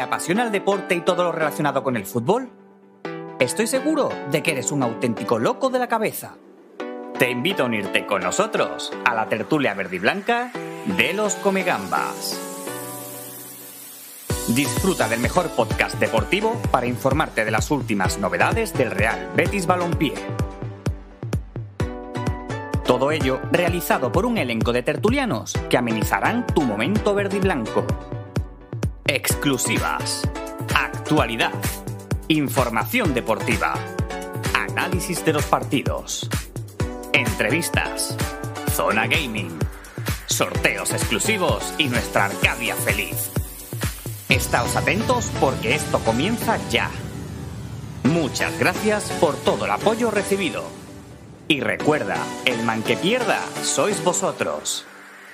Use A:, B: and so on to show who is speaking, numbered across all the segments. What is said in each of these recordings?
A: ¿Te apasiona el deporte y todo lo relacionado con el fútbol? Estoy seguro de que eres un auténtico loco de la cabeza. Te invito a unirte con nosotros a la tertulia verde y de los Comegambas. Disfruta del mejor podcast deportivo para informarte de las últimas novedades del Real Betis Balompié. Todo ello realizado por un elenco de tertulianos que amenizarán tu momento verde y blanco. Exclusivas. Actualidad. Información deportiva. Análisis de los partidos. Entrevistas. Zona Gaming. Sorteos exclusivos y nuestra Arcadia feliz. Estaos atentos porque esto comienza ya. Muchas gracias por todo el apoyo recibido. Y recuerda, el man que pierda sois vosotros.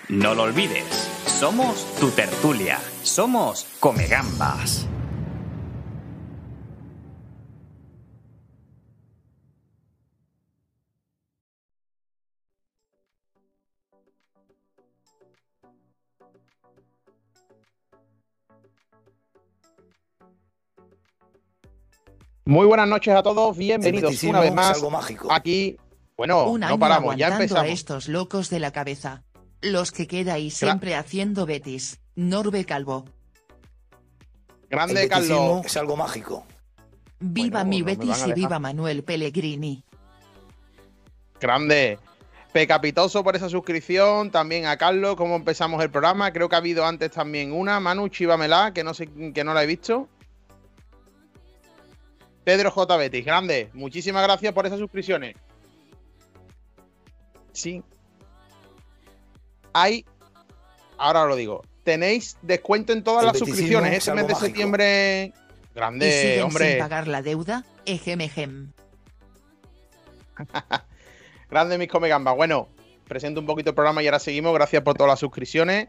A: No lo olvides, somos tu tertulia, somos Comegambas.
B: Muy buenas noches a todos, bienvenidos una vez más aquí. Bueno,
C: Un
B: no paramos, ya empezamos.
C: a estos locos de la cabeza. Los que quedáis siempre haciendo Betis. Norbe Calvo.
B: Grande
D: beticismo es algo mágico.
C: Viva
B: Bueno,
C: mi
B: no
C: Betis y viva Manuel Pellegrini.
B: Grande. Pecapitoso por esa suscripción. También a Carlos, cómo empezamos el programa. Creo que ha habido antes también una. Manu, chívamela, que no sé, que no la he visto. Pedro J. Betis, grande. Muchísimas gracias por esas suscripciones. Sí. Hay. Ahora lo digo. Tenéis descuento en todas
D: El
B: las suscripciones.
D: es
B: Este mes de
D: mágico.
B: septiembre. Grande, hombre.
C: sin pagar la deuda. Ejemejem.
B: Grande mis comegambas. Bueno, presento un poquito el programa y ahora seguimos. Gracias por todas las suscripciones.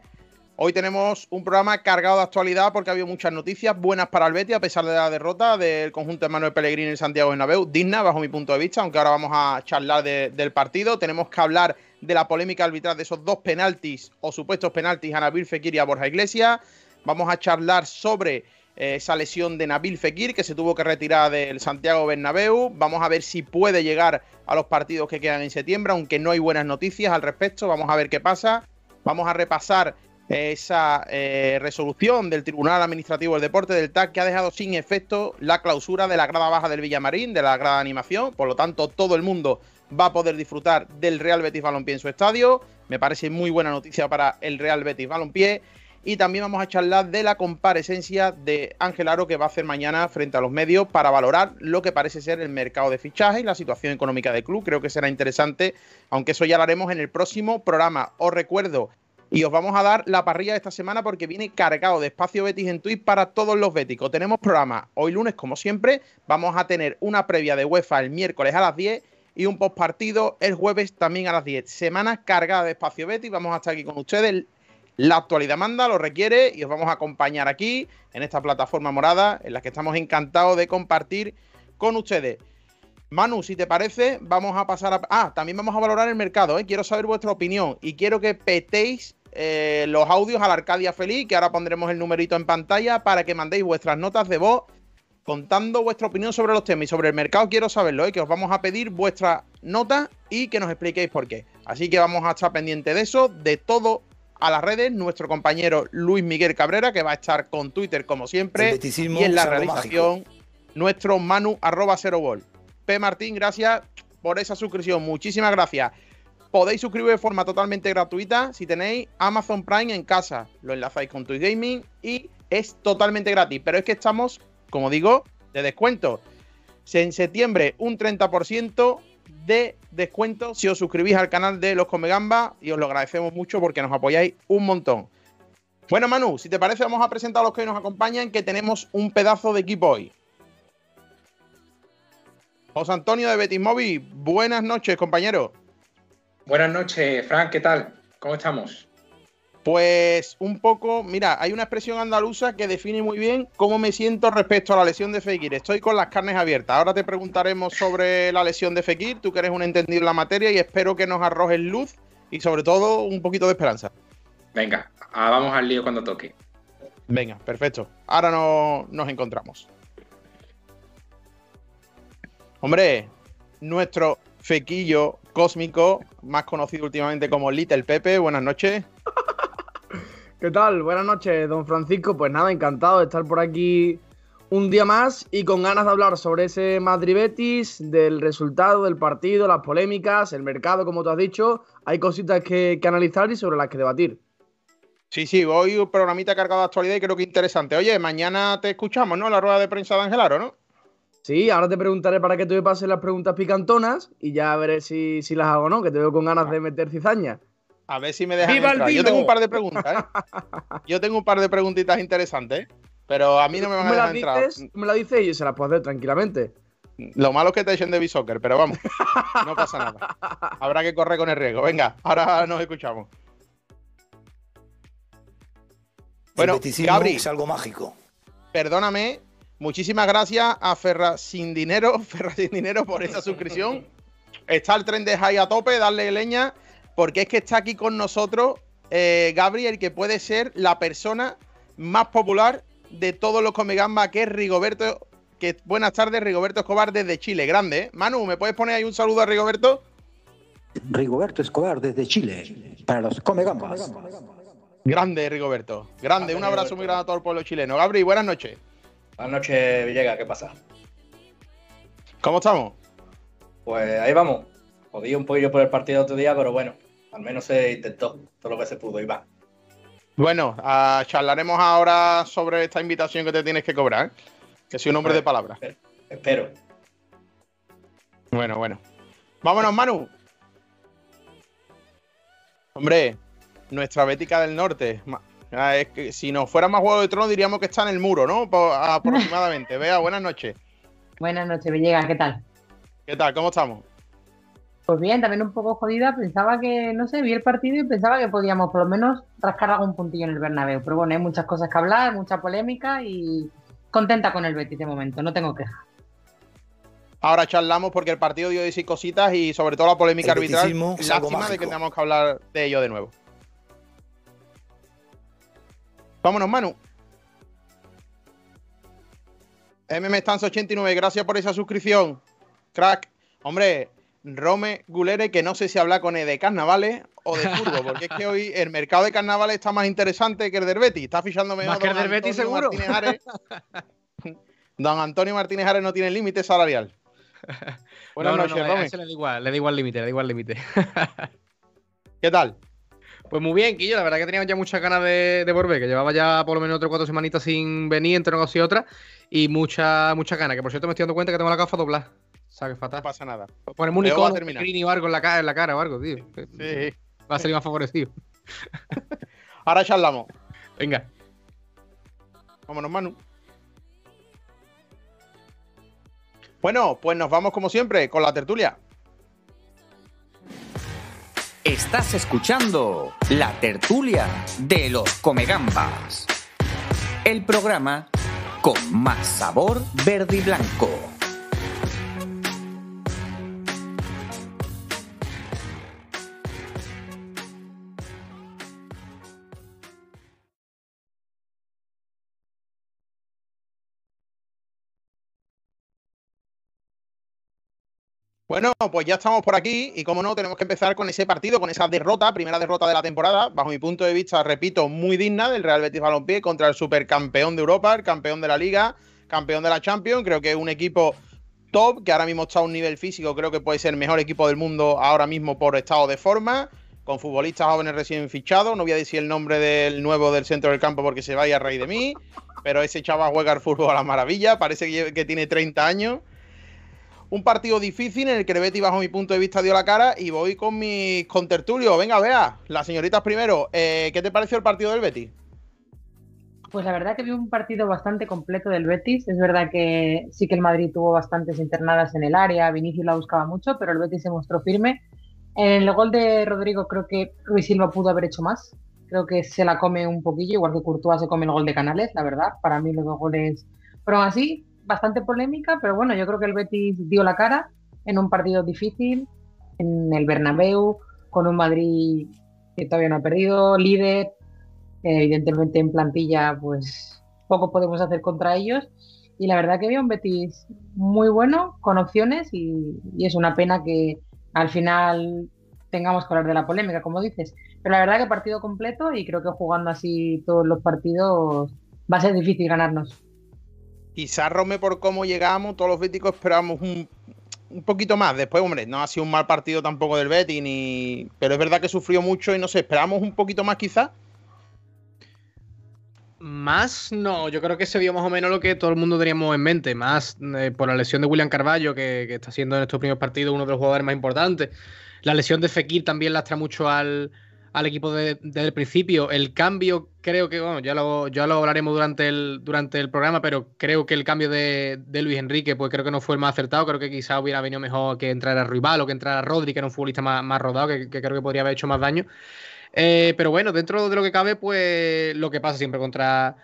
B: Hoy tenemos un programa cargado de actualidad porque ha habido muchas noticias buenas para el Betis a pesar de la derrota del conjunto de Manuel Pellegrini en Santiago Bernabéu. Digna bajo mi punto de vista, aunque ahora vamos a charlar de- del partido. Tenemos que hablar de la polémica arbitral de esos dos penaltis o supuestos penaltis a Nabil Fekir y a Borja Iglesias. Vamos a charlar sobre eh, esa lesión de Nabil Fekir que se tuvo que retirar del Santiago Bernabéu. Vamos a ver si puede llegar a los partidos que quedan en septiembre, aunque no hay buenas noticias al respecto. Vamos a ver qué pasa. Vamos a repasar eh, esa eh, resolución del Tribunal Administrativo del Deporte del TAC que ha dejado sin efecto la clausura de la grada baja del Villamarín, de la grada de animación. Por lo tanto, todo el mundo va a poder disfrutar del Real Betis Balompié en su estadio. Me parece muy buena noticia para el Real Betis Balompié. Y también vamos a charlar de la comparecencia de Ángel Aro que va a hacer mañana frente a los medios para valorar lo que parece ser el mercado de fichaje y la situación económica del club. Creo que será interesante, aunque eso ya lo haremos en el próximo programa. Os recuerdo y os vamos a dar la parrilla de esta semana porque viene cargado de espacio Betis en Twitch para todos los béticos. Tenemos programa hoy lunes, como siempre. Vamos a tener una previa de UEFA el miércoles a las 10 y un postpartido el jueves también a las 10. Semana cargada de espacio Betis. Vamos a estar aquí con ustedes. La actualidad manda, lo requiere y os vamos a acompañar aquí en esta plataforma morada en la que estamos encantados de compartir con ustedes. Manu, si te parece, vamos a pasar a... Ah, también vamos a valorar el mercado, ¿eh? Quiero saber vuestra opinión y quiero que petéis eh, los audios a la Arcadia Feliz, que ahora pondremos el numerito en pantalla para que mandéis vuestras notas de voz contando vuestra opinión sobre los temas y sobre el mercado. Quiero saberlo, ¿eh? que os vamos a pedir vuestra nota y que nos expliquéis por qué. Así que vamos a estar pendientes de eso, de todo a las redes. Nuestro compañero Luis Miguel Cabrera, que va a estar con Twitter como siempre. Y en la realización, nuestro Manu arroba cero gol. P. Martín, gracias por esa suscripción. Muchísimas gracias. Podéis suscribir de forma totalmente gratuita si tenéis Amazon Prime en casa. Lo enlazáis con Twitch Gaming y es totalmente gratis. Pero es que estamos, como digo, de descuento. En septiembre, un 30% de descuento si os suscribís al canal de Los Comegamba y os lo agradecemos mucho porque nos apoyáis un montón. Bueno, Manu, si te parece, vamos a presentar a los que hoy nos acompañan, que tenemos un pedazo de equipo hoy. José Antonio de Betis Móvil, buenas noches, compañero.
E: Buenas noches, Frank, ¿qué tal? ¿Cómo estamos?
B: Pues un poco, mira, hay una expresión andaluza que define muy bien cómo me siento respecto a la lesión de Fekir. Estoy con las carnes abiertas. Ahora te preguntaremos sobre la lesión de Fekir, tú que eres un entendido en la materia y espero que nos arrojes luz y sobre todo un poquito de esperanza.
E: Venga, vamos al lío cuando toque.
B: Venga, perfecto. Ahora no, nos encontramos. Hombre, nuestro fequillo cósmico, más conocido últimamente como Little Pepe, buenas noches.
D: ¿Qué tal? Buenas noches, don Francisco. Pues nada, encantado de estar por aquí un día más y con ganas de hablar sobre ese Madrid Betis, del resultado del partido, las polémicas, el mercado, como tú has dicho. Hay cositas que, analizar y sobre las que debatir.
B: Sí, sí, hoy un programita cargado de actualidad y creo que interesante. Oye, mañana te escuchamos, ¿no? La rueda de prensa de Angelaro, ¿no?
D: Sí, ahora te preguntaré para que tú me pases las preguntas picantonas y ya veré si, si las hago o no, que te veo con ganas de meter cizaña.
B: A ver si me dejan entrar. Yo tengo un par de preguntas, ¿eh? Yo tengo un par de preguntitas interesantes, ¿eh? Pero a mí no me van a dejar entrar.
D: me la dices y yo se las puedo hacer tranquilamente.
B: Lo malo es que te echen de bisoccer, pero vamos, no pasa nada. Habrá que correr con el riesgo. Venga, ahora nos escuchamos.
F: Bueno, Gabri, es algo mágico.
B: Perdóname, muchísimas gracias a Ferra Sin Dinero, Ferra Sin Dinero por esa suscripción. Está el tren de high a tope, darle leña porque es que está aquí con nosotros eh, Gabriel, que puede ser la persona más popular de todos los Comegamba, que es Rigoberto. Que, buenas tardes, Rigoberto Escobar desde Chile. Grande, ¿eh? Manu, ¿me puedes poner ahí un saludo a Rigoberto?
F: Rigoberto Escobar desde Chile, para los Comegambas.
B: Grande, Rigoberto. Grande, un abrazo muy grande a todo el pueblo chileno. Gabriel, buenas noches.
G: Buenas noches, Villegas, ¿qué pasa?
B: ¿Cómo estamos?
G: Pues ahí vamos. Jodí un poquillo por el partido otro día, pero bueno, al menos se intentó todo lo que se pudo y va.
B: Bueno, uh, charlaremos ahora sobre esta invitación que te tienes que cobrar, ¿eh? que soy un hombre de palabra.
G: Espero.
B: Bueno, bueno. Vámonos, Manu. Hombre, nuestra Bética del Norte. Ah, es que si nos fuera más Juego de Tronos diríamos que está en el muro, ¿no? aproximadamente. Vea, buenas noches.
H: Buenas noches, Villegas, ¿qué tal?
B: ¿Qué tal? ¿Cómo estamos?
H: Pues bien, también un poco jodida. Pensaba que, no sé, vi el partido y pensaba que podíamos por lo menos rascar algún puntillo en el Bernabéu. Pero bueno, hay muchas cosas que hablar, mucha polémica y contenta con el Betis de momento, no tengo queja.
B: Ahora charlamos porque el partido dio y cositas y sobre todo la polémica arbitral. Lástima de que tengamos que hablar de ello de nuevo. Vámonos, Manu. MM Stans 89, gracias por esa suscripción. Crack. Hombre, Rome Gulere, que no sé si habla con él de carnavales o de fútbol, porque es que hoy el mercado de carnavales está más interesante que el del Betis. Está fichando
D: mejor. que el del Betis, seguro.
B: don Antonio Martínez Ares no tiene límite salarial.
I: Buenas noches, Rome. le da igual, le da igual límite, le da igual límite.
B: ¿Qué tal?
I: Pues muy bien, Quillo, la verdad que teníamos ya muchas ganas de, volver, que llevaba ya por lo menos otras cuatro semanitas sin venir entre una cosa y otra, y mucha, mucha ganas, que por cierto me estoy dando cuenta que tengo la gafa doblada. O fatal.
B: No pasa nada.
I: Ponemos un icono, un o algo en la, cara, en la cara o algo, tío. Sí. Va a salir más favorecido.
B: Ahora charlamos.
I: Venga.
B: Vámonos, Manu. Bueno, pues nos vamos como siempre con la tertulia.
A: Estás escuchando la tertulia de los Comegambas. El programa con más sabor verde y blanco.
B: Bueno, pues ya estamos por aquí y como no, tenemos que empezar con ese partido, con esa derrota, primera derrota de la temporada, bajo mi punto de vista, repito, muy digna del Real Betis Balompié contra el supercampeón de Europa, el campeón de la Liga, campeón de la Champions. Creo que es un equipo top, que ahora mismo está a un nivel físico, creo que puede ser el mejor equipo del mundo ahora mismo por estado de forma, con futbolistas jóvenes recién fichados. No voy a decir el nombre del nuevo del centro del campo porque se vaya a reír de mí, pero ese chaval juega al fútbol a la maravilla, parece que, tiene 30 años un partido difícil en el que el Betty, bajo mi punto de vista, dio la cara y voy con mis contertulios. Venga, vea, las señoritas primero. Eh, ¿Qué te pareció el partido del Betis?
H: Pues la verdad que vi un partido bastante completo del Betis. Es verdad que sí que el Madrid tuvo bastantes internadas en el área, Vinicius la buscaba mucho, pero el Betis se mostró firme. En el gol de Rodrigo creo que Ruiz Silva pudo haber hecho más. Creo que se la come un poquillo, igual que Courtois se come el gol de Canales, la verdad. Para mí los dos goles fueron así bastante polémica, pero bueno, yo creo que el Betis dio la cara en un partido difícil, en el Bernabéu, con un Madrid que todavía no ha perdido, líder. evidentemente en plantilla, pues poco podemos hacer contra ellos. Y la verdad que había un Betis muy bueno, con opciones, y, y es una pena que al final tengamos que hablar de la polémica, como dices. Pero la verdad que partido completo y creo que jugando así todos los partidos va a ser difícil ganarnos.
B: Quizás Rome por cómo llegamos, todos los béticos esperamos un, un, poquito más. Después, hombre, no ha sido un mal partido tampoco del Betis, ni... pero es verdad que sufrió mucho y no sé, esperamos un poquito más quizás.
I: Más no, yo creo que se vio más o menos lo que todo el mundo teníamos en mente, más eh, por la lesión de William Carballo, que, que, está siendo en estos primeros partidos uno de los jugadores más importantes. La lesión de Fekir también lastra mucho al, al equipo de, desde el principio. El cambio, creo que, bueno, ya lo, ya hablaremos durante el, durante el programa, pero creo que el cambio de, de, Luis Enrique, pues creo que no fue el más acertado. Creo que quizá hubiera venido mejor que entrara Ruibal o que entrara Rodri, que era un futbolista más, más rodado, que, que creo que podría haber hecho más daño. Eh, pero bueno, dentro de lo que cabe, pues lo que pasa siempre contra,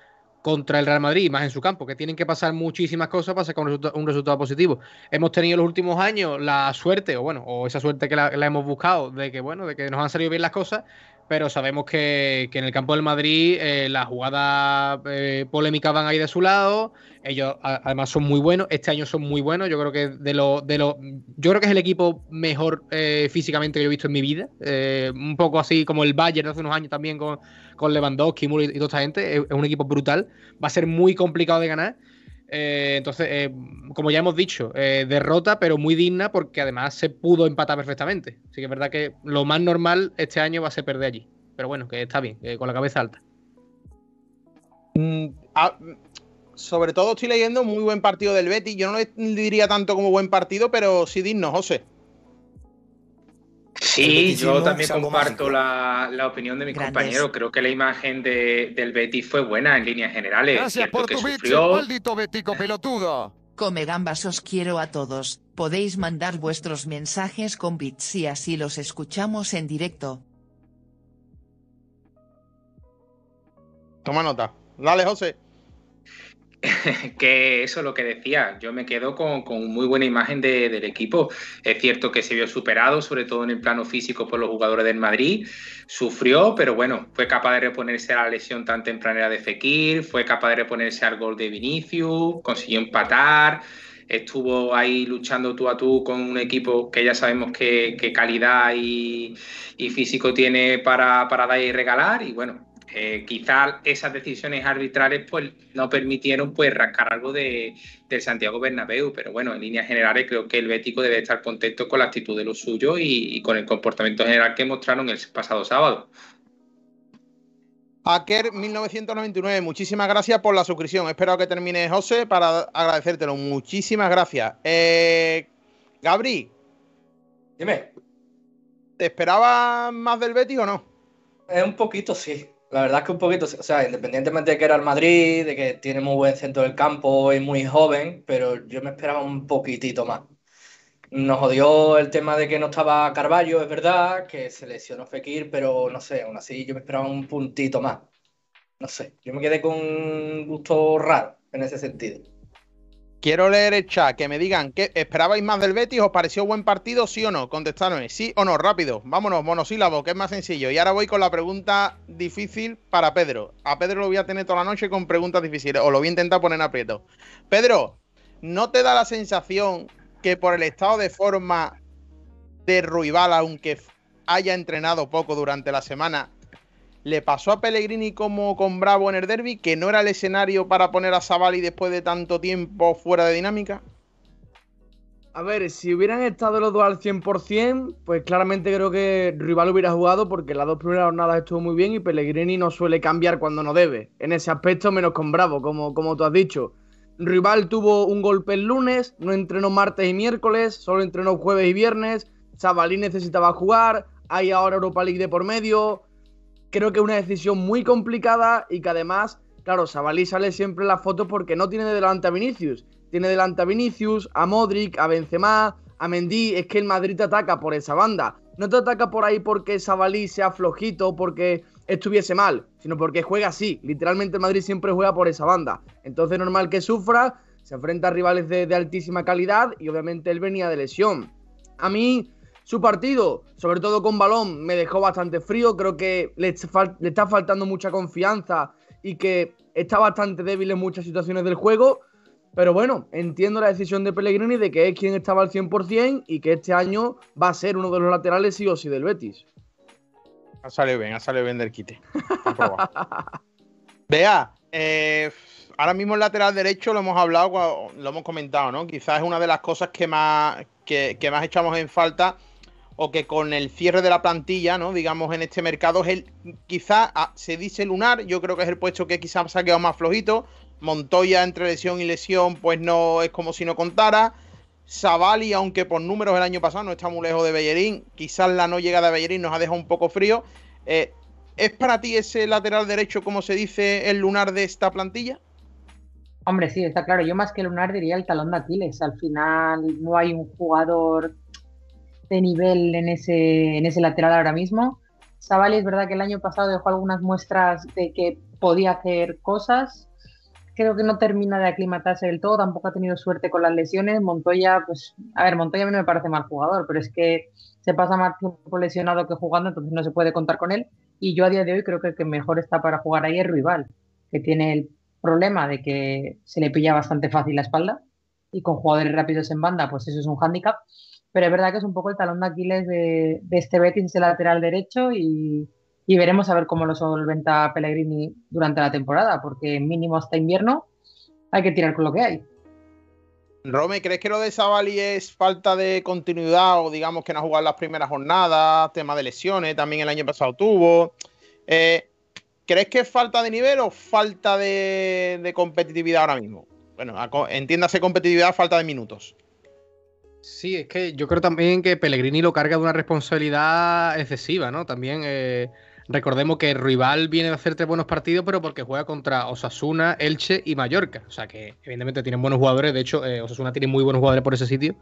I: contra el Real Madrid, más en su campo, que tienen que pasar muchísimas cosas para sacar un resultado, un resultado positivo. Hemos tenido los últimos años la suerte, o bueno, o esa suerte que la, la, hemos buscado, de que bueno, de que nos han salido bien las cosas, pero sabemos que, que en el campo del Madrid eh, las jugadas eh, polémicas van ahí de su lado. Ellos además son muy buenos. Este año son muy buenos. Yo creo que de lo, de lo, yo creo que es el equipo mejor eh, físicamente que yo he visto en mi vida. Eh, un poco así como el Bayern de hace unos años también con, con Lewandowski, Müller y toda esta gente. Es un equipo brutal. Va a ser muy complicado de ganar. Eh, entonces, eh, como ya hemos dicho, eh, derrota, pero muy digna porque además se pudo empatar perfectamente. Así que es verdad que lo más normal este año va a ser perder allí. Pero bueno, que está bien, con la cabeza alta.
B: Mm, ah, sobre todo estoy leyendo muy buen partido del Betis. Yo no le diría tanto como buen partido, pero sí digno, José.
E: Sí, yo también comparto la, la, opinión de mi Grandes. compañero. Creo que la imagen de, del Betis fue buena en líneas generales.
J: Gracias por tu sufrió... bicho, maldito betico pelotudo.
C: Come gambas, os quiero a todos. Podéis mandar vuestros mensajes con bits y así los escuchamos en directo.
B: Toma nota. Dale, José.
E: que eso es lo que decía, yo me quedo con, con muy buena imagen de, del equipo. Es cierto que se vio superado, sobre todo en el plano físico, por los jugadores del Madrid. Sufrió, pero bueno, fue capaz de reponerse a la lesión tan tempranera de Fekir, fue capaz de reponerse al gol de Vinicius, consiguió empatar. Estuvo ahí luchando tú a tú con un equipo que ya sabemos que calidad y, y, físico tiene para, para dar y regalar. Y bueno, eh, quizás esas decisiones arbitrales pues no permitieron pues rascar algo de, del Santiago Bernabéu, pero bueno, en líneas generales creo que el Bético debe estar contento con la actitud de los suyos y, y con el comportamiento general que mostraron el pasado sábado.
B: Aker 1999, muchísimas gracias por la suscripción. Espero que termine José para agradecértelo. Muchísimas gracias. Eh, Gabri.
G: Dime.
B: ¿Te esperabas más del Betis o no?
G: Eh, un poquito, sí. La verdad es que un poquito, o sea, independientemente de que era el Madrid, de que tiene muy buen centro del campo y muy joven, pero yo me esperaba un poquitito más. Nos jodió el tema de que no estaba Carballo, es verdad, que se lesionó Fekir, pero no sé, aún así yo me esperaba un puntito más. No sé, yo me quedé con un gusto raro en ese sentido.
B: Quiero leer el chat, que me digan, ¿qué, ¿esperabais más del Betis? ¿Os pareció buen partido? ¿Sí o no? Contestadme, sí o no, rápido. Vámonos, monosílabo, que es más sencillo. Y ahora voy con la pregunta difícil para Pedro. A Pedro lo voy a tener toda la noche con preguntas difíciles, o lo voy a intentar poner aprieto. Pedro, ¿no te da la sensación que por el estado de forma de Ruibal, aunque haya entrenado poco durante la semana, le pasó a Pellegrini como con Bravo en el derby, que no era el escenario para poner a Savali después de tanto tiempo fuera de dinámica?
D: A ver, si hubieran estado los dos al 100%, pues claramente creo que Rival hubiera jugado porque las dos primeras jornadas estuvo muy bien y Pellegrini no suele cambiar cuando no debe. En ese aspecto, menos con Bravo, como, como tú has dicho. Rival tuvo un golpe el lunes, no entrenó martes y miércoles, solo entrenó jueves y viernes. Sabalí necesitaba jugar, hay ahora Europa League de por medio creo que es una decisión muy complicada y que además, claro, Sabalí sale siempre en la foto porque no tiene delante a Vinicius. Tiene delante a Vinicius, a Modric, a Benzema, a Mendy. Es que el Madrid te ataca por esa banda. No te ataca por ahí porque Sabalí sea flojito porque estuviese mal, sino porque juega así. Literalmente el Madrid siempre juega por esa banda. Entonces normal que sufra, se enfrenta a rivales de, de altísima calidad y obviamente él venía de lesión. A mí Su partido, sobre todo con balón, me dejó bastante frío. Creo que le, está faltando mucha confianza y que está bastante débil en muchas situaciones del juego. Pero bueno, entiendo la decisión de Pellegrini de que es quien estaba al 100% y que este año va a ser uno de los laterales sí o sí del Betis.
B: Ha salido bien, ha salido bien del quite. Vea, eh, ahora mismo el lateral derecho lo hemos hablado, lo hemos comentado, ¿no? Quizás es una de las cosas que más, que, que más echamos en falta o que con el cierre de la plantilla, ¿no? Digamos, en este mercado, es el, quizá ah, se dice lunar, yo creo que es el puesto que quizás se ha quedado más flojito. Montoya entre lesión y lesión, pues no es como si no contara. Savali, aunque por números el año pasado no está muy lejos de Bellerín, quizás la no llegada de Bellerín nos ha dejado un poco frío. Eh, ¿Es para ti ese lateral derecho, como se dice, el lunar de esta plantilla?
H: Hombre, sí, está claro. Yo más que lunar diría el talón de Aquiles. Al final no hay un jugador de nivel en ese, en ese lateral ahora mismo. Savali es verdad que el año pasado dejó algunas muestras de que podía hacer cosas. Creo que no termina de aclimatarse del todo, tampoco ha tenido suerte con las lesiones. Montoya, pues, a ver, Montoya a mí no me parece mal jugador, pero es que se pasa más tiempo lesionado que jugando, entonces no se puede contar con él. Y yo a día de hoy creo que el que mejor está para jugar ahí es Ruibal, que tiene el problema de que se le pilla bastante fácil la espalda y con jugadores rápidos en banda, pues eso es un hándicap pero es verdad que es un poco el talón de Aquiles de, este Betis, el lateral derecho, y, veremos a ver cómo lo solventa Pellegrini durante la temporada, porque mínimo hasta invierno hay que tirar con lo que hay.
B: Rome, ¿crees que lo de Savali es falta de continuidad o digamos que no ha jugado las primeras jornadas, tema de lesiones, también el año pasado tuvo? Eh, ¿Crees que es falta de nivel o falta de, de competitividad ahora mismo? Bueno, entiéndase competitividad, falta de minutos.
I: Sí, es que yo creo también que Pellegrini lo carga de una responsabilidad excesiva, ¿no? También eh, recordemos que el rival viene a hacerte buenos partidos, pero porque juega contra Osasuna, Elche y Mallorca. O sea que evidentemente tienen buenos jugadores. De hecho, eh, Osasuna tiene muy buenos jugadores por ese sitio.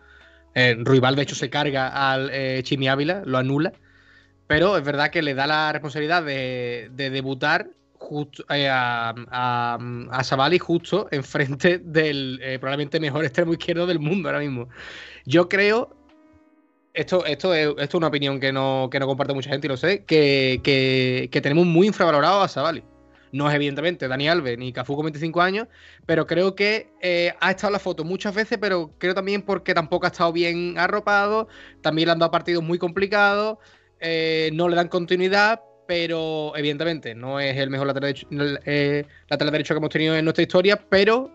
I: Eh, rival, de hecho, se carga al eh, Chimi Ávila, lo anula. Pero es verdad que le da la responsabilidad de, debutar justo, a, a, Savali justo enfrente del probablemente mejor extremo izquierdo del mundo ahora mismo. Yo creo, esto, esto, es, esto es una opinión que no, que no comparte mucha gente y lo sé, que, que, tenemos muy infravalorado a Savali. No es evidentemente Dani Alves ni Cafú con 25 años, pero creo que eh, ha estado en la foto muchas veces, pero creo también porque tampoco ha estado bien arropado, también le han dado partidos muy complicados, eh, no le dan continuidad, pero evidentemente no es el mejor lateral eh, lateral derecho que hemos tenido en nuestra historia, pero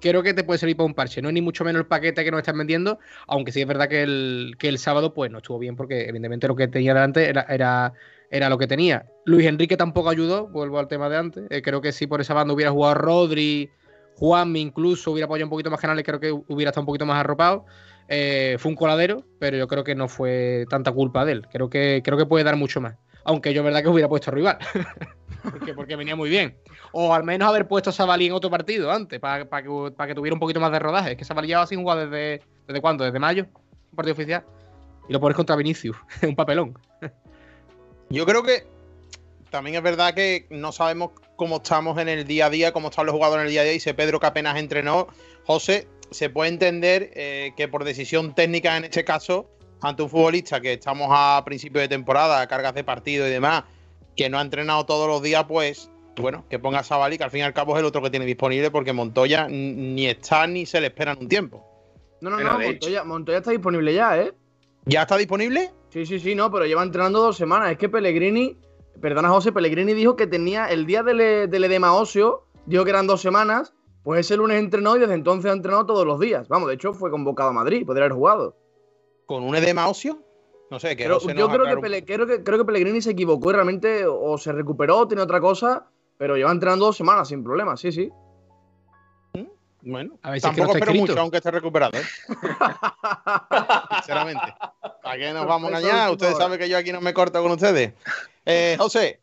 I: creo que te puede servir para un parche. No es ni mucho menos el paquete que nos están vendiendo, aunque sí es verdad que el, que el sábado pues no estuvo bien porque evidentemente lo que tenía delante era, era, era lo que tenía. Luis Enrique tampoco ayudó, vuelvo al tema de antes. Eh, creo que si por esa banda hubiera jugado Rodri, Juanmi incluso, hubiera apoyado un poquito más canales, creo que hubiera estado un poquito más arropado. Eh, fue un coladero, pero yo creo que no fue tanta culpa de él. Creo que, creo que puede dar mucho más. Aunque yo, verdad, que hubiera puesto rival. porque, venía muy bien. O al menos haber puesto a Sabalí en otro partido antes, para, que, tuviera un poquito más de rodaje. Es que Sabalí lleva sin jugar desde. ¿Desde cuándo? ¿Desde mayo? Un partido oficial. Y lo pones contra Vinicius. un papelón.
B: Yo creo que también es verdad que no sabemos cómo estamos en el día a día, cómo están los jugadores en el día a día. Dice Pedro que apenas entrenó. José, se puede entender eh, que por decisión técnica en este caso, ante un futbolista que estamos a principio de temporada, cargas de partido y demás, que no ha entrenado todos los días, pues bueno, que ponga a Sabali, que al fin y al cabo es el otro que tiene disponible, porque Montoya ni está ni se le espera en un tiempo.
D: No, no, no, Montoya, está disponible ya, ¿eh?
B: ¿Ya está disponible?
D: Sí, sí, sí, no, pero lleva entrenando dos semanas. Es que Pellegrini, perdona José, Pellegrini dijo que tenía el día del, del edema óseo, dijo que eran dos semanas, pues ese lunes entrenó y desde entonces ha entrenado todos los días. Vamos, de hecho fue convocado a Madrid, podría haber jugado.
B: ¿Con un edema óseo? No sé, que
D: yo creo que, creo, que, creo que Pellegrini se equivocó y realmente o se recuperó o tiene otra cosa pero lleva entrenando dos semanas sin problemas, sí, sí.
B: ¿Mm? Bueno, a ver, tampoco espero mucho, aunque esté recuperado. ¿eh? Sinceramente. ¿A qué nos vamos a engañar? Ustedes saben que yo aquí no me corto con ustedes. Eh, José.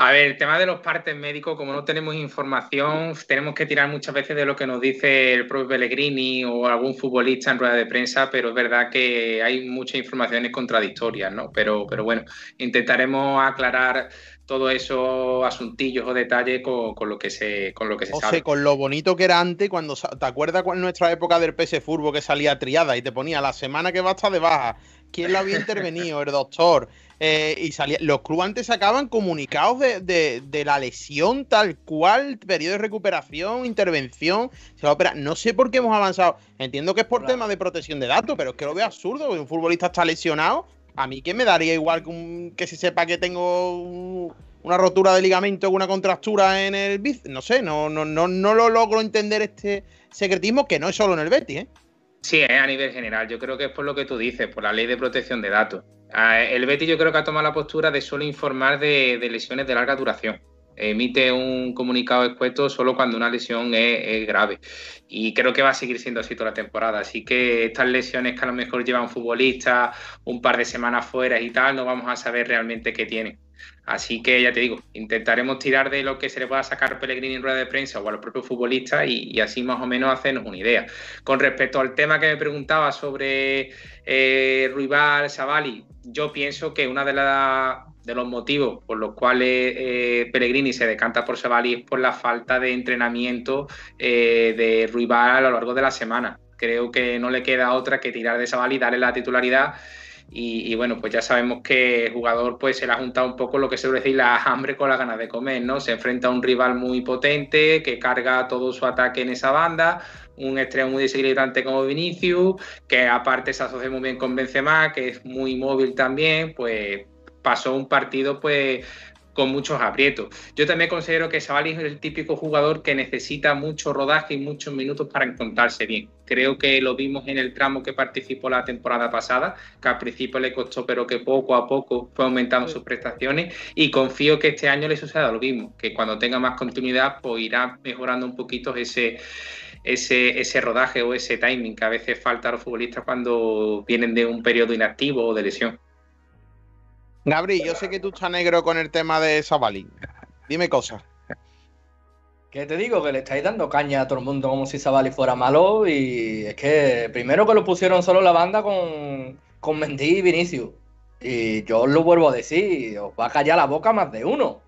E: A ver, el tema de los partes médicos, como no tenemos información, tenemos que tirar muchas veces de lo que nos dice el propio Pellegrini o algún futbolista en rueda de prensa, pero es verdad que hay muchas informaciones contradictorias, ¿no? Pero, pero bueno, intentaremos aclarar todos esos asuntillos o detalles con, con lo que se, con lo que se
B: O
E: sabe.
B: sea, con lo bonito que era antes, cuando ¿te acuerdas en nuestra época del PS Furbo que salía triada y te ponía la semana que va a estar de baja, quién lo había intervenido, el doctor, eh, y salía, los clubes antes sacaban comunicados de, de- de la lesión tal cual, periodo de recuperación, intervención, se va a operar. No sé por qué hemos avanzado. Entiendo que es por
G: Claro.
B: tema de protección de datos, pero es que lo veo absurdo, un futbolista está lesionado. A mí que me daría igual que, un- que se sepa que tengo un- una rotura de ligamento o una contractura en el bíceps. No sé, no, no, no, no lo logro entender este secretismo que no es solo en el Betis, ¿eh?
E: Sí, es a nivel general. Yo creo que es por lo que tú dices, por la ley de protección de datos. El Betis yo creo que ha tomado la postura de solo informar de, lesiones de larga duración. Emite un comunicado expuesto solo cuando una lesión es, grave. Y creo que va a seguir siendo así toda la temporada. Así que estas lesiones que a lo mejor lleva un futbolista un par de semanas fuera y tal, no vamos a saber realmente qué tiene. Así que ya te digo, intentaremos tirar de lo que se le pueda sacar Pellegrini en rueda de prensa o a los propios futbolistas y, y así más o menos hacernos una idea. Con respecto al tema que me preguntaba sobre eh, Ruibal, Savali, yo pienso que una de, los motivos por los cuales eh, Pellegrini se decanta por Savali es por la falta de entrenamiento eh, de Ruibal a lo largo de la semana. Creo que no le queda otra que tirar de Savali, darle la titularidad y, y bueno, pues ya sabemos que el jugador pues se le ha juntado un poco lo que se suele decir la hambre con las ganas de comer, ¿no? Se enfrenta a un rival muy potente que carga todo su ataque en esa banda, un extremo muy desequilibrante como Vinicius, que aparte se asocia muy bien con Benzema, que es muy móvil también, pues pasó un partido pues con muchos aprietos. Yo también considero que Savali es el típico jugador que necesita mucho rodaje y muchos minutos para encontrarse bien. Creo que lo vimos en el tramo que participó la temporada pasada, que al principio le costó, pero que poco a poco fue aumentando sus prestaciones y confío que este año le suceda lo mismo, que cuando tenga más continuidad pues irá mejorando un poquito ese, ese, ese rodaje o ese timing que a veces falta a los futbolistas cuando vienen de un periodo inactivo o de lesión.
B: Gabri, yo sé que tú estás negro con el tema de Savali. Dime cosas.
G: Que te digo que le estáis dando caña a todo el mundo como si Savali fuera malo y es que primero que lo pusieron solo la banda con, con Mendy y Vinicius. Y yo os lo vuelvo a decir, os va a callar la boca más de uno.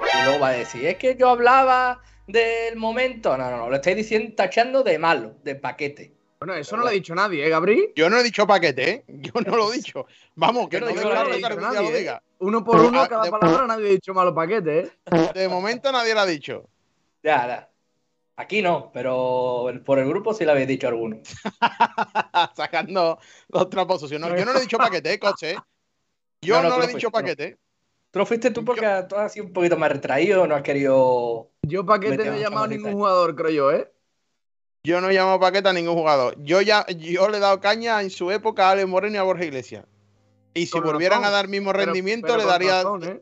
G: Y luego va a decir, es que yo hablaba del momento. No, no, no, lo estáis diciendo, tachando de malo, de paquete.
D: Bueno, eso no lo ha dicho nadie, ¿eh, Gabri?
B: Yo no he dicho paquete, ¿eh? Yo no lo he dicho. Vamos, que no
G: no no dicho
B: día lo
D: nadie, ¿eh?
B: diga.
D: Uno por uno,
B: ah,
D: cada
B: de-
D: palabra, nadie ha dicho malo paquete, ¿eh?
B: De momento nadie lo ha dicho.
G: Ya, ya. Aquí no, pero por el grupo sí lo habéis dicho alguno.
B: Sacando los trapos sucios. No, yo no le he dicho paquete, ¿eh, coche? ¿eh? Yo
G: No,
B: no, le he dicho paquete.
G: Tú lo fuiste tú porque tú has sido un poquito más retraído, no has querido.
D: Yo paquete no he llamado a ningún jugador, creo yo, ¿eh?
B: Yo no he llamado paquete a ningún jugador. Yo ya yo le he dado caña en su época a Ale Moreno y a Borja Iglesias. Y si
D: Con
B: volvieran
D: razón,
B: a dar mismo rendimiento,
D: pero
B: le daría
D: razón, ¿eh?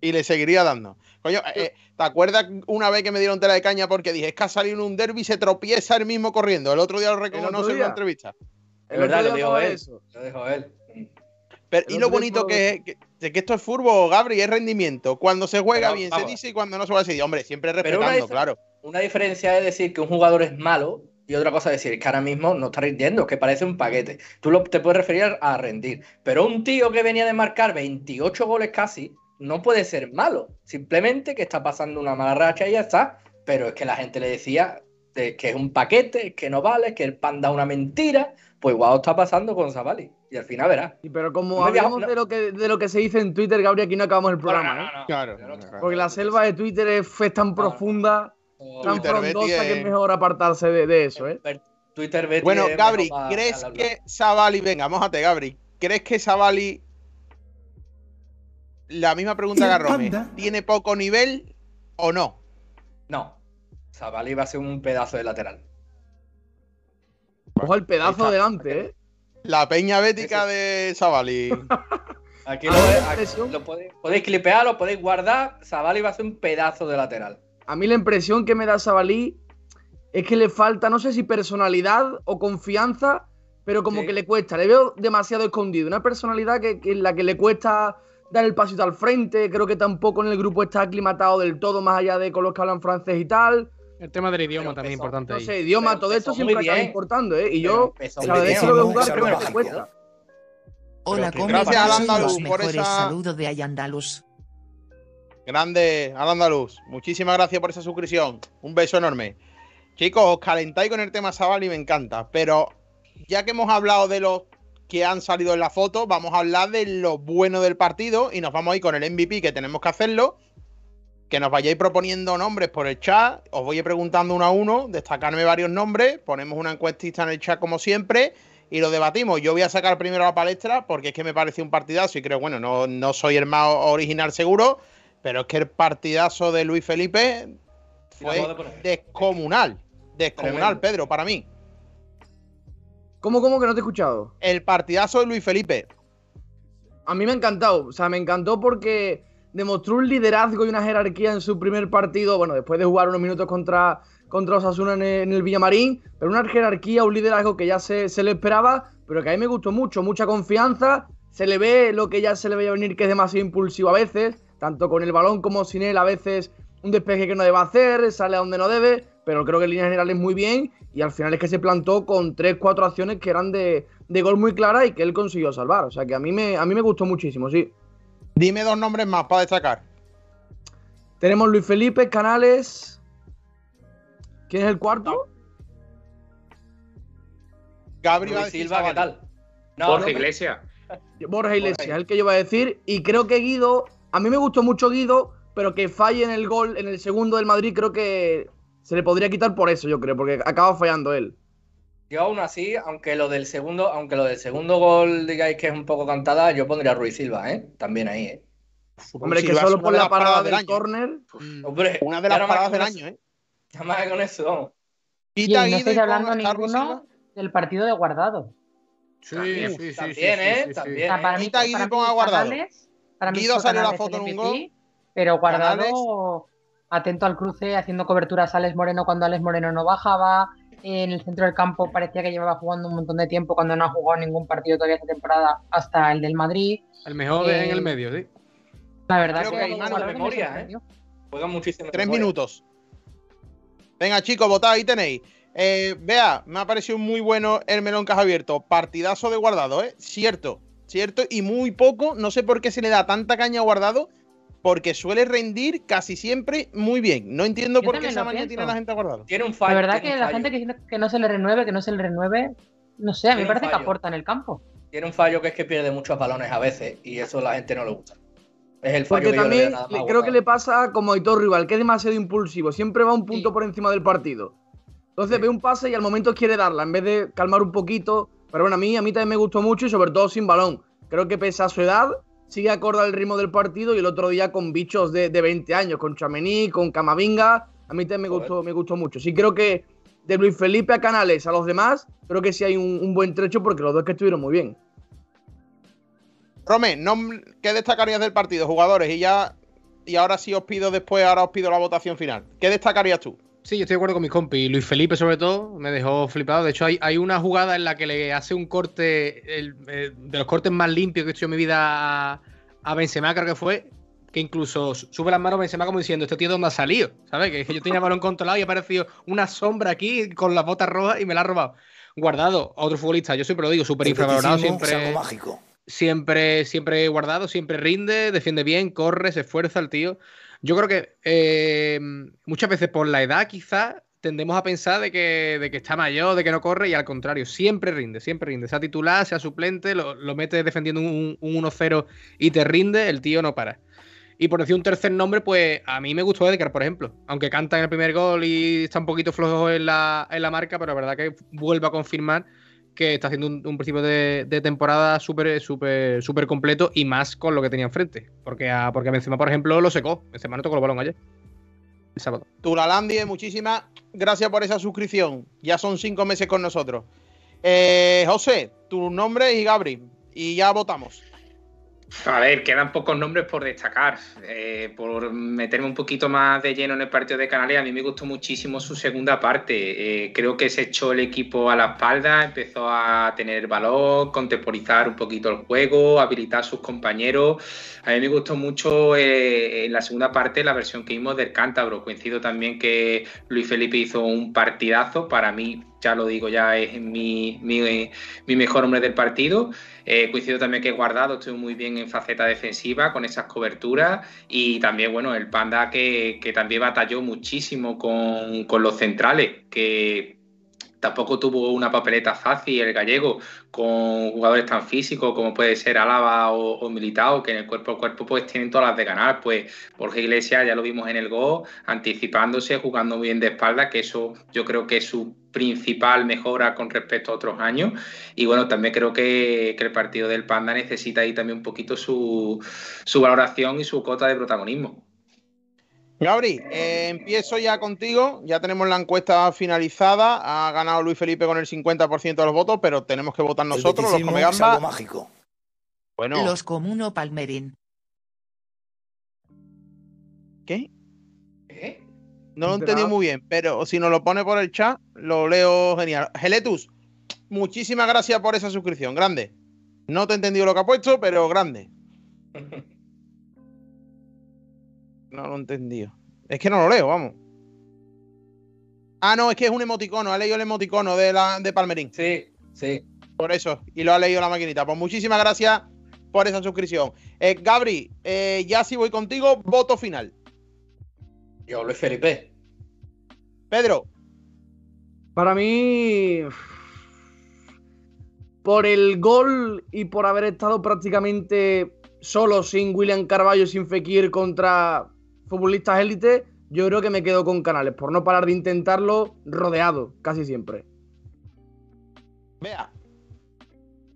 B: y le seguiría dando. Coño, eh, ¿te acuerdas una vez que me dieron tela de caña porque dije, es que ha salido en un derby y se tropieza él mismo corriendo? El otro día lo reconoció en una entrevista.
G: Es verdad, lo dijo él.
D: eso.
G: Lo dijo él.
B: Pero, y lo bonito que es que, de que esto es furbo, Gabri, es rendimiento. Cuando se juega
G: Pero,
B: bien
G: vamos.
B: se dice y cuando no se juega se dice. Hombre, siempre
G: Pero una
B: respetando, claro.
G: Una diferencia es decir que un jugador es malo y otra cosa es decir que ahora mismo no está rindiendo, que parece un paquete. Tú lo, te puedes referir a rendir. Pero un tío que venía de marcar 28 goles casi no puede ser malo. Simplemente que está pasando una mala racha y ya está. Pero es que la gente le decía de que es un paquete, que no vale, que el pan da una mentira. Pues igual está pasando con Zavali. Y al final verás.
D: Y pero como
G: No
D: hablamos de lo que de lo que se dice en Twitter, Gabriel, aquí no acabamos el programa, ¿eh?
B: Claro.
D: Porque la selva de Twitter es, es tan profunda, tan
B: Twitter,
D: frondosa que
B: es-
D: mejor apartarse de, de eso, ¿eh?
G: Twitter Betty
B: Bueno, Gabri, ¿crees
G: para
B: que Savali, venga, mójate, Gabri, ¿crees que Savali, la misma pregunta que a Rome, tiene poco nivel o no?
G: No. Zavali va a ser un pedazo de lateral.
D: Ojo el pedazo delante, ¿eh?
B: La peña bética de Savali.
G: Aquí lo, aquí lo podéis, podéis clipear, lo podéis guardar. Zavali va a ser un pedazo de lateral.
D: A mí la impresión que me da Sabalí es que le falta, no sé si personalidad o confianza, pero como
G: Sí.
D: que le cuesta. Le veo demasiado escondido. Una personalidad que, que en la que le cuesta dar el pasito al frente. Creo que tampoco en el grupo está aclimatado del todo, más allá de con los que hablan francés y tal.
I: El tema del idioma
G: Pero
I: también es importante
D: No sé, idioma,
G: Pero
D: todo esto siempre acaba importando, ¿eh? Y yo, cada vez que lo jugar, creo que cuesta.
C: Hola, ¿cómo
B: gracias al andaluz por esa-
C: saludos de Ayandalus?
B: Grande, al andaluz. Muchísimas gracias por esa suscripción. Un beso enorme. Chicos, os calentáis con el tema Sabal y me encanta. Pero ya que hemos hablado de los que han salido en la foto, vamos a hablar de lo bueno del partido y nos vamos a ir con el MVP que tenemos que hacerlo. Que nos vayáis proponiendo nombres por el chat. Os voy preguntando uno a uno, destacarme varios nombres. Ponemos una encuestista en el chat como siempre y lo debatimos. Yo voy a sacar primero la palestra porque es que me parece un partidazo y creo, bueno, no, no soy el más original seguro, pero es que el partidazo de Luis Felipe fue descomunal. Descomunal, Pedro, para mí.
D: ¿Cómo, cómo que no te he escuchado?
B: El partidazo de Luis Felipe.
D: A mí me ha encantado. O sea, me encantó porque demostró un liderazgo y una jerarquía en su primer partido. Bueno, después de jugar unos minutos contra, contra Osasuna en el, en el Villamarín. Pero una jerarquía, un liderazgo que ya se, se, le esperaba. Pero que a mí me gustó mucho. Mucha confianza. Se le ve lo que ya se le veía venir, que es demasiado impulsivo a veces. Tanto con el balón como sin él. A veces un despeje que no debe hacer. Sale a donde no debe pero creo que en líneas generales muy bien y al final es que se plantó con 3-4 acciones que eran de, de, gol muy clara y que él consiguió salvar. O sea que a mí, me, a mí me gustó muchísimo, sí.
B: Dime dos nombres más para destacar.
D: Tenemos Luis Felipe Canales. ¿Quién es el cuarto?
B: Gabriel
G: Silva, ¿qué tal?
E: No, Borja Iglesias.
D: Borja Iglesias, el que yo iba a decir. Y creo que Guido, a mí me gustó mucho Guido, pero que falle en el gol, en el segundo del Madrid, creo que se le podría quitar por eso, yo creo, porque acaba fallando él.
G: Yo aún así, aunque lo del segundo, aunque lo del segundo gol digáis que es un poco cantada, yo pondría a Ruiz Silva, ¿eh? También ahí, ¿eh?
D: Hombre, que solo por la parada del, del córner.
G: Hombre,
B: una de las paradas del año, ¿eh?
G: Ya más con eso, vamos.
H: Y no estoy hablando ninguno del partido de guardado.
I: Sí,
G: también,
I: sí, sí.
G: También,
I: sí,
G: ¿eh?
I: sí,
G: también.
H: O sea, para mí, para
B: ponga guardado.
H: Canales- para mí
B: Guido salió la foto en un gol.
H: Pero guardado
B: Canales.
H: atento al cruce, haciendo coberturas a Alex Moreno cuando Alex Moreno no bajaba. En el centro del campo parecía que llevaba jugando un montón de tiempo cuando no ha jugado ningún partido todavía esta temporada hasta el del Madrid.
I: El mejor en
H: Eh,
I: el medio, sí.
H: La verdad
B: Creo
H: que,
G: de
H: me
G: memoria. Juega muchísimo.
B: Tres
G: ¿eh?
B: minutos. Venga, chicos, votad, ahí tenéis. Eh, vea, me ha parecido muy bueno el melón que has abierto. Partidazo de guardado, ¿eh? Cierto, cierto. Y muy poco, no sé por qué se le da tanta caña a guardado, porque suele rendir casi siempre muy bien. No entiendo
H: Yo
B: por qué esa manía
H: pienso.
B: tiene la gente a guardado.
G: Tiene un fallo.
H: La verdad que la
G: fallo.
H: gente que no se le renueve, que no se le renueve, no sé, a mí me parece que aporta en el campo.
G: Tiene un fallo que es que pierde muchos balones a veces y eso a la gente no le gusta. Es el fallo
D: Porque
G: que yo
D: también
G: nada más
D: le- creo
G: guardado.
D: que le pasa como a Hitor Rival, que es demasiado impulsivo. Siempre va un punto
H: Sí.
D: por encima del partido. Entonces ve un pase y al momento quiere darla, en vez de calmar un poquito. Pero bueno, a mí, a mí también me gustó mucho y sobre todo sin balón. Creo que pese a su edad, sigue acorde al ritmo del partido y el otro día con bichos de, de 20 años, con Chamení, con Camavinga. A mí también me gustó, me gustó mucho. Sí creo que de Luis Felipe a Canales a los demás, creo que sí hay un, un buen trecho porque los dos que estuvieron muy bien.
B: Nom- ¿qué destacarías del partido, jugadores? Y ya. Y ahora sí os pido después, ahora os pido la votación final. ¿Qué destacarías tú?
I: Sí, yo estoy de acuerdo con mis compis. Luis Felipe, sobre todo, me dejó flipado. De hecho, hay, hay una jugada en la que le hace un corte, el- de los cortes más limpios que he hecho en mi vida a, Benzema, creo que fue, que incluso sube las manos Benzema como diciendo, este tío de dónde ha salido, ¿sabes? Que, yo tenía el balón controlado y ha aparecido una sombra aquí con las botas rojas y me la ha robado. Guardado, otro futbolista, yo siempre lo digo, súper infravalorado, siempre
F: mágico.
I: siempre, siempre guardado, siempre rinde, defiende bien, corre, se esfuerza el tío. Yo creo que eh, muchas veces por la edad quizás tendemos a pensar de que, de que está mayor, de que no corre y al contrario, siempre rinde, siempre rinde. Sea titular, sea suplente, lo, lo metes defendiendo un, un 1-0 y te rinde, el tío no para. Y por decir un tercer nombre, pues a mí me gustó Edgar, por ejemplo. Aunque canta en el primer gol y está un poquito flojo en la, en la marca, pero la verdad que vuelve a confirmar que está haciendo un, principio de, temporada súper súper súper completo y más con lo que tenía enfrente. Porque a, porque Benzema, por ejemplo, lo secó. Benzema no tocó el balón ayer. El sábado.
B: Tulalandie, muchísimas gracias por esa suscripción. Ya son cinco meses con nosotros. Eh, José, tu nombre y Gabri. Y ya votamos.
E: A ver, quedan pocos nombres por destacar. Eh, por meterme un poquito más de lleno en el partido de Canales, a mí me gustó muchísimo su segunda parte. Eh, creo que se echó el equipo a la espalda, empezó a tener balón, contemporizar un poquito el juego, habilitar a sus compañeros. A mí me gustó mucho eh, en la segunda parte la versión que vimos del Cántabro. Coincido también que Luis Felipe hizo un partidazo. Para mí ya lo digo, ya es mi, mi, mi mejor hombre del partido. Eh, coincido también que Guardado estuvo muy bien en faceta defensiva con esas coberturas y también, bueno, el Panda que, que también batalló muchísimo con, con los centrales, que tampoco tuvo una papeleta fácil el gallego con jugadores tan físicos como puede ser Álava o, o, Militao, que en el cuerpo a cuerpo pues tienen todas las de ganar. Pues Jorge Iglesias ya lo vimos en el gol, anticipándose, jugando muy bien de espalda, que eso yo creo que es su principal mejora con respecto a otros años. Y bueno, también creo que, que el partido del Panda necesita ahí también un poquito su, su valoración y su cota de protagonismo.
B: Gabri, eh, empiezo ya contigo. Ya tenemos la encuesta finalizada. Ha ganado Luis Felipe con el 50% de los votos, pero tenemos que votar nosotros, los Comegamba.
F: mágico.
B: Bueno,
C: Los Comuno Palmerín.
B: ¿qué? No lo
D: nada.
B: muy bien, pero si nos lo pone por el chat, lo leo genial. Geletus, muchísimas gracias por esa suscripción. Grande. No te he entendido lo que ha puesto, pero grande. No lo he entendido. Es que no lo leo, vamos. Ah, no, es que es un emoticono. Ha leído el emoticono de, la, de Palmerín.
G: Sí, sí.
B: Por eso. Y lo ha leído la maquinita. Pues muchísimas gracias por esa suscripción. Eh, Gabri, eh, ya si voy contigo, voto final.
G: Yo, Luis Felipe.
B: Pedro,
D: Para mí, por el gol y por haber estado prácticamente solo sin William Carballo, sin Fekir contra futbolistas élite, yo creo que me quedo con Canales, por no parar de intentarlo rodeado casi siempre.
B: vea.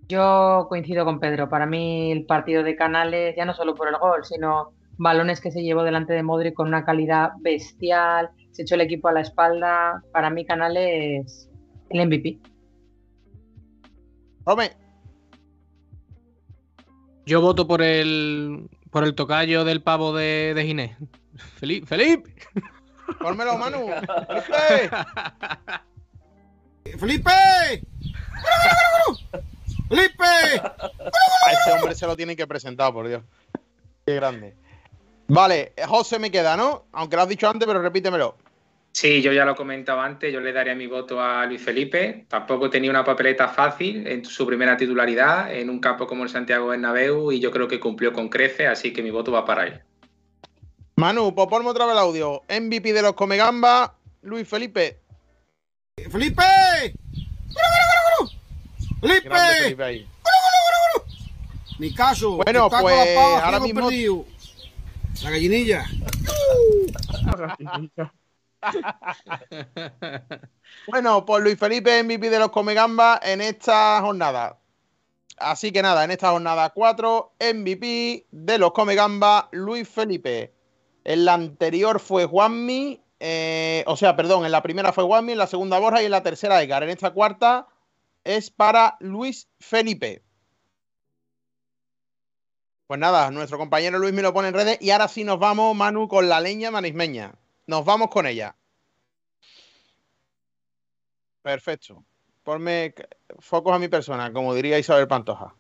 H: Yo coincido con Pedro. Para mí el partido de Canales, ya no solo por el gol, sino balones que se llevó delante de Modric con una calidad bestial, se echó el equipo a la espalda. Para mí Canales el MVP.
B: Rome,
I: Yo voto por el por el tocayo del pavo de, de Ginés. Felipe, Felipe.
B: pónmelo, Manu. Felipe.
J: ¡Felipe! ¡Felipe!
B: A ese hombre se lo tienen que presentar, por Dios. Qué grande. Vale, José me queda, ¿no? Aunque lo has dicho antes, pero repítemelo.
E: Sí, yo ya lo he comentado antes, yo le daría mi voto a Luis Felipe. Tampoco tenía una papeleta fácil en su primera titularidad en un campo como el Santiago Bernabéu y yo creo que cumplió con crece, así que mi voto va para él.
B: Manu, pues ponme otra vez el audio. MVP de los Comegamba, Luis Felipe.
J: ¡Felipe! ¡Felipe!
B: Felipe ahí.
J: Ni caso.
B: Bueno, pues,
J: la pava,
B: ahora mismo-
J: perdido. La gallinilla.
B: Bueno, pues Luis Felipe MVP de los Comegamba en esta jornada. Así que nada, en esta jornada 4, MVP de los Comegamba, Luis Felipe. En la anterior fue Juanmi, eh, o sea, perdón, en la primera fue Juanmi, en la segunda Borja y en la tercera Edgar. En esta cuarta es para Luis Felipe. Pues nada, nuestro compañero Luis me lo pone en redes y ahora sí nos vamos, Manu, con la leña manismeña. Nos vamos con ella. Perfecto. Ponme focos a mi persona, como diría Isabel Pantoja.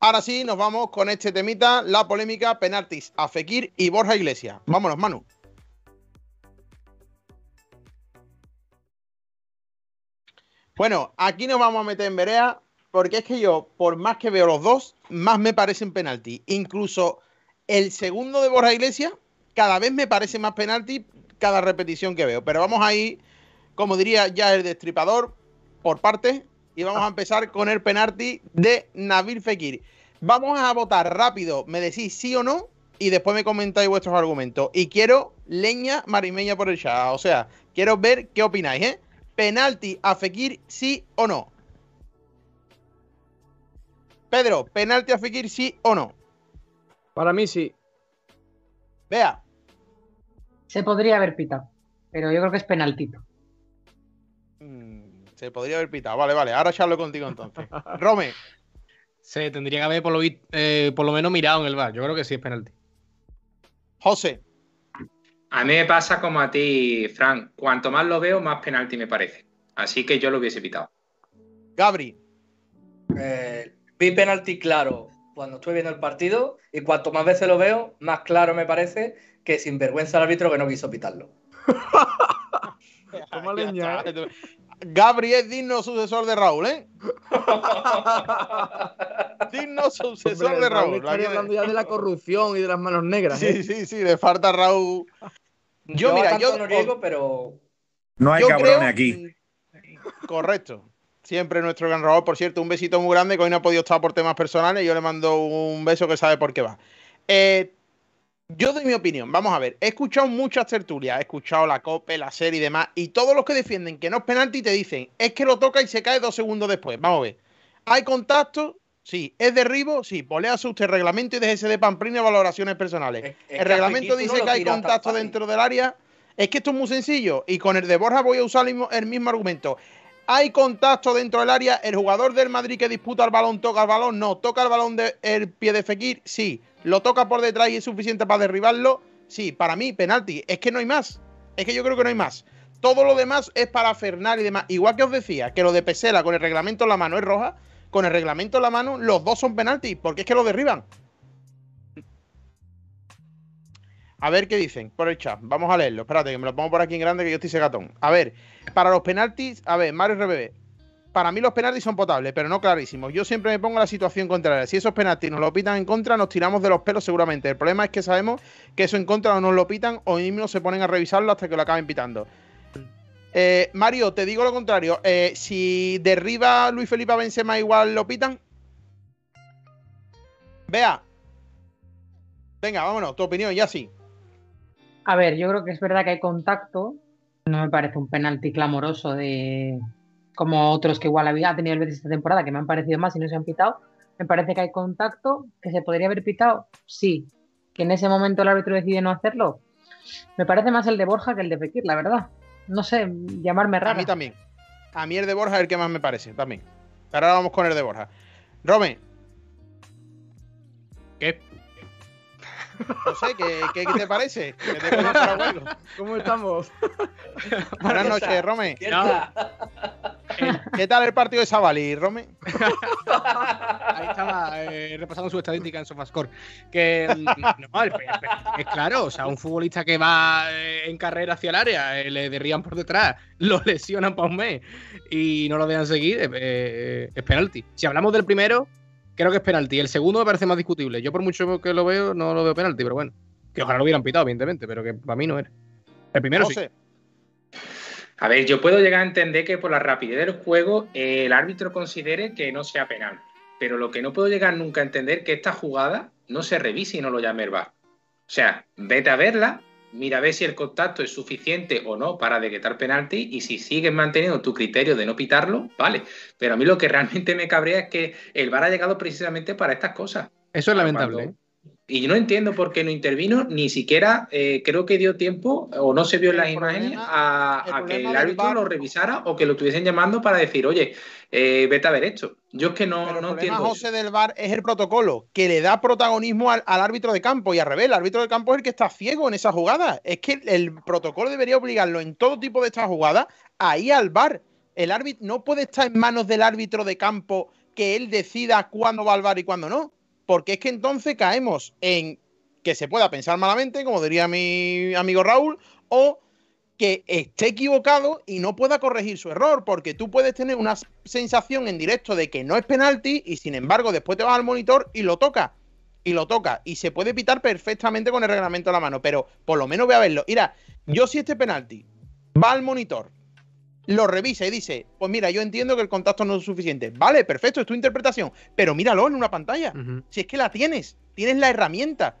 B: Ahora sí, nos vamos con este temita, la polémica, penaltis a Fekir y Borja Iglesias. Vámonos, Manu. Bueno, aquí nos vamos a meter en verea, porque es que yo, por más que veo los dos, más me parecen penalti. Incluso el segundo de Borja Iglesias, cada vez me parece más penalti cada repetición que veo. Pero vamos a ir, como diría ya el destripador, por partes. Y vamos a empezar con el penalti de Nabil Fekir. Vamos a votar rápido, me decís sí o no, y después me comentáis vuestros argumentos. Y quiero leña marimeña por el chat. O sea, quiero ver qué opináis, ¿eh? Penalti a Fekir, sí o no. Pedro, penalti a Fekir, sí o no.
D: Para mí sí.
B: Vea,
H: Se podría haber pitado, pero yo creo que es penaltito.
B: Mm, se podría haber pitado. Vale, vale. Ahora charlo contigo entonces. Rome,
I: Se tendría que haber por lo, vi- eh, por lo menos mirado en el bar. Yo creo que sí es penalti.
B: José,
E: A mí me pasa como a ti, Frank. Cuanto más lo veo, más penalti me parece. Así que yo lo hubiese pitado.
B: Gabri,
G: Eh, vi penalti claro cuando estuve viendo el partido y cuanto más veces lo veo, más claro me parece que sin vergüenza el árbitro que no quiso pitarlo.
D: Toma leña. ¿eh?
B: Gabri es digno sucesor de Raúl, ¿eh? digno sucesor
D: Hombre,
B: de
D: Raúl
B: Raúl.
D: estaría hablando ya de la corrupción y de las manos negras. ¿eh?
B: Sí, sí, sí, le falta a Raúl. Yo,
G: Yo,
B: mira, yo-
G: no niego, pero
K: No hay cabrones
B: creo-
K: aquí.
B: Correcto. Siempre nuestro gran Raúl, por cierto, un besito muy grande que hoy no ha podido estar por temas personales. Yo le mando un beso que sabe por qué va. Eh, yo doy mi opinión. Vamos a ver. He escuchado muchas tertulias, he escuchado la COPE, la serie y demás. Y todos los que defienden que no es penalti te dicen es que lo toca y se cae dos segundos después. Vamos a ver. ¿Hay contacto? Sí. ¿Es derribo? Sí. Pues léase usted el reglamento y déjese de pamplina valoraciones personales.
G: es- es
B: el reglamento
G: no
B: dice que hay contacto dentro del área. Es que esto es muy sencillo. Y con el de Borja voy a usar el mismo argumento. ¿Hay contacto dentro del área? ¿El jugador del Madrid que disputa el balón toca el balón? No. ¿Toca el balón del pie de Fekir? Sí. ¿Lo toca por detrás y es suficiente para derribarlo? Sí. Para mí, penalti. Es que no hay más. Es que yo creo que no hay más. Todo lo demás es para Fernal y demás. Igual que os decía, que lo de Pesela con el reglamento en la mano es roja. Con el reglamento en la mano, los dos son penaltis. Porque es que lo derriban. A ver qué dicen por el chat. Vamos a leerlo. Espérate, que me lo pongo por aquí en grande que yo estoy segatón. A ver, para los penaltis, a ver, Mario RBB. Para mí los penaltis son potables, pero no clarísimos. Yo siempre me pongo la situación contraria. Si esos penaltis nos lo pitan en contra, nos tiramos de los pelos seguramente. El problema es que sabemos que eso en contra no nos lo pitan o mismo se ponen a revisarlo hasta que lo acaben pitando. Eh, Mario, te digo lo contrario. Eh, si derriba Luis Felipe a Benzema igual lo pitan. Vea. Venga, vámonos. Tu opinión, ya sí.
H: A ver, yo creo que es verdad que hay contacto. No me parece un penalti clamoroso de como otros que igual había tenido el Betis esta temporada, que me han parecido más y no se han pitado. Me parece que hay contacto, que se podría haber pitado, sí. Que en ese momento el árbitro decide no hacerlo. Me parece más el de Borja que el de Fekir, la verdad. No sé, llamarme
B: A
H: rara.
B: mí también. A mí el de Borja es el que más me parece, también. Pero ahora vamos con el de Borja. Rome,
I: ¿Qué?
B: No sé, ¿qué, qué- qué te parece? Que te.
D: ¿Cómo estamos?
B: Buenas noches, Rome.
G: ¿qué
I: No.
G: tal?
B: ¿Qué tal el partido de Sabali, Rome?
I: Ahí estaba eh, repasando su estadística en Sofascore. Que mm, no, el- el- es claro, o sea, un futbolista que va eh, en carrera hacia el área, eh, le derriban por detrás, lo lesionan para un mes y no lo dejan seguir, es penalti. Si hablamos del primero, creo que es penalti. El segundo me parece más discutible. Yo, por mucho que lo veo, no lo veo penalti, pero bueno. Que ojalá lo hubieran pitado, evidentemente, pero que para mí no era. El primero sí.
E: A ver, yo puedo llegar a entender que por la rapidez del juego eh, el árbitro considere que no sea penal. Pero lo que no puedo llegar nunca a entender es que esta jugada no se revise y no lo llame el VAR. O sea, vete a verla, mira a ver si el contacto es suficiente o no para decretar penalti y si sigues manteniendo tu criterio de no pitarlo, vale. Pero a mí lo que realmente me cabrea es que el VAR ha llegado precisamente para estas cosas.
I: Eso es lamentable.
E: Cuando- Y no entiendo por qué no intervino, ni siquiera eh, creo que dio tiempo o no se vio en
B: El
E: las imágenes a,
B: el
E: que el árbitro lo revisara o que lo estuviesen llamando para decir, oye, eh, vete a ver esto. Yo es que no,
B: pero el
E: no entiendo.
B: José, del VAR es el protocolo, que le da protagonismo al, al árbitro de campo y al revés, el árbitro de campo es el que está ciego en esa jugada. Es que el, el protocolo debería obligarlo en todo tipo de estas jugadas a ir al VAR. El árbitro no puede estar en manos del árbitro de campo que él decida cuándo va al VAR y cuándo no. Porque es que entonces caemos en que se pueda pensar malamente, como diría mi amigo Raúl, o que esté equivocado y no pueda corregir su error, porque tú puedes tener una sensación en directo de que no es penalti y sin embargo después te vas al monitor y lo toca. Y lo toca. Y se puede pitar perfectamente con el reglamento en la mano, pero por lo menos voy a verlo. Mira, yo si este penalti va al monitor, lo revisa y dice, pues mira, yo entiendo que el contacto no es suficiente. Vale, perfecto, es tu interpretación, pero míralo en una pantalla. Si es que la tienes, tienes la herramienta.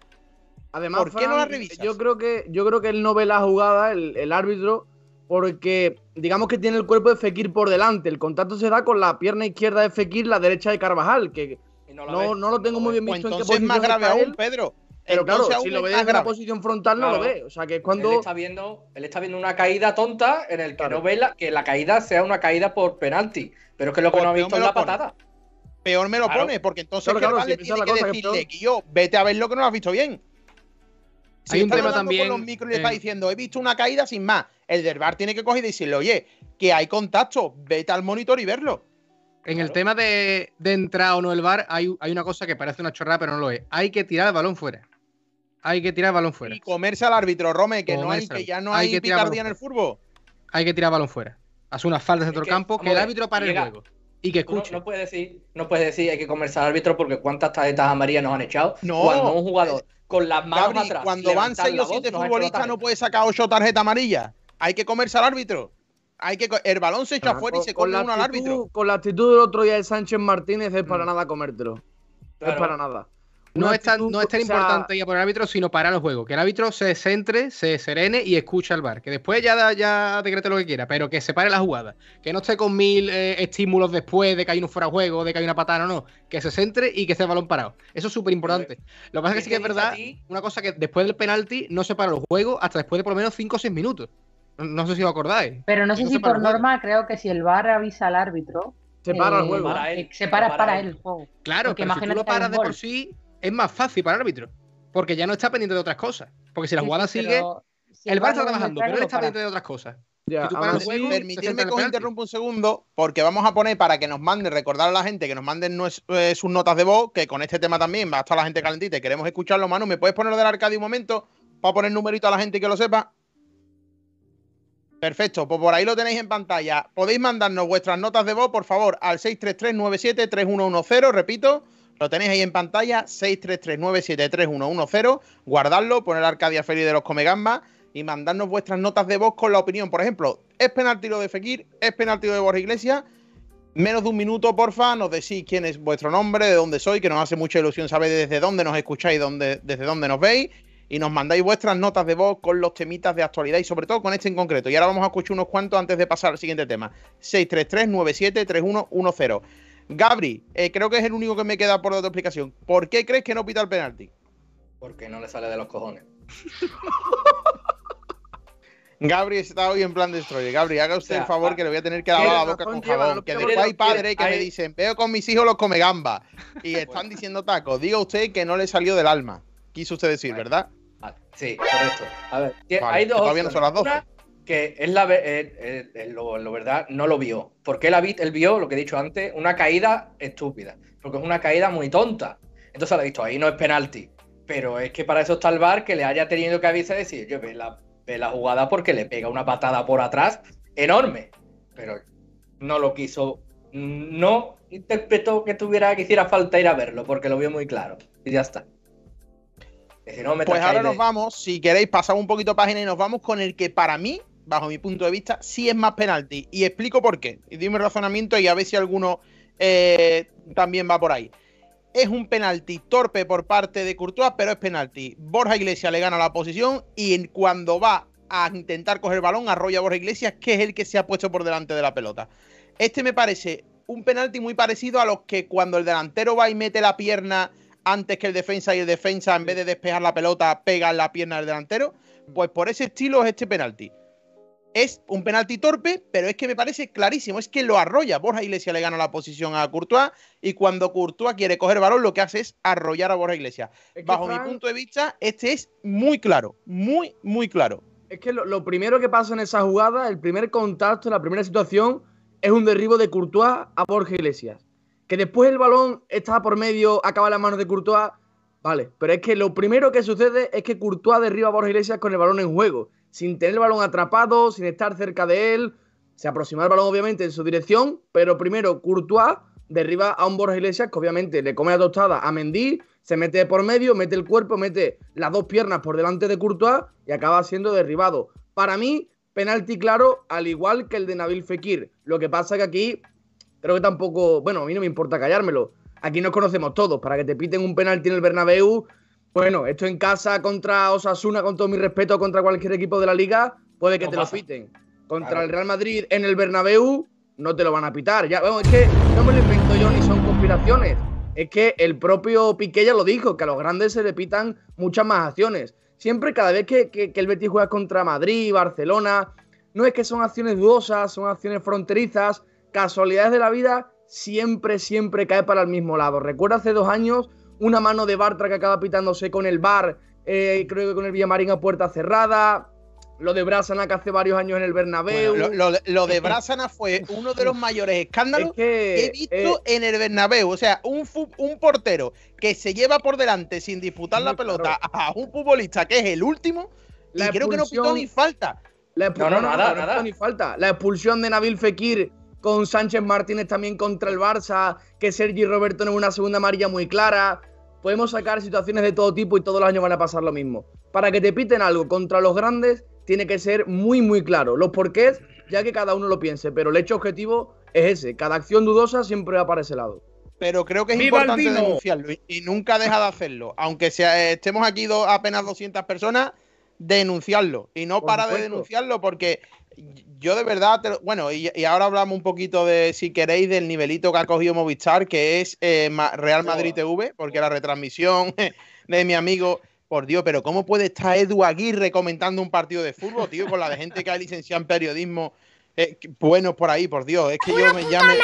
D: Además,
B: ¿Por qué no la revisas?
D: Yo creo que, yo creo que él no ve la jugada, el, el árbitro, porque digamos que tiene el cuerpo de Fekir por delante. El contacto se da con la pierna izquierda de Fekir, la derecha de Carvajal, que
G: no, lo
D: no, lo tengo muy bien
B: Pues
D: visto en qué
B: entonces es más grave aún,
D: él,
B: Pedro.
D: Pero claro, si lo ve desde una
B: grave.
D: posición frontal no lo ve. O sea que es
G: Él
D: cuando...
G: está viendo, él está viendo una caída tonta en el que
D: Claro.
G: no ve la- que la caída sea una caída por penalti. Pero es que lo que
B: Pues
G: no ha visto es la
B: pone.
G: patada.
B: peor me lo
G: Claro.
B: pone, porque entonces
D: si
B: le tiene
D: la
B: que
D: cosa,
B: decirle que yo, vete a ver lo que no lo has visto bien. Si
I: Hay un
B: está
I: tema también,
B: con los micros y le está diciendo, he visto una caída sin más, el del VAR tiene que coger y decirle, oye, que hay contacto, vete al monitor y verlo.
I: En el tema de, de entrar o no el bar, hay, hay una cosa que parece una chorrada, pero no lo es. Hay que tirar el balón fuera. Hay que tirar el balón fuera.
B: Y comerse al árbitro, Rome, que no hay, que ya no
I: Hay
B: hay,
I: que tirar
B: picardía en el fútbol.
I: hay que tirar balón fuera. Haz una falta de centro
G: que,
I: campo, que el árbitro pare el juego. Y que
G: no,
I: escuche.
G: no puedes decir, no puedes decir hay que comerse al árbitro porque cuántas tarjetas amarillas nos han echado.
B: No.
G: Cuando un jugador con las manos
B: Gabri,
G: atrás.
B: cuando van
G: levantar
B: 6
G: la
B: o 7
G: voz, nos ha hecho la
B: futbolistas no puede sacar 8 tarjetas amarillas. Hay que comerse al árbitro. Hay que el balón se echa afuera y se come uno al árbitro.
D: Con la actitud del otro día de Sánchez Martínez es para nada comértelo. No
G: Claro.
D: es para nada.
I: No es tan, no es tan
D: o sea,
I: importante ir por el árbitro, sino parar el juego. Que el árbitro se centre, se serene y escuche al bar. Que después ya, da- ya decrete lo que quiera, pero que se pare la jugada. Que no esté con mil eh, estímulos después de que hay un fuera de juego, de que hay una patada, no, no. Que se centre y que esté el balón parado. Eso es súper importante. Lo que pasa es que sí que es
G: ¿Qué te dice
I: verdad, una cosa que después del penalti no se para el juego hasta después de por lo menos 5 o 6 minutos. No, no sé si os acordáis.
H: Pero no sé
I: No
H: si
I: para
H: por norma creo que si el VAR avisa al árbitro.
D: Se para el
H: eh,
D: juego.
G: Para él,
H: se para,
G: para
H: para
G: él.
H: el juego.
I: Claro,
H: Porque
I: pero si tú lo paras de por sí, es más fácil para el árbitro. Porque ya no está pendiente de otras cosas. Porque si la
H: Sí,
I: jugada
H: sí,
I: sigue,
H: si
I: el VAR está trabajando, pero él está
H: para.
I: pendiente de otras cosas.
D: Ya,
I: Si juego, en
B: que os interrumpa un segundo, porque vamos a poner para que nos manden, recordar a la gente que nos manden eh, sus notas de voz, que con este tema también va a estar la gente calentita y queremos escucharlo, Manu. ¿Me puedes poner lo del arcade un momento para poner numerito a la gente y que lo sepa? Perfecto, pues por ahí lo tenéis en pantalla. Podéis mandarnos vuestras notas de voz, por favor, al 633973110, repito, lo tenéis ahí en pantalla, 633973110, guardadlo, poner Arcadia Feliz de los Comegamba y mandarnos vuestras notas de voz con la opinión. Por ejemplo, ¿es penalti lo de Fekir? ¿Es penalti lo de Borja Iglesias? Menos de un minuto, porfa, nos decís quién es vuestro nombre, de dónde sois, que nos hace mucha ilusión saber desde dónde nos escucháis, desde dónde nos veis, y nos mandáis vuestras notas de voz con los temitas de actualidad y sobre todo con este en concreto. Y ahora vamos a escuchar unos cuantos antes de pasar al siguiente tema. 633-973110. Gabri, eh, creo que es el único que me queda por dar tu explicación. ¿Por qué crees que no pita el penalti?
G: Porque no le sale de los cojones.
B: Gabri está hoy en plan destroyer. Gabri, haga usted
G: O sea,
B: el favor
G: ah,
B: que le voy a tener que lavar la boca con jabón. Que después hay padres que me dicen, veo con mis hijos los come gamba. Y están diciendo tacos. Diga usted que no le salió del alma. Quiso usted decir. ¿verdad?
G: Vale, sí, correcto. A ver,
B: Vale,
G: hay dos
B: todavía no son las.
G: Una, que es la eh, eh, eh, lo, lo verdad, no lo vio. Porque él, él vio, lo que he dicho antes, una caída estúpida. Porque es una caída muy tonta. Entonces lo ha visto, ahí no es penalti. Pero es que para eso está el VAR que le haya tenido que avisar y decir, yo ve la, ve la jugada porque le pega una patada por atrás enorme. Pero no lo quiso, no interpretó que tuviera que hiciera falta ir a verlo, porque lo vio muy claro. Y ya está. No me
B: Pues ahora
G: de-
B: nos vamos, si queréis, pasamos un poquito página y nos vamos con el que para mí, bajo mi punto de vista, sí es más penalti. Y explico por qué. Y dime el razonamiento y a ver si alguno eh, también va por ahí. Es un penalti torpe por parte de Courtois, pero es penalti. Borja Iglesias le gana la posición y cuando va a intentar coger el balón, arrolla a Borja Iglesias, que es el que se ha puesto por delante de la pelota. Este me parece un penalti muy parecido a los que cuando el delantero va y mete la pierna antes que el defensa y el defensa, en vez de despejar la pelota, pega en la pierna del delantero. Pues por ese estilo es este penalti. Es un penalti torpe, pero es que me parece clarísimo. Es que lo arrolla. Borja Iglesias le gana la posición a Courtois y cuando Courtois quiere coger balón, lo que hace es arrollar a Borja Iglesias.
D: Es que,
B: Bajo mi punto de vista, este es muy claro. Muy, muy claro.
D: Es que lo, lo primero que pasa en esa jugada, el primer contacto, la primera situación, es un derribo de Courtois a Borja Iglesias. Que después el balón está por medio, acaba en las manos de Courtois. Vale, pero es que lo primero que sucede es que Courtois derriba a Borja Iglesias con el balón en juego, sin tener el balón atrapado, sin estar cerca de él. Se aproxima el balón, obviamente, en su dirección, pero primero Courtois derriba a un Borja Iglesias que obviamente le come la tostada a Mendy, se mete por medio, mete el cuerpo, mete las dos piernas por delante de Courtois y acaba siendo derribado. Para mí, penalti claro, al igual que el de Nabil Fekir. Lo que pasa que aquí creo que tampoco, bueno, a mí no me importa callármelo. Aquí nos conocemos todos, para que te piten un penalti en el Bernabéu, bueno, esto en casa contra Osasuna, con todo mi respeto, contra cualquier equipo de la liga, puede que
G: No
D: te
G: pasa.
D: lo piten. Contra
G: Claro.
D: el Real Madrid en el Bernabéu, no te lo van a pitar. Ya, vamos, es que no me lo invento yo ni son conspiraciones. Es que el propio Piqué ya lo dijo, que a los grandes se le pitan muchas más acciones. Siempre, cada vez que, que- que el Betis juega contra Madrid, Barcelona, no es que son acciones dudosas, son acciones fronterizas, casualidades de la vida, siempre, siempre cae para el mismo lado. Recuerdo hace dos años una mano de Bartra que acaba pitándose con el bar, eh, creo que con el Villamarín a puerta cerrada. Lo de Brasana que hace varios años en el Bernabéu.
B: Bueno, lo, lo- lo de Brásana fue uno de los mayores escándalos
D: es que,
B: que he visto
D: eh,
B: en el Bernabéu. O sea, un, fu- un portero que se lleva por delante sin disputar la pelota a un futbolista que es el último
D: La
B: y creo que no pitó ni falta.
D: La
G: No, no,
D: no,
G: nada,
D: no, no
G: nada.
D: ni falta. La expulsión de Nabil Fekir con Sánchez Martínez también contra el Barça, que Sergi Roberto en una segunda amarilla muy clara. Podemos sacar situaciones de todo tipo y todos los años van a pasar lo mismo. Para que te piten algo contra los grandes, tiene que ser muy, muy claro. Los porqués, ya que cada uno lo piense, pero el hecho objetivo es ese. Cada acción dudosa siempre va para ese lado.
B: Pero creo que es
J: ¡Viva el
B: importante denunciarlo y, y nunca deja de hacerlo. Aunque sea, eh, estemos aquí do- apenas 200 personas, denunciarlo. Y no
D: Por
B: para de denunciarlo porque yo de verdad, te lo- bueno, y, y ahora hablamos un poquito de, si queréis, del nivelito que ha cogido Movistar, que es eh, Real Madrid TV, porque la retransmisión de mi amigo, por Dios, pero ¿cómo puede estar Edu Aguirre comentando un partido de fútbol, tío, con la de gente que ha licenciado en periodismo? Eh, buenos por ahí, por Dios, es que yo me llame.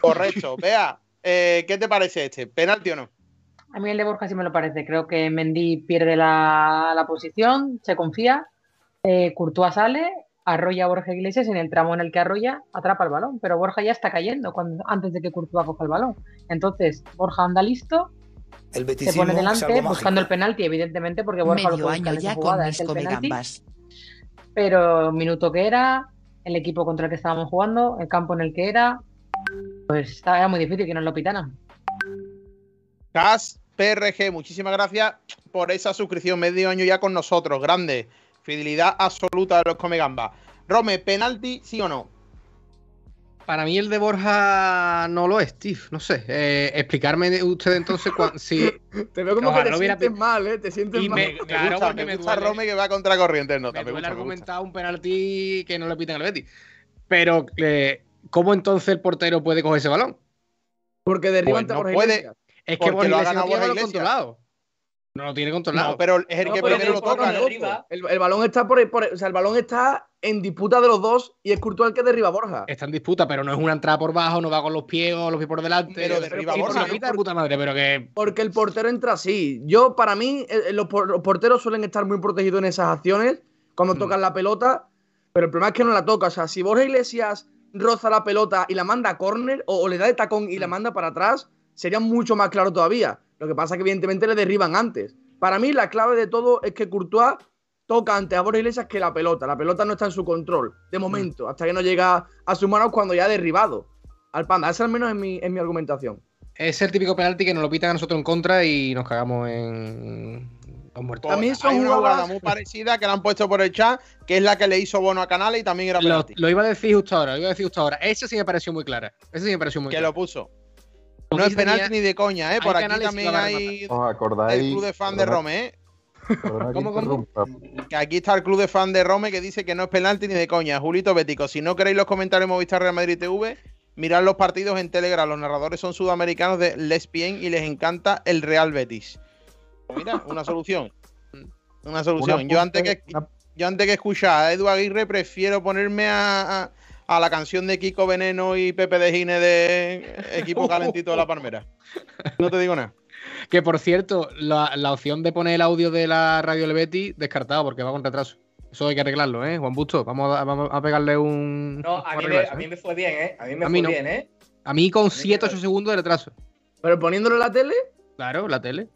B: Correcto, vea, eh, ¿qué te parece este? ¿Penalti o no?
H: A mí el de Borja sí me lo parece. Creo que Mendy pierde la, la posición, se confía. Eh, Courtois sale, arrolla a Borja Iglesias en el tramo en el que arrolla atrapa el balón. Pero Borja ya está cayendo cuando, antes de que Courtois coja el balón. Entonces Borja anda listo,
K: El
H: se pone delante buscando el penalti, evidentemente, porque Borja lo
C: Medio
H: busca
C: año ya con
H: jugada
C: mis
H: es el penalti. Pero minuto que era, el equipo contra el que estábamos jugando, el campo en el que era, pues estaba muy difícil que nos lo pitaran.
B: Cas PRG, muchísimas gracias por esa suscripción, medio año ya con nosotros, grande. Fidelidad absoluta de los Comegamba. Rome, ¿penalti sí o no?
I: Para mí el de Borja no lo es, Steve. No sé. Eh, explicarme usted entonces cuán- si.
D: Te veo como
I: Ojalá
D: que te
I: hubiera
D: sientes mal, ¿eh? Te sientes
I: Y
D: mal.
I: me-
B: Me
I: Claro,
B: gusta,
I: porque
B: me
I: me
B: gusta
I: duele.
B: Rome que va contra corriente en nota.
I: me
B: Me gusta, me
I: argumentar un penalti que no le pitan al Betis. Pero, eh, ¿cómo entonces el portero puede coger ese balón?
D: Porque derriba
B: Pues
D: ante
B: no
D: Borja
B: puede.
D: Iglesias.
I: Es que
B: Porque
I: Borja
B: lo ha
I: no
B: ganado Borja Iglesias.
I: No lo tiene controlado.
B: No, pero es el
G: No,
B: que primero lo toca. ¿no?
D: El, el balón está por, por- o sea, el balón está en disputa de los dos y es Courtois el que derriba a Borja.
I: Está en disputa, pero no es una entrada por bajo, no va con los pies o los pies por delante.
B: Pero derriba Borja,
I: por la
B: ¿no?
I: mitad de puta madre, pero que.
D: Porque el portero entra así. Yo, para mí, eh, eh, los, por- los porteros suelen estar muy protegidos en esas acciones cuando
I: Mm.
D: tocan la pelota, pero el problema es que no la toca. O sea, si Borja Iglesias roza la pelota y la manda a córner o, o le da de tacón y la manda para atrás, sería mucho más claro todavía. Lo que pasa es que, evidentemente, le derriban antes. Para mí, la clave de todo es que Courtois toca antes a Borja Iglesias que la pelota. La pelota no está en su control, de momento, hasta que no llega a sus manos cuando ya ha derribado al Panda. Esa al menos es mi, es mi argumentación.
I: Es el típico penalti que nos lo pitan a nosotros en contra y nos cagamos en. Los muertos.
D: También son
B: Hay una
D: jugadas-
B: jugada muy parecida que la han puesto por el chat, que es la que le hizo Bono a Canales y también era penalti.
I: lo iba a decir justo ahora, lo iba a decir justo ahora. Ese sí me pareció muy clara. Ese sí me pareció muy
B: que
I: clara.
B: lo puso. No es penalti ni de coña, ¿eh? Por aquí también hay
L: ¿Os acordáis?
B: el club de fan de Rome, ¿eh?
L: que
I: ¿Cómo, cómo?
L: interrumpa.
B: Que aquí está el club de fan de Rome que dice que no es penalti ni de coña. Julito Bético, si no queréis los comentarios de Movistar Real Madrid TV, mirad los partidos en Telegram. Los narradores son sudamericanos de l'Espien y les encanta el Real Betis. Pues mira, una solución. Una solución.
L: Una
B: yo, antes que, yo antes que escuchar a Edu Aguirre prefiero ponerme a, a- a la canción de Kiko Veneno y Pepe de Gine de Equipo Calentito de la Palmera. No te digo nada.
I: Que por cierto, la, la opción de poner el audio de la radio Betty, descartado porque va con retraso. Eso hay que arreglarlo, ¿eh? Juan Busto, vamos a, vamos a pegarle un.
G: No, a mí, me, a mí
I: ¿eh?
G: me fue bien, ¿eh? A mí me
I: A
G: fue
I: no.
G: bien, ¿eh?
I: A mí con
G: me
I: 7-8
G: parece.
I: segundos de retraso.
D: Pero poniéndolo en la tele,
I: Claro, la tele.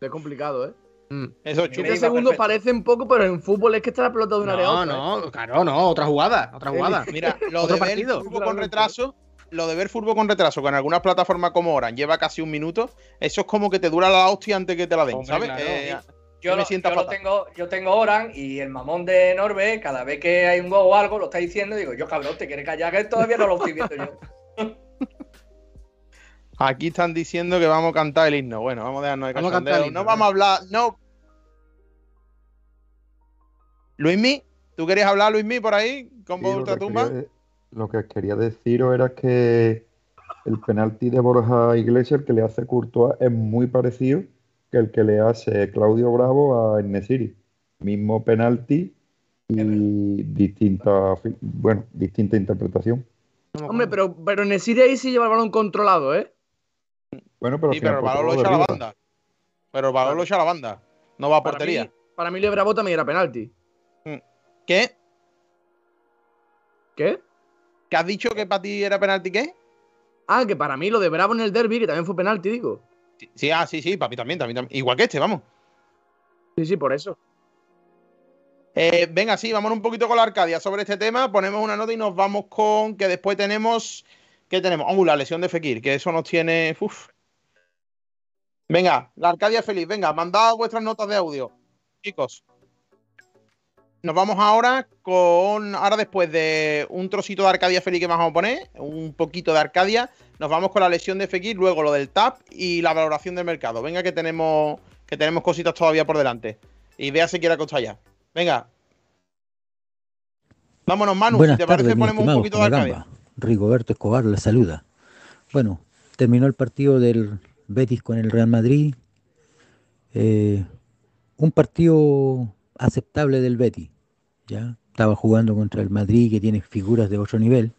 D: es complicado, ¿eh?
I: Mm.
B: Eso es
D: Siete segundos
G: perfecto.
D: parecen poco, pero en fútbol es que está la pelota de una área a
I: No,
D: otra. ¿eh?
I: no, claro, no, otra jugada, otra jugada.
B: Mira, lo
I: Otro
B: de ver
I: partido.
B: fútbol con retraso, lo de ver fútbol con retraso, con algunas plataformas como Oran lleva casi un minuto, eso es como que te dura la hostia antes que te la den,
I: Hombre,
B: ¿sabes?
I: claro.
B: Eh,
G: Yo,
B: me
G: lo,
B: siento
G: yo lo tengo, yo tengo Oran y el mamón de Norbe, cada vez que hay un gol o algo, lo está diciendo y digo, yo cabrón, te quieres callar que todavía no lo estoy viendo yo.
B: Aquí están diciendo que vamos a cantar el himno. Bueno, vamos a dejarnos de
I: Vamos cantar el himno,
B: No vamos a hablar, no. Luismi, ¿tú querías hablar, Luismi, por ahí? Con
L: Sí,
B: voz
L: lo, que
B: ultratumba.
L: lo que quería deciros era que el penalti de Borja Iglesias, el que le hace Courtois, es muy parecido que el que le hace Claudio Bravo a Enesiri. Mismo penalti y distinta, bueno, distinta interpretación.
D: Hombre, pero, pero Nesiri ahí sí lleva el balón controlado, ¿eh?
L: Bueno, pero
B: Sí, pero el balón lo echa a la banda. Pero el balón lo echa a la banda. No va a
D: Para
B: portería.
D: mí, para mí, Leo Bravo también era penalti.
B: ¿Qué?
D: ¿Qué?
B: ¿Que has dicho que para ti era penalti qué?
D: Ah, que para mí lo de Bravo en el derby, que también fue penalti, digo.
B: Sí, Sí, ah, sí, sí, para mí también, también, también. Igual que este, vamos.
D: Sí, sí, por eso.
B: Eh, venga, sí, vamos un poquito con la Arcadia sobre este tema. Ponemos una nota y nos vamos con que después tenemos. ¿Qué tenemos? Oh, la lesión de Fekir, que eso nos tiene. Uf. Venga, la Arcadia feliz. Venga, mandad vuestras notas de audio, chicos. Nos vamos ahora con. Ahora, después de un trocito de Arcadia feliz que vamos a poner, un poquito de Arcadia, nos vamos con la lesión de Fekir, luego lo del TAP y la valoración del mercado. Venga, que tenemos, que tenemos cositas todavía por delante. Y vea si quiere acostar ya. Venga. Vámonos, Manu.
K: Buenas
B: si te parece,
K: tardes, mi
B: ponemos un poquito de Arcadia.
K: Rigoberto Escobar le saluda. Bueno, terminó el partido del Betis con el Real Madrid. Eh, un partido aceptable del Betis. ¿ya? Estaba jugando contra el Madrid, que tiene figuras de otro nivel.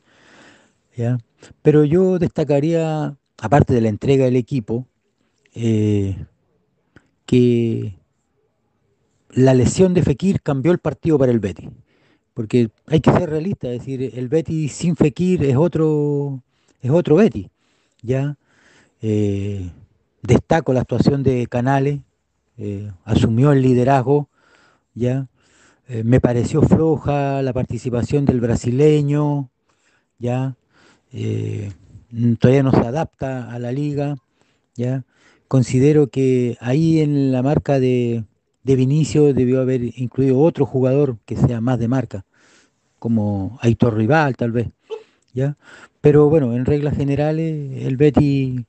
K: ¿ya? Pero yo destacaría, aparte de la entrega del equipo, eh, que la lesión de Fekir cambió el partido para el Betis. Porque hay que ser realista, es decir, el Betis sin Fekir es otro, es otro Betis. ¿ya? Eh, destaco la actuación de Canales, eh, asumió el liderazgo, ¿ya? Eh, me pareció floja la participación del brasileño, ¿ya? Eh, mm, todavía no se adapta a la liga, ¿ya? Considero que ahí en la marca de, de Vinicio debió haber incluido otro jugador que sea más de marca, como Aitor Rival tal vez, ¿ya? Pero bueno, en reglas generales el Betty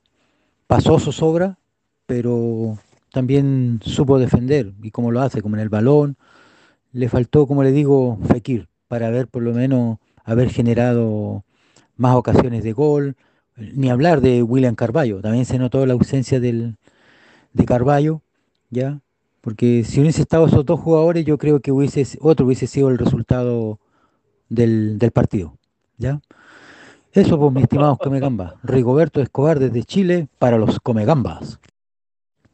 K: pasó zozobra, pero también supo defender, y como lo hace, como en el balón, le faltó, como le digo, Fekir, para haber por lo menos haber generado más ocasiones de gol, ni hablar de William Carballo, también se notó la ausencia del, de Carballo, ¿ya? Porque si hubiese estado esos dos jugadores, yo creo que hubiese, otro hubiese sido el resultado del, del partido, ¿ya? Eso, pues, mis estimados Comegambas. Rigoberto Escobar desde Chile para los Comegambas.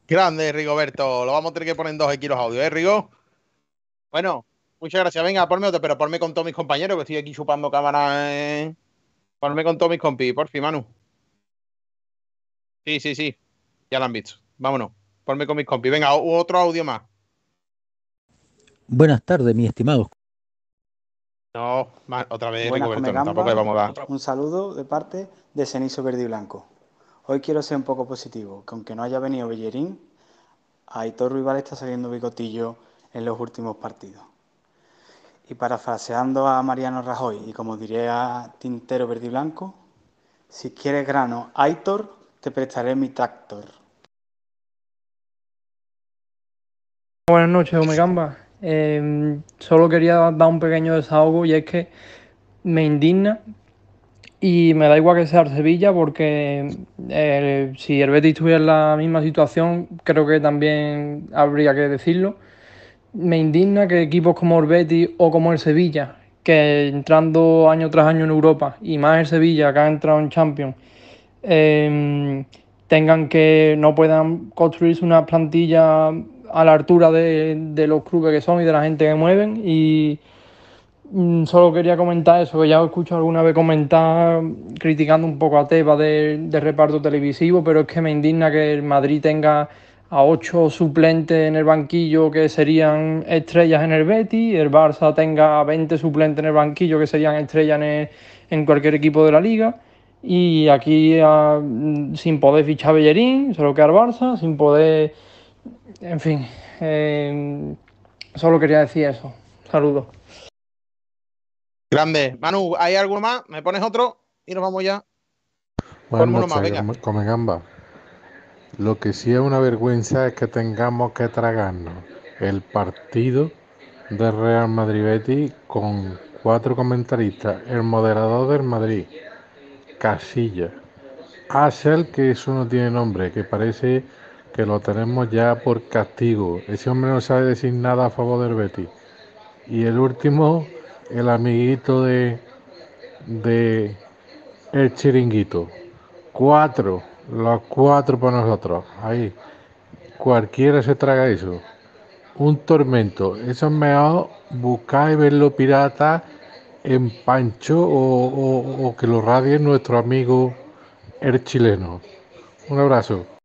B: Grande, Rigoberto. Lo vamos a tener que poner en dos aquí los audios, ¿eh, Rigo? Bueno, muchas gracias. Venga, ponme otro, pero ponme con todos mis compañeros, que estoy aquí chupando cámara. Eh. Ponme con todos mis compis, por fin, Manu. Sí, sí, sí. Ya lo han visto. Vámonos. Ponme con mis compis. Venga, otro audio más.
K: Buenas tardes, mis estimados.
B: No, más, otra vez
M: Buenas,
B: tampoco le vamos a dar.
M: Un saludo de parte de Cenizo Verde y Blanco. Hoy quiero ser un poco positivo, que aunque no haya venido Bellerín, a Aitor Rival está saliendo bigotillo en los últimos partidos. Y parafraseando a Mariano Rajoy, y como diría Tintero Verde y Blanco, si quieres grano, Aitor, te prestaré mi tractor.
N: Buenas noches, Omegamba. Eh, solo quería dar un pequeño desahogo y es que me indigna y me da igual que sea el Sevilla porque eh, si el Betis estuviera en la misma situación, creo que también habría que decirlo. Me indigna que equipos como el Betis o como el Sevilla, que entrando año tras año en Europa, y más el Sevilla que ha entrado en Champions, eh, tengan que no puedan construirse una plantilla a la altura de, de los clubes que son y de la gente que mueven. Y mm, solo quería comentar eso, que ya os escucho alguna vez comentar criticando un poco a Teba de, reparto televisivo, pero es que me indigna que el Madrid tenga a ocho suplentes en el banquillo que serían estrellas en el Betis, el Barça tenga a 20 suplentes en el banquillo que serían estrellas en, el- en cualquier equipo de la liga. Y aquí ah, mm, sin poder fichar Bellerín, solo queda el Barça, sin poder. En fin, eh, solo quería decir eso. Saludos.
B: Grande. Manu, ¿hay alguno más? ¿Me pones otro? Y nos vamos ya.
O: Buenas
B: uno más,
O: noches,
B: venga.
O: come- gamba. Lo que sí es una vergüenza es que tengamos que tragarnos el partido de Real Madrid Betis con cuatro comentaristas. El moderador del Madrid, Casilla. Axel, que eso no tiene nombre, que parece que lo tenemos ya por castigo. Ese hombre no sabe decir nada a favor del Betis. Y el último, el amiguito de, de el chiringuito. Cuatro, los cuatro para nosotros. Ahí. Cualquiera se traga eso. Un tormento. Eso es mejor buscar y verlo pirata en Pancho o, o- o que lo radie nuestro amigo el chileno. Un abrazo.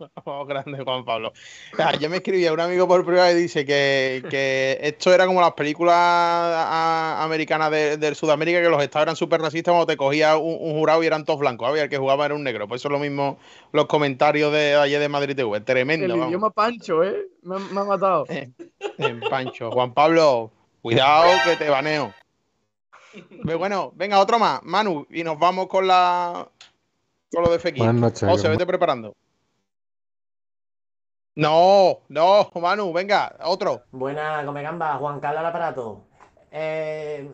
B: Oh, grande Juan Pablo. Ah, yo me escribía un amigo por privado y dice que, que esto era como las películas ah, americanas de, de Sudamérica, que los estados eran súper racistas cuando te cogía un, un jurado y eran todos blancos. Había el que jugaba era un negro. Pues eso es lo mismo los comentarios de ayer de Madrid TV. Tremendo.
D: El
B: vamos.
D: idioma Pancho, ¿eh? Me, ha- me ha matado.
B: En Pancho. Juan Pablo, cuidado que te baneo. Pero bueno, venga, otro más. Manu, y nos vamos con la con lo de Fekir.
O: Buenas noches,
B: José, vete preparando. No, no, Manu, venga, otro.
P: Buena, come gamba, Juan Carlos al aparato. Eh,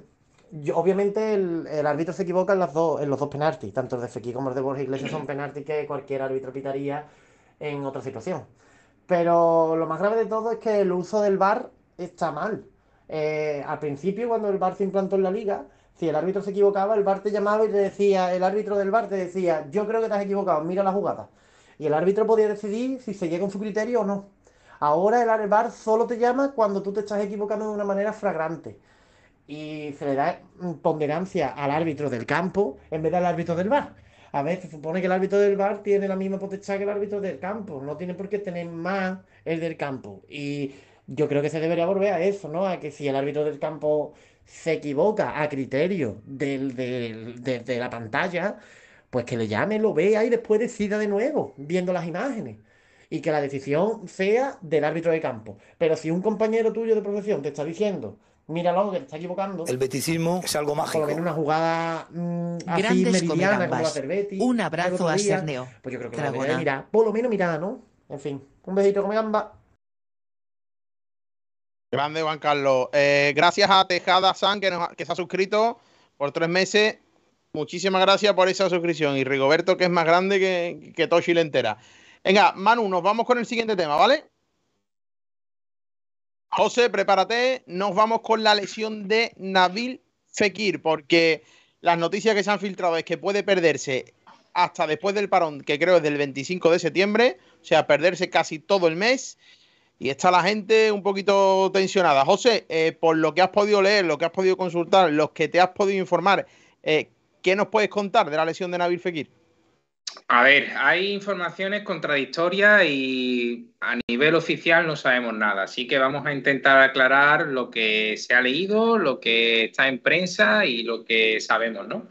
P: yo- obviamente el, árbitro se equivoca en, las dos, en los dos penaltis, tanto el de Fekir como el de Borja Iglesias son penaltis que cualquier árbitro pitaría en otra situación. Pero lo más grave de todo es que el uso del VAR está mal. Eh, al principio, cuando el VAR se implantó en la liga, si el árbitro se equivocaba, el VAR te llamaba y te decía, el árbitro del VAR te decía, yo creo que te has equivocado, mira la jugada. Y el árbitro podía decidir si seguía con su criterio o no. Ahora el VAR solo te llama cuando tú te estás equivocando de una manera flagrante. Y se le da ponderancia al árbitro del campo en vez del árbitro del VAR. A ver, se supone que el árbitro del VAR tiene la misma potestad que el árbitro del campo. No tiene por qué tener más el del campo. Y yo creo que se debería volver a eso, ¿no? A que si el árbitro del campo se equivoca a criterio del, del- de, de la pantalla, pues que le llame, lo vea y después decida de nuevo, viendo las imágenes. Y que la decisión sea del árbitro de campo. Pero si un compañero tuyo de profesión te está diciendo, míralo, que te está equivocando.
Q: El beticismo es algo
P: Por lo
Q: mágico.
P: menos una jugada mm, así
C: Grandes
P: meridiana como la Betis
C: Un abrazo a
P: día,
C: Serneo.
P: Pues yo creo que
C: Dragona.
P: mirar. Por lo menos mirada, ¿no? En fin, un besito come gamba.
B: Grande Juan Carlos. Eh, gracias a Tejada San que, nos que se ha suscrito por tres meses. Muchísimas gracias por esa suscripción. Y Rigoberto, que es más grande que, que todo Chile entera. Venga, Manu, nos vamos con el siguiente tema, ¿vale? José, prepárate. Nos vamos con la lesión de Nabil Fekir, porque las noticias que se han filtrado es que puede perderse hasta después del parón, que creo es del 25 de septiembre, o sea, perderse casi todo el mes. Y está la gente un poquito tensionada. José, eh, por lo que has podido leer, lo que has podido consultar, los que te has podido informar, eh, ¿qué nos puedes contar de la lesión de Nabil Fekir?
E: A ver, hay informaciones contradictorias y a nivel oficial no sabemos nada, así que vamos a intentar aclarar lo que se ha leído, lo que está en prensa y lo que sabemos, ¿no?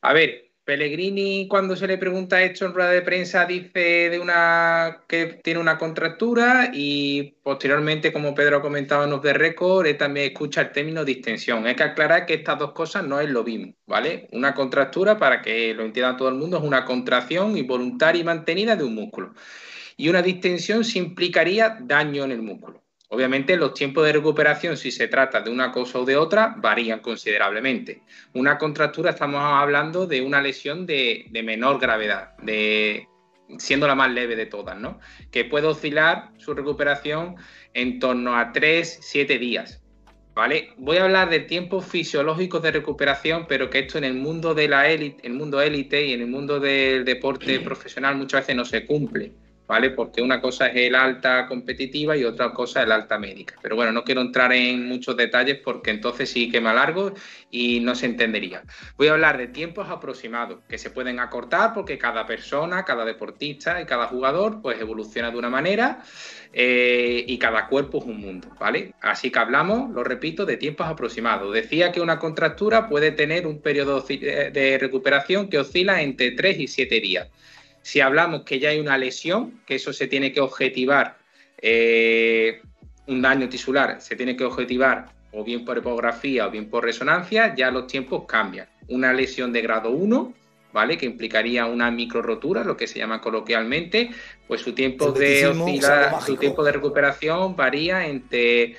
E: A ver, Pellegrini cuando se le pregunta esto en rueda de prensa dice de una que tiene una contractura y posteriormente, como Pedro ha comentado en Off the Record, también escucha el término distensión. Hay que aclarar que estas dos cosas no es lo mismo, ¿vale? Una contractura, para que lo entienda todo el mundo, es una contracción involuntaria y mantenida de un músculo. Y una distensión sí implicaría daño en el músculo. Obviamente los tiempos de recuperación, si se trata de una cosa o de otra, varían considerablemente. Una contractura estamos hablando de una lesión de, menor gravedad, de, siendo la más leve de todas, ¿no? Que puede oscilar su recuperación en torno a 3, 7 días. ¿Vale? Voy a hablar de tiempos fisiológicos de recuperación, pero que esto en el mundo de la élite, el mundo élite y en el mundo del deporte profesional muchas veces no se cumple. ¿Vale? Porque una cosa es el alta competitiva y otra cosa es el alta médica. Pero bueno, no quiero entrar en muchos detalles porque entonces sí que me alargo y no se entendería. Voy a hablar de tiempos aproximados que se pueden acortar porque cada persona, cada deportista y cada jugador pues evoluciona de una manera eh, y cada cuerpo es un mundo, ¿vale? Así que hablamos, lo repito, de tiempos aproximados. Decía que una contractura puede tener un periodo de recuperación que oscila entre 3 y 7 días. Si hablamos que ya hay una lesión, que eso se tiene que objetivar, eh, un daño tisular, se tiene que objetivar o bien por ecografía o bien por resonancia, ya los tiempos cambian. Una lesión de grado 1, ¿vale? Que implicaría una microrotura, lo que se llama coloquialmente, pues su tiempo, de, oscilar, su tiempo de recuperación varía entre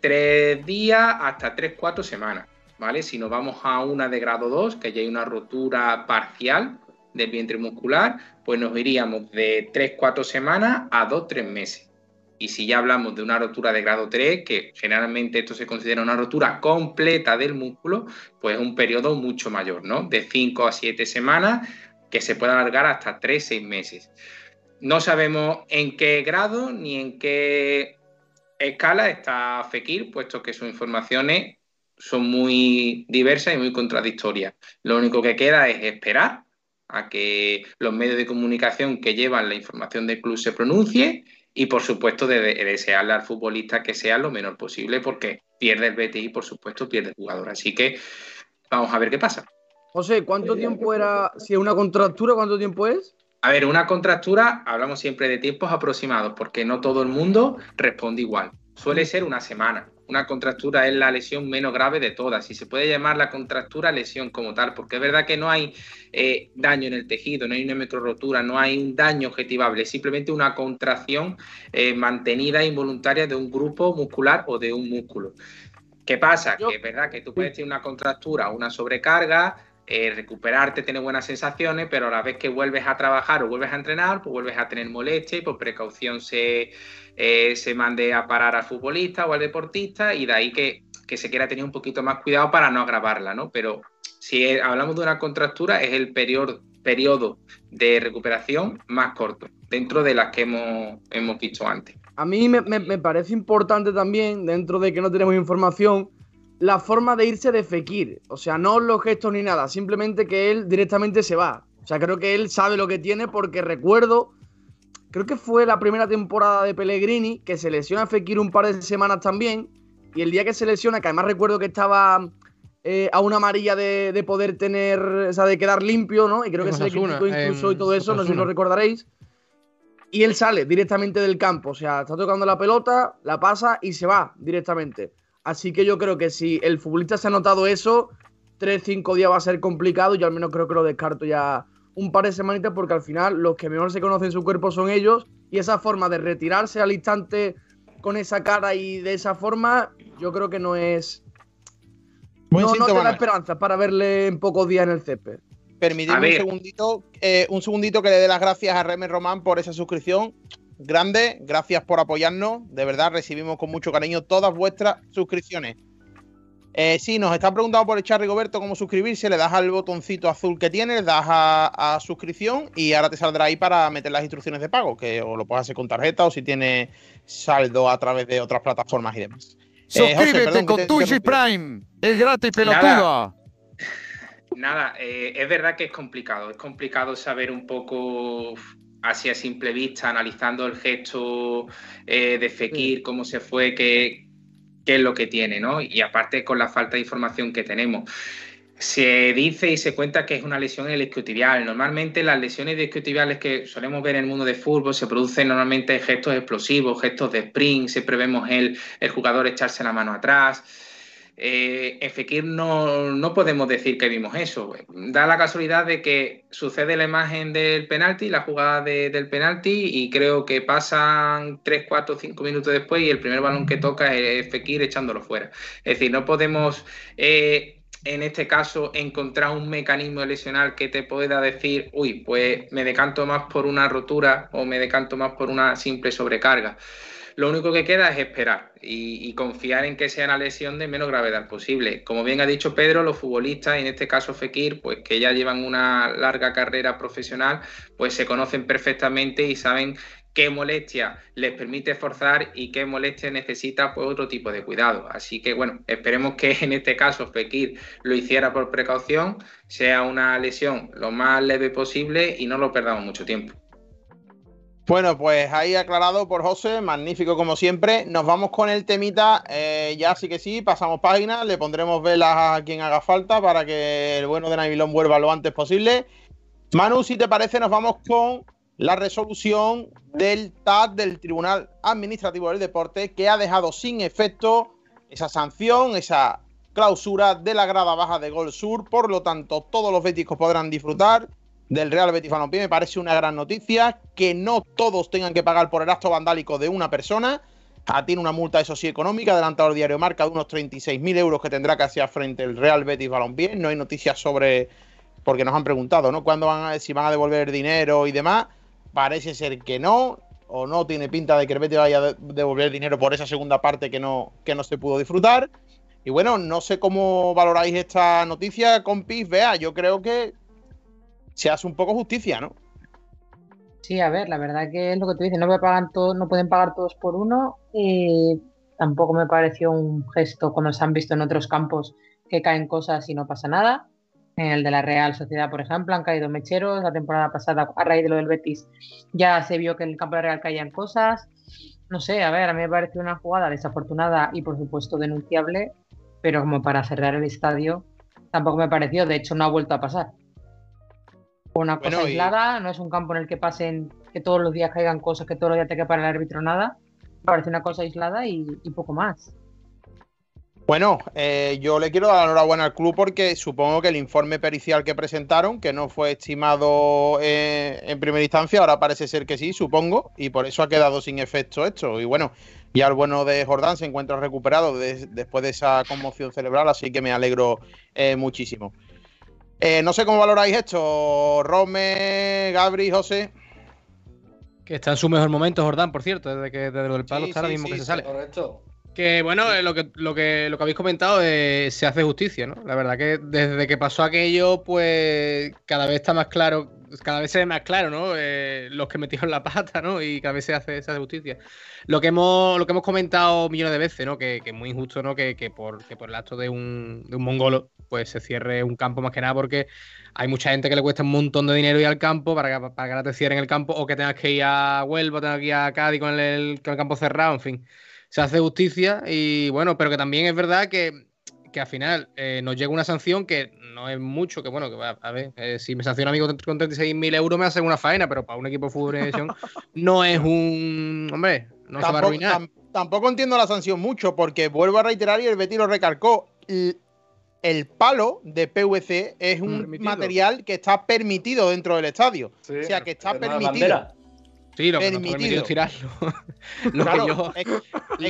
E: 3 días hasta 3-4 semanas, ¿vale? Si nos vamos a una de grado 2, que ya hay una rotura parcial, del vientre muscular, pues nos iríamos de 3-4 semanas a 2-3 meses. Y si ya hablamos de una rotura de grado 3, que generalmente esto se considera una rotura completa del músculo, pues un periodo mucho mayor, ¿no? De 5 a 7 semanas, que se puede alargar hasta 3-6 meses. No sabemos en qué grado ni en qué escala está Fekir, puesto que sus informaciones son muy diversas y muy contradictorias. Lo único que queda es esperar a que los medios de comunicación que llevan la información del club se pronuncie y por supuesto de, de desearle al futbolista que sea lo menor posible porque pierde el Betis y por supuesto pierde el jugador. Así que vamos a ver qué pasa.
D: José, ¿cuánto tiempo era, si es una contractura, cuánto tiempo es?
E: A ver, una contractura, hablamos siempre de tiempos aproximados, porque no todo el mundo responde igual. Suele ser una semana. Una contractura es la lesión menos grave de todas y se puede llamar la contractura lesión como tal, porque es verdad que no hay eh, daño en el tejido, no hay una microrotura, no hay un daño objetivable, es simplemente una contracción eh, mantenida involuntaria de un grupo muscular o de un músculo. ¿Qué pasa? Que es verdad que tú puedes tener una contractura una sobrecarga, eh, recuperarte, tener buenas sensaciones, pero a la vez que vuelves a trabajar o vuelves a entrenar, pues vuelves a tener molestia y por precaución se, eh, se mande a parar al futbolista o al deportista y de ahí que, que, se quiera tener un poquito más cuidado para no agravarla, ¿no? Pero si hablamos de una contractura es el periodo, periodo de recuperación más corto, dentro de las que hemos, hemos antes.
D: A mí me, me parece importante también, dentro de que no tenemos información, la forma de irse de Fekir. O sea, no los gestos ni nada, simplemente que él directamente se va. O sea, creo que él sabe lo que tiene porque recuerdo, creo que fue la primera temporada de Pellegrini, que se lesiona a Fekir un par de semanas también. Y el día que se lesiona, que además recuerdo que estaba eh, a una amarilla de, de, poder tener, o sea, de quedar limpio, ¿no? Y creo que se le criticó incluso y todo eso, no sé si lo recordaréis. Y él sale directamente del campo, o sea, está tocando la pelota, la pasa y se va directamente. Así que yo creo que si el futbolista se ha notado eso, 3-5 días va a ser complicado. Yo al menos creo que lo descarto ya un par de semanitas porque al final los que mejor se conocen su cuerpo son ellos y esa forma de retirarse al instante con esa cara y de esa forma, yo creo que no es...
B: Buen
D: no, no te esperanza para verle en pocos días en el césped.
B: Permitidme un segundito, eh, un segundito que le dé las gracias a Remer Román por esa suscripción. Grande, gracias por apoyarnos. De verdad, recibimos con mucho cariño todas vuestras suscripciones. Eh, sí, nos están preguntando por el chat Rigoberto cómo suscribirse. Le das al botoncito azul que tiene, le das a, a suscripción y ahora te saldrá ahí para meter las instrucciones de pago, que o lo puedes hacer con tarjeta o si tienes saldo a través de otras plataformas y demás. Eh, José,
Q: Suscríbete
B: perdón,
Q: con
B: te-
Q: Prime. Es gratis,
E: Nada.
Q: pelotuda.
E: Nada, eh, es verdad que es complicado. Es complicado saber un poco así a simple vista, analizando el gesto eh, de Fekir, cómo se fue, qué, qué es lo que tiene, ¿no? Y aparte con la falta de información que tenemos. Se dice y se cuenta que es una lesión en el isquiotibial. Normalmente las lesiones isquiotibiales que solemos ver en el mundo del fútbol se producen normalmente en gestos explosivos, gestos de sprint, siempre vemos el, el jugador echarse la mano atrás. Eh, en Fekir no, no podemos decir que vimos eso. Da la casualidad de que sucede la imagen del penalti, la jugada de- del penalti, y creo que pasan 3, 4, 5 minutos después y el primer balón que toca es Fekir echándolo fuera. Es decir, no podemos eh, en este caso encontrar un mecanismo lesional que te pueda decir, uy, pues me decanto más por una rotura o me decanto más por una simple sobrecarga. Lo único que queda es esperar y, confiar en que sea una lesión de menos gravedad posible. Como bien ha dicho Pedro, los futbolistas, y en este caso Fekir, pues que ya llevan una larga carrera profesional, pues se conocen perfectamente y saben qué molestia les permite forzar y qué molestia necesita pues otro tipo de cuidado. Así que bueno, esperemos que en este caso Fekir lo hiciera por precaución, sea una lesión lo más leve posible y no lo perdamos mucho tiempo.
B: Bueno, pues ahí aclarado por José, magnífico como siempre. Nos vamos con el temita, eh, ya sí que sí, pasamos página, le pondremos velas a quien haga falta para que el bueno de Navilón vuelva lo antes posible. Manu, si te parece, nos vamos con la resolución del TAD, del Tribunal Administrativo del Deporte, que ha dejado sin efecto esa sanción, esa clausura de la grada baja de Gol Sur. Por lo tanto, todos los béticos podrán disfrutar del Real Betis Balompié. Me parece una gran noticia que no todos tengan que pagar por el acto vandálico de una persona. Ah, tiene una multa, eso sí, económica, adelantado el diario Marca de unos 36.000 euros que tendrá que hacer frente el Real Betis Balompié. No hay noticias sobre, porque nos han preguntado, ¿no? ¿Cuándo van a, si van a devolver dinero y demás? Parece ser que no, o no tiene pinta de que el Betis vaya a de- devolver dinero por esa segunda parte que no, que no se pudo disfrutar. Y bueno, no sé cómo valoráis esta noticia, compis. Vea, yo creo que se hace un poco justicia, ¿no?
H: Sí, a ver, la verdad que es lo que tú dices, no, me pagan todos, no pueden pagar todos por uno. tampoco me pareció un gesto, como se han visto en otros campos, que caen cosas y no pasa nada. En el de la Real Sociedad, por ejemplo, han caído mecheros. La temporada pasada, a raíz de lo del Betis, ya se vio que en el campo de la Real caían cosas. No sé, a ver, a mí me parece una jugada desafortunada y por supuesto denunciable, pero como para cerrar el estadio tampoco me pareció. De hecho, no ha vuelto a pasar. Una cosa
B: Bueno, y-
H: aislada, no es un campo en el que pasen, que todos los días caigan cosas, que todos los días te que para el árbitro nada. Parece una cosa aislada y, y poco más.
B: Bueno, eh, yo le quiero dar la enhorabuena al club porque supongo que el informe pericial que presentaron, que no fue estimado eh, en primera instancia, ahora parece ser que sí, supongo, y por eso ha quedado sin efecto esto. Y bueno, ya el bueno de Jordán se encuentra recuperado de- después de esa conmoción cerebral, así que me alegro eh, muchísimo. Eh, no sé cómo valoráis esto, Rome, Gabri, José.
I: Que está en su mejor momento, Jordán, por cierto, desde que desde del palo
B: Sí,
I: está ahora mismo
B: sí,
I: que se sale.
G: Correcto.
I: Que bueno, eh, lo que, lo que, lo que habéis comentado eh, se hace justicia, ¿no? La verdad que desde que pasó aquello, pues cada vez está más claro, cada vez se ve más claro, ¿no? Eh, los que metieron la pata, ¿no? Y cada vez se hace, se hace justicia. Lo que hemos, lo que hemos comentado millones de veces, ¿no? Que, que es muy injusto, ¿no? Que, que por, que por el acto de un, de un mongolo, pues se cierre un campo más que nada porque hay mucha gente que le cuesta un montón de dinero ir al campo para que, para que ahora te cierren el campo o que tengas que ir a Huelva, tengas que ir a Cádiz con el, con el campo cerrado, en fin se hace justicia y bueno, pero que también es verdad que, que al final eh, nos llega una sanción que no es mucho, que bueno, que va, a ver, eh, si me sanciona a mí con, con 36.000 euros me hace una faena, pero para un equipo de fútbol de división no es un... Hombre, no se va a
B: tampoco,
I: arruinar.
B: tam- tampoco entiendo la sanción mucho, porque vuelvo a reiterar y el Betis lo recalcó. El, el palo de PVC es un
I: Permitido.
B: material que está permitido dentro del estadio. o sea, que está permitido.
I: Sí, lo que no
B: permitido.
I: permitido es tirarlo. lo
B: Claro,
I: que yo...
B: es,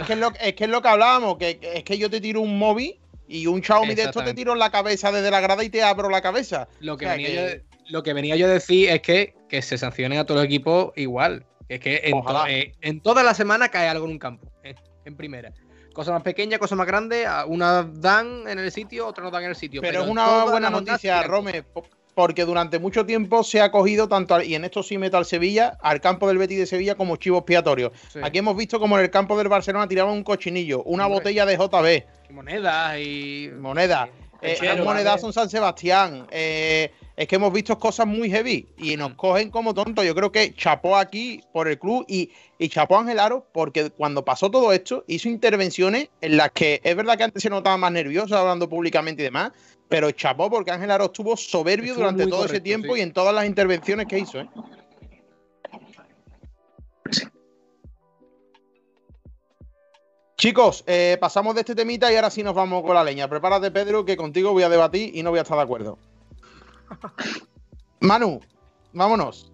B: es que es lo, es que es lo que hablábamos, que es que yo te tiro un móvil y un Xiaomi de esto te tiro en la cabeza desde la grada y te abro la cabeza.
I: Lo que,
B: O sea,
I: venía
B: que-
I: Yo, lo que venía yo a decir es que, que se sancionen a todos los equipos igual. Es que en, to- eh, en toda la semana cae algo en un campo, eh, en primera. Cosa más pequeña, cosa más grande, unas dan en el sitio, otras no dan en el sitio.
B: Pero es
I: en
B: una buena noticia, Rome, porque durante mucho tiempo se ha cogido tanto, al- y en esto sí meto al Sevilla, al campo del Betis de Sevilla como chivo expiatorio.
I: Sí.
B: Aquí hemos visto como en el campo del Barcelona tiraban un cochinillo, una
I: Hombre.
B: botella de JB,
I: monedas y.
B: eh, un monedazo
G: ¿vale?
B: en San Sebastián. eh, es que hemos visto cosas muy heavy y nos cogen como tontos. Yo creo que chapó aquí por el club y, y chapó a Ángel Aro porque cuando pasó todo esto hizo intervenciones en las que es verdad que antes se notaba más nervioso hablando públicamente y demás, pero chapó porque Ángel Aro estuvo soberbio
I: Estuvo
B: durante todo ese tiempo
I: sí.
B: y en todas las intervenciones que hizo. ¿eh? Chicos, eh, pasamos de este temita y ahora sí nos vamos con la leña. Prepárate, Pedro, que contigo voy a debatir y no voy a estar de acuerdo. Manu, vámonos.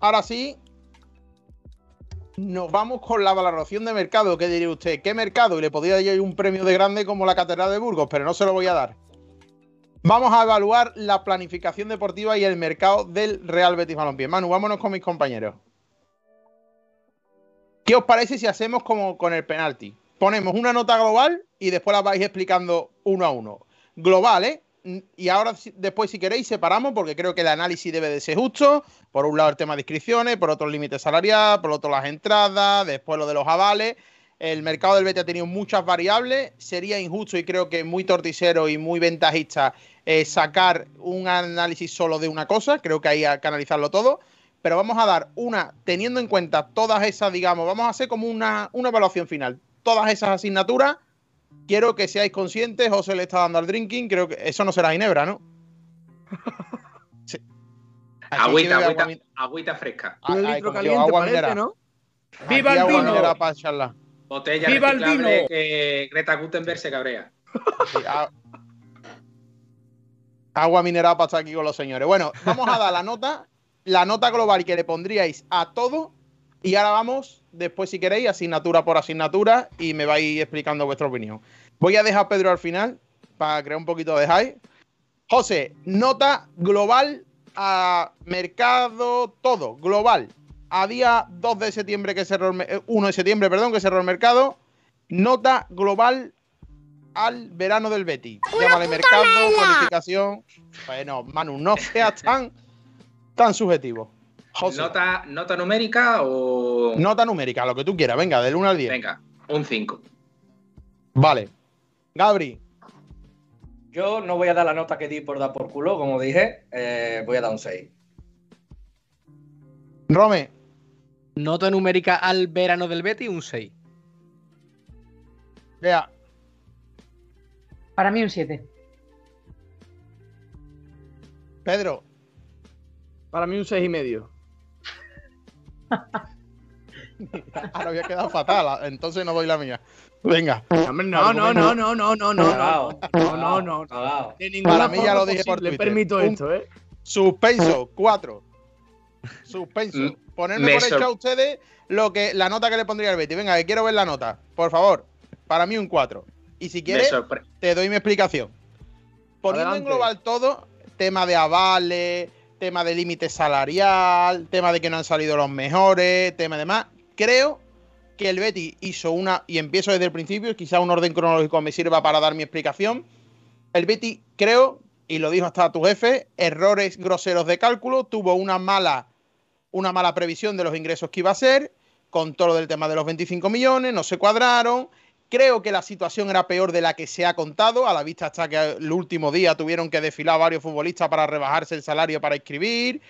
B: Ahora sí, nos vamos con la valoración de mercado. ¿Qué diría usted? ¿Qué mercado? Y le podría dar un premio de grande como la Catedral de Burgos, pero no se lo voy a dar. Vamos a evaluar la planificación deportiva y el mercado del Real Betis Balompié. Manu, vámonos con mis compañeros. ¿Qué os parece si hacemos como con el penalti? Ponemos una nota global y después la vais explicando uno a uno. Global, ¿eh? Y ahora después, si queréis, separamos porque creo que el análisis debe de ser justo. Por un lado el tema de inscripciones, por otro el límite salarial, por otro las entradas, después lo de los avales. El mercado del Betis ha tenido muchas variables. Sería injusto y creo que muy torticero y muy ventajista eh, sacar un análisis solo de una cosa. Creo que hay que analizarlo todo pero vamos a dar una, teniendo en cuenta todas esas, digamos, vamos a hacer como una, una evaluación final. Todas esas asignaturas, quiero que seáis conscientes, José le está dando al drinking, creo que eso no será Ginebra, ¿no? Sí.
E: Agüita, agüita,
B: agua min-
E: agüita fresca.
B: Ah,
D: Un litro caliente,
B: agua
D: parece,
B: mineral.
D: ¿no?
J: ¡Viva el vino!
E: Botella
J: ¡Viva el vino!
E: que Greta Gutenberg se cabrea.
B: Sí, a- Agua mineral para estar aquí con los señores. Bueno, vamos a dar la nota, la nota global que le pondríais a todo. Y ahora vamos, después, si queréis, asignatura por asignatura y me vais explicando vuestra opinión. Voy a dejar a Pedro al final para crear un poquito de hype. José, nota global a mercado, todo, global. A día 2 de septiembre que cerró el, me- eh, 1 de septiembre, perdón, que cerró el mercado. Nota global al verano del Betty. Llámale mercado, planificación. Bueno, Manu, no seas tan, tan subjetivo. José, nota,
E: Nota, nota numérica o.
B: numérica, lo que tú quieras. Venga, del 1 al 10.
E: Venga, un 5.
B: Vale. Gabri,
G: Yo no voy a dar la nota que di por dar por culo, como dije, eh, voy a dar un 6.
B: Rome.
I: Nota numérica al verano del Betty, un 6.
B: Vea.
H: Para mí un 7.
B: Pedro.
D: Para mí un 6 y medio.
B: Ahora había quedado fatal, entonces no doy la mía. Venga.
D: No, no, no, no, no, no, no, no, no, no, no. De ninguna
B: Para mí ya lo dije por Twitter.
D: permito
B: Un
D: esto, ¿eh?
B: Suspenso, 4. Suspenso. Ponerme
E: me
B: por hecho a ustedes lo que, la nota que le pondría al Betty. Venga, que quiero ver la nota. Por favor. Para mí un 4. Y si quieres, te doy mi explicación. Poniendo en global todo, tema de avales, tema de límite salarial, tema de que no han salido los mejores, tema de más. Creo que el Betty hizo una, y empiezo desde el principio, quizá un orden cronológico me sirva para dar mi explicación. El Betty, creo, y lo dijo hasta tu jefe, errores groseros de cálculo, tuvo una mala, una mala previsión de los ingresos que iba a ser, con todo lo del tema de los 25 millones, no se cuadraron. Creo que la situación era peor de la que se ha contado, a la vista hasta que el último día tuvieron que desfilar varios futbolistas para rebajarse el salario para inscribir.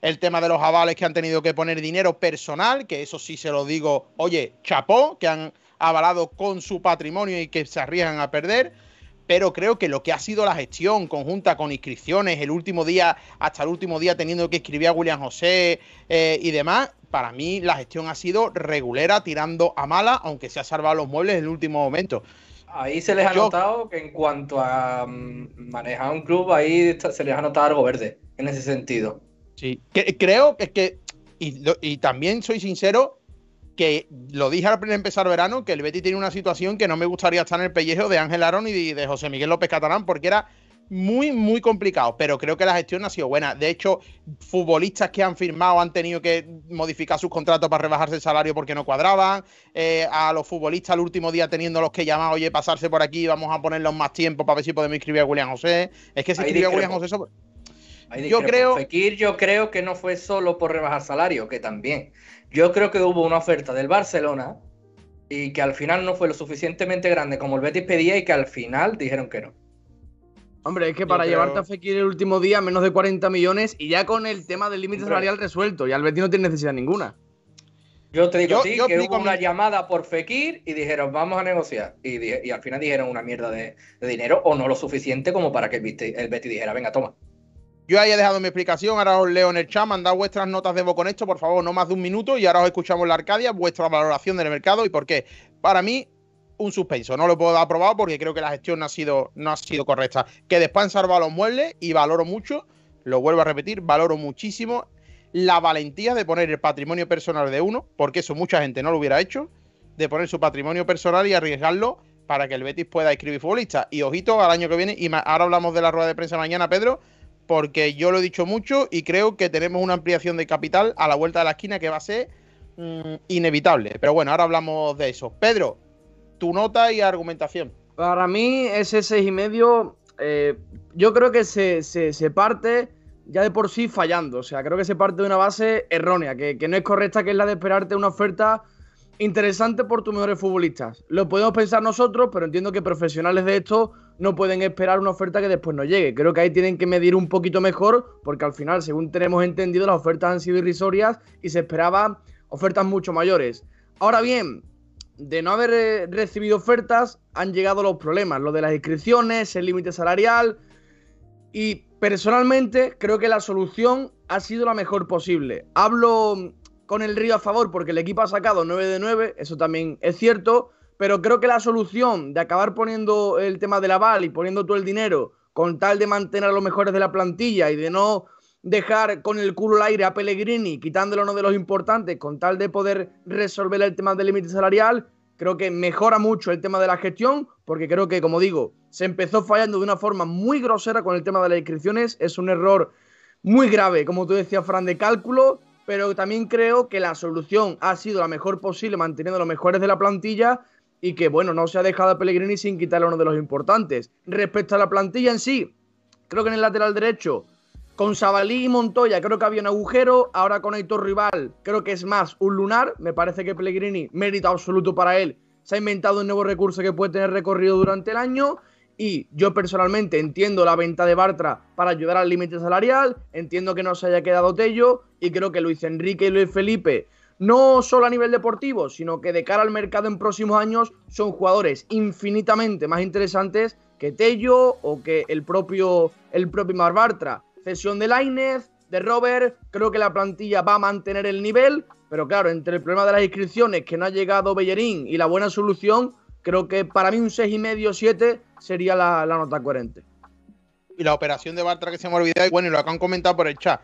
B: El tema de los avales que han tenido que poner dinero personal, que eso sí se lo digo, oye, chapó, que han avalado con su patrimonio y que se arriesgan a perder pero creo que lo que ha sido la gestión conjunta con inscripciones, el último día, hasta el último día teniendo que escribir a William José eh, y demás, para mí la gestión ha sido regulera, tirando a mala, aunque se ha salvado los muebles en el último momento.
G: Ahí se les ha
B: Yo-
G: notado que en cuanto a mm, manejar un club, ahí se les ha notado algo verde, en ese sentido.
B: Sí, que- creo que es que, y, también soy sincero, que lo dije al empezar verano, que el Betty tiene una situación que no me gustaría estar en el pellejo de Ángel Arón y de, de José Miguel López Catalán, porque era muy, muy complicado, pero creo que la gestión ha sido buena. De hecho, futbolistas que han firmado han tenido que modificar sus contratos para rebajarse el salario porque no cuadraban. Eh, a los futbolistas el último día teniendo los que llamar, oye, pasarse por aquí, vamos a ponerlos más tiempo para ver si podemos inscribir a William José. Es que si
G: Ahí
B: escribió a William. José sobre-
G: Ahí
B: Yo creo-
G: Fekir yo creo que no fue solo por rebajar salario, que también. Yo creo que hubo una oferta del Barcelona y que al final no fue lo suficientemente grande como el Betis pedía y que al final dijeron que no.
D: Hombre, es que para
G: creo-
D: llevarte a Fekir el último día menos de 40 millones y ya con el tema del límite salarial resuelto, y al Betis no tiene necesidad ninguna.
G: Yo te digo
B: Yo-
G: a ti
B: yo
G: que hubo una llamada por Fekir y dijeron, vamos a negociar. Y, di- y al final dijeron una mierda de, de dinero o no lo suficiente como para que el Betis dijera, venga, toma.
B: Yo ahí he dejado mi explicación, ahora os leo en el chat, mandad vuestras notas de voz con esto, por favor, no más de un minuto, y ahora os escuchamos la Arcadia, vuestra valoración del mercado y por qué. Para mí, un suspenso, no lo puedo dar aprobado porque creo que la gestión no ha sido, no ha sido correcta. Que después han salvado los muebles y valoro mucho, lo vuelvo a repetir, valoro muchísimo la valentía de poner el patrimonio personal de uno, porque eso mucha gente no lo hubiera hecho, de poner su patrimonio personal y arriesgarlo para que el Betis pueda escribir futbolistas. Y ojito al año que viene, y ahora hablamos de la rueda de prensa mañana, Pedro, porque yo lo he dicho mucho y creo que tenemos una ampliación de capital a la vuelta de la esquina que va a ser mm, inevitable. Pero bueno, ahora hablamos de eso. Pedro, tu nota y argumentación.
D: Para mí, ese seis y medio, eh, yo creo que se, se- se parte ya de por sí fallando. O sea, creo que se parte de una base errónea, que, que no es correcta, que es la de esperarte una oferta interesante por tus mejores futbolistas. Lo podemos pensar nosotros, pero entiendo que profesionales de esto no pueden esperar una oferta que después no llegue. Creo que ahí tienen que medir un poquito mejor, porque al final, según tenemos entendido, las ofertas han sido irrisorias y se esperaban ofertas mucho mayores. Ahora bien, de no haber eh, recibido ofertas, han llegado los problemas, lo de las inscripciones, el límite salarial. Y personalmente creo que la solución ha sido la mejor posible. Hablo mm, con el Río a favor porque el equipo ha sacado 9 de 9, eso también es cierto, pero creo que la solución de acabar poniendo el tema del aval y poniendo todo el dinero con tal de mantener a los mejores de la plantilla y de no dejar con el culo al aire a Pellegrini, quitándolo uno de los importantes, con tal de poder resolver el tema del límite salarial, creo que mejora mucho el tema de la gestión, porque creo que, como digo, se empezó fallando de una forma muy grosera con el tema de las inscripciones, es un error muy grave, como tú decías, Fran, de cálculo, pero también creo que la solución ha sido la mejor posible, manteniendo los mejores de la plantilla y que, bueno, no se ha dejado a Pellegrini sin quitarle uno de los importantes. Respecto a la plantilla en sí, creo que en el lateral derecho con Sabalí y Montoya creo que había un agujero. Ahora con Aitor Rival creo que es más un lunar. Me parece que Pellegrini, mérito absoluto para él, se ha inventado un nuevo recurso que puede tener recorrido durante el año. Y yo personalmente entiendo la venta de Bartra para ayudar al límite salarial, entiendo que no se haya quedado Tello y creo que Luis Enrique y Luis Felipe, no solo a nivel deportivo, sino que de cara al mercado en próximos años, son jugadores infinitamente más interesantes que Tello o que el propio, el propio Mar Bartra. Cesión de Lainez, de Robert, creo que la plantilla va a mantener el nivel, pero claro, entre el problema de las inscripciones, que no ha llegado Bellerín y la buena solución, creo que para mí un 6,5-7 sería la, la, nota coherente.
B: Y la operación de Bartra que se me ha olvidado, y bueno, y lo que han comentado por el chat,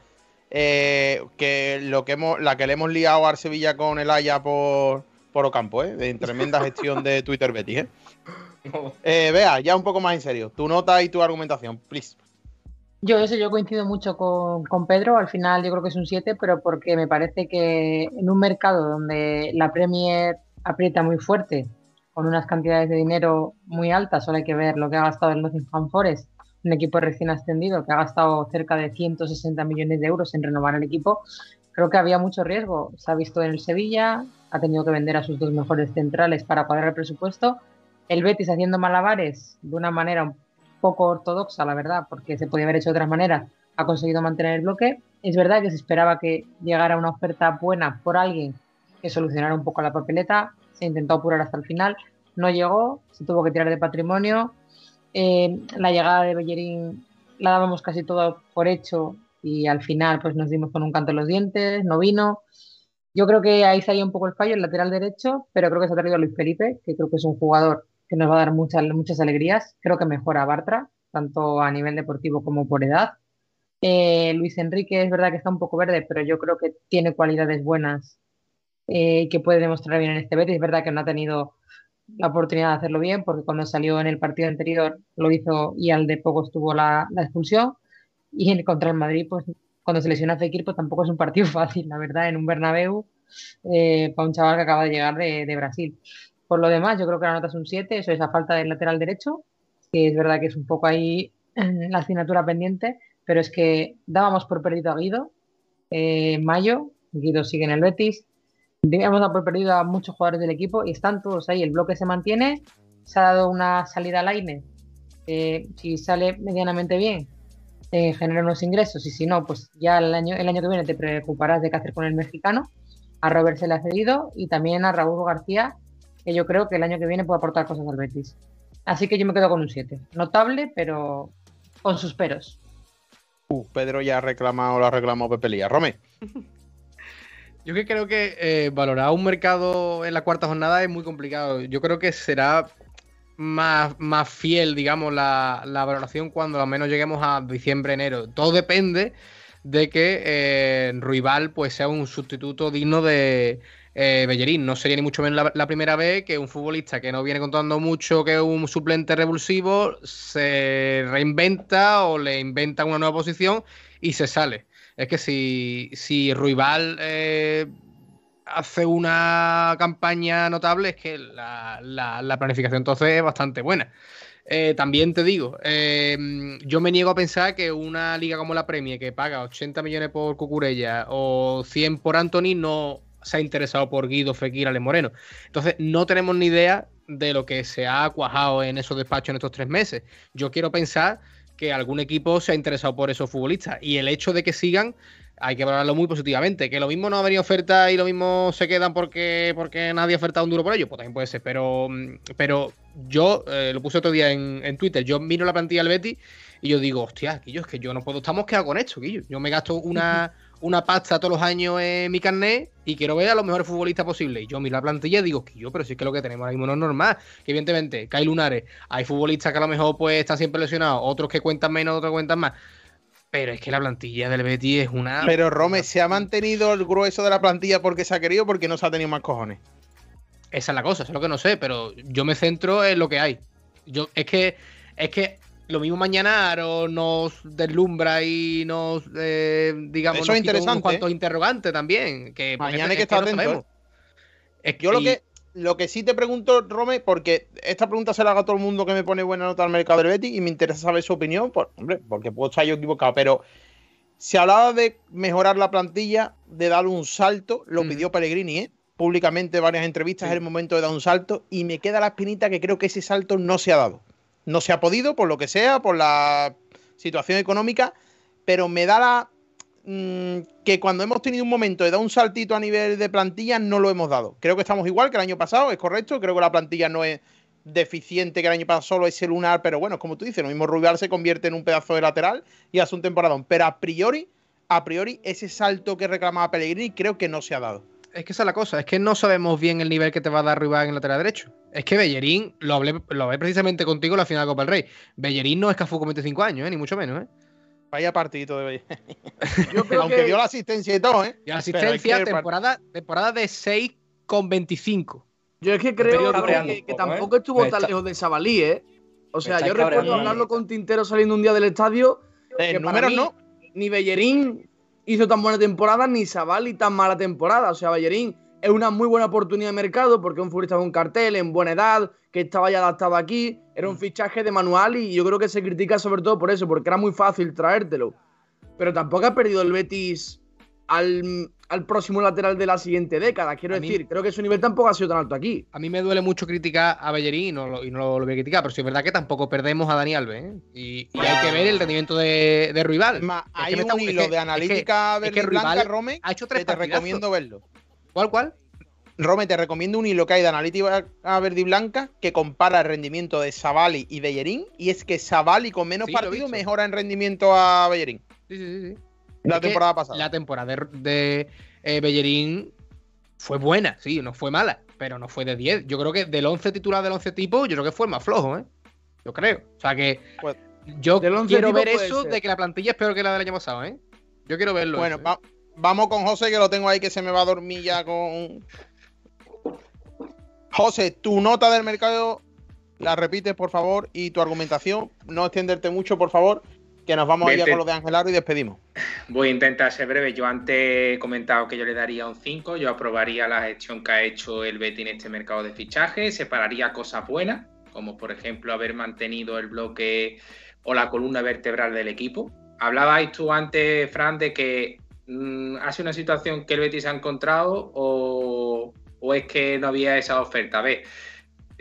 B: eh, que lo que hemos, la que le hemos liado a Sevilla con el Haya por, por Ocampo, ¿eh? de tremenda gestión de Twitter Betty, ¿eh? eh Vea, ya un poco más en serio, tu nota y tu argumentación, please.
H: Yo eso, yo coincido mucho con, Pedro, al final yo creo que es un 7, pero porque me parece que en un mercado donde la Premier aprieta muy fuerte, con unas cantidades de dinero muy altas, solo hay que ver lo que ha gastado el Nottingham Forest, un equipo recién ascendido que ha gastado cerca de 160 millones de euros en renovar el equipo, creo que había mucho riesgo. Se ha visto en el Sevilla, ha tenido que vender a sus dos mejores centrales para pagar el presupuesto. El Betis haciendo malabares de una manera un poco ortodoxa, la verdad, porque se podía haber hecho de otra manera, ha conseguido mantener el bloque. Es verdad que se esperaba que llegara una oferta buena por alguien que solucionara un poco la papeleta. Se intentó apurar hasta el final, no llegó, se tuvo que tirar de patrimonio. Eh, la llegada de Bellerín la dábamos casi todo por hecho y al final pues nos dimos con un canto en los dientes, no vino. Yo creo que ahí salió un poco el fallo, el lateral derecho, pero creo que se ha traído Luis Felipe, que creo que es un jugador que nos va a dar muchas, muchas alegrías. Creo que mejora Bartra, tanto a nivel deportivo como por edad. Eh, Luis Enrique es verdad que está un poco verde, pero yo creo que tiene cualidades buenas eh, que puede demostrar bien en este Betis. Es verdad que no ha tenido la oportunidad de hacerlo bien, porque cuando salió en el partido anterior lo hizo y al de poco estuvo la, expulsión. Y en, contra el Madrid, pues cuando se lesiona Fekir, pues tampoco es un partido fácil, la verdad, en un Bernabéu, eh, para un chaval que acaba de llegar de Brasil. Por lo demás, yo creo que la nota es un 7, eso es a falta del lateral derecho, que es verdad que es un poco ahí la asignatura pendiente, pero es que dábamos por perdido a Guido eh, en mayo, Guido sigue en el Betis, dábamos por perdido a muchos jugadores del equipo y están todos ahí, el bloque se mantiene, se ha dado una salida al aire, eh, si sale medianamente bien, eh, genera unos ingresos y si no, pues ya el año, el año que viene te preocuparás de qué hacer con el mexicano, a Robert se le ha cedido y también a Raúl García que yo creo que el año que viene puede aportar cosas al Betis. Así que yo me quedo con un 7. Notable, pero con sus peros.
B: Uh, Pedro ya ha reclamado, lo ha reclamado Pepe Lía. Rome.
I: Yo que creo que eh, valorar un mercado en la cuarta jornada es muy complicado. Yo creo que será más, más fiel, digamos, la, la valoración cuando al menos lleguemos a diciembre, enero. Todo depende de que eh, Ruibal pues, sea un sustituto digno de, eh, Bellerín. No sería ni mucho menos la, primera vez que un futbolista que no viene contando mucho que un suplente revulsivo se reinventa o le inventa una nueva posición y se sale. Es que si, si Ruibal eh, hace una campaña notable, es que la, planificación entonces es bastante buena. Eh, también te digo, yo me niego a pensar que una liga como la Premier, que paga 80 millones por Cucurella o 100 por Anthony, no se ha interesado por Guido, Fekir, Ale Moreno. Entonces, no tenemos ni idea de lo que se ha cuajado en esos despachos en estos tres meses. Yo quiero pensar que algún equipo se ha interesado por esos futbolistas y el hecho de que sigan hay que valorarlo muy positivamente. Que lo mismo no ha venido oferta y lo mismo se quedan porque, porque nadie ha ofertado un duro por ellos, pues también puede ser. Pero, pero yo eh, lo puse otro día en, en, Twitter. Yo miro la plantilla del Betty y yo digo, hostia, Quillo, es que yo no puedo, estamos quedados con esto, Quillo. Yo me gasto una, una pasta todos los años en mi carnet y quiero ver a los mejores futbolistas posibles. Y yo miro la plantilla y digo, que yo, pero si es que lo que tenemos ahora mismo no es normal. Que evidentemente, que hay lunares, hay futbolistas que a lo mejor pues están siempre lesionados, otros que cuentan menos, otros que cuentan más. Pero es que la plantilla del Betis es una.
B: Pero Rome, ¿se ha mantenido el grueso de la plantilla porque se ha querido o porque no se ha tenido más cojones?
I: Esa es la cosa, eso es lo que no sé, pero yo me centro en lo que hay. Yo, es que, es que lo mismo mañana nos deslumbra y nos, eh, digamos,
B: Eso es interesante.
I: cuantos interrogantes también. Que
B: mañana hay que estar atento. ¿eh? Yo lo que, lo que sí te pregunto, Rome, porque esta pregunta se la haga a todo el mundo que me pone buena nota al mercado del Betis y me interesa saber su opinión, por, hombre, porque puedo estar yo equivocado, pero se hablaba de mejorar la plantilla, de dar un salto, lo pidió Pellegrini, ¿eh? públicamente varias entrevistas, es el momento de dar un salto y me queda la espinita que creo que ese salto no se ha dado. No se ha podido, por lo que sea, por la situación económica, pero me da la mm, que cuando hemos tenido un momento de dar un saltito a nivel de plantilla, no lo hemos dado. Creo que estamos igual que el año pasado, es correcto. Creo que la plantilla no es deficiente que el año pasado solo ese lunar, pero bueno, como tú dices, lo mismo Rubial se convierte en un pedazo de lateral y hace un temporadón. Pero a priori, a priori, ese salto que reclamaba Pellegrini creo que no se ha dado.
I: Es que esa es la cosa, es que no sabemos bien el nivel que te va a dar Rubial en el lateral derecho. Es que Bellerín, lo hablé, lo hablé precisamente contigo en la final de Copa del Rey. Bellerín no es Cafú con 25 años, ¿eh? ni mucho menos, ¿eh?
B: Vaya partidito de Bellerín. Aunque dio la asistencia y todo, ¿eh?
I: Y la asistencia, temporada, temporada de 6 con 25.
D: Yo es que creo que, que, tampoco estuvo tan lejos de Sabalí, ¿eh? O sea, yo recuerdo hablarlo con Tintero saliendo un día del estadio.
B: Eh, números no.
D: Ni Bellerín hizo tan buena temporada, ni Sabalí tan mala temporada. O sea, Bellerín es una muy buena oportunidad de mercado porque es un futbolista con cartel, en buena edad, que estaba ya adaptado aquí. Era un fichaje de manual y yo creo que se critica sobre todo por eso, porque era muy fácil traértelo. Pero tampoco ha perdido el Betis al, al próximo lateral de la siguiente década. Quiero decir, creo que su nivel tampoco ha sido tan alto aquí.
I: A mí me duele mucho criticar a Bellerín y no, lo, y no lo voy a criticar, pero sí es verdad que tampoco perdemos a Dani Alves. ¿eh? Y, y, hay que ver el rendimiento de, de Rival.
B: hay un hilo de analítica es que, verde blanca, Rome,
I: ha hecho tres
B: que te recomiendo verlo.
I: ¿Cuál, cuál?
B: Rome, te recomiendo un hilo que hay de analítica verde y blanca que compara el rendimiento de Savali y Bellerín. Y es que Savali con menos
I: Sí,
B: partidos mejora en rendimiento a Bellerín.
I: Sí, sí, sí.
B: La
I: Es
B: temporada pasada.
I: La temporada de, de eh, Bellerín fue buena, sí, no fue mala, pero no fue de 10. Yo creo que del 11 titular del 11 tipo, yo creo que fue el más flojo, ¿eh? Yo creo. O sea que
B: Pues,
I: yo
D: del 11
I: quiero ver eso
D: ser.
I: de que la plantilla es peor que la del año pasado, ¿eh? Yo quiero verlo.
B: Bueno,
I: eso, ¿eh?
B: va- vamos con José, que lo tengo ahí que se me va a dormir ya con. José, tu nota del mercado la repites, por favor, y tu argumentación. No extenderte mucho, por favor, que nos vamos a ir
E: Vete.
B: con lo de Angelaro y despedimos.
E: Voy a intentar ser breve. Yo antes he comentado que yo le daría un 5. Yo aprobaría la gestión que ha hecho el Betty en este mercado de fichajes. Separaría cosas buenas, como por ejemplo haber mantenido el bloque o la columna vertebral del equipo. Hablabais tú antes, Fran, de que mm, ha sido una situación que el Betis ha encontrado o, o es que no había esa oferta. A ver,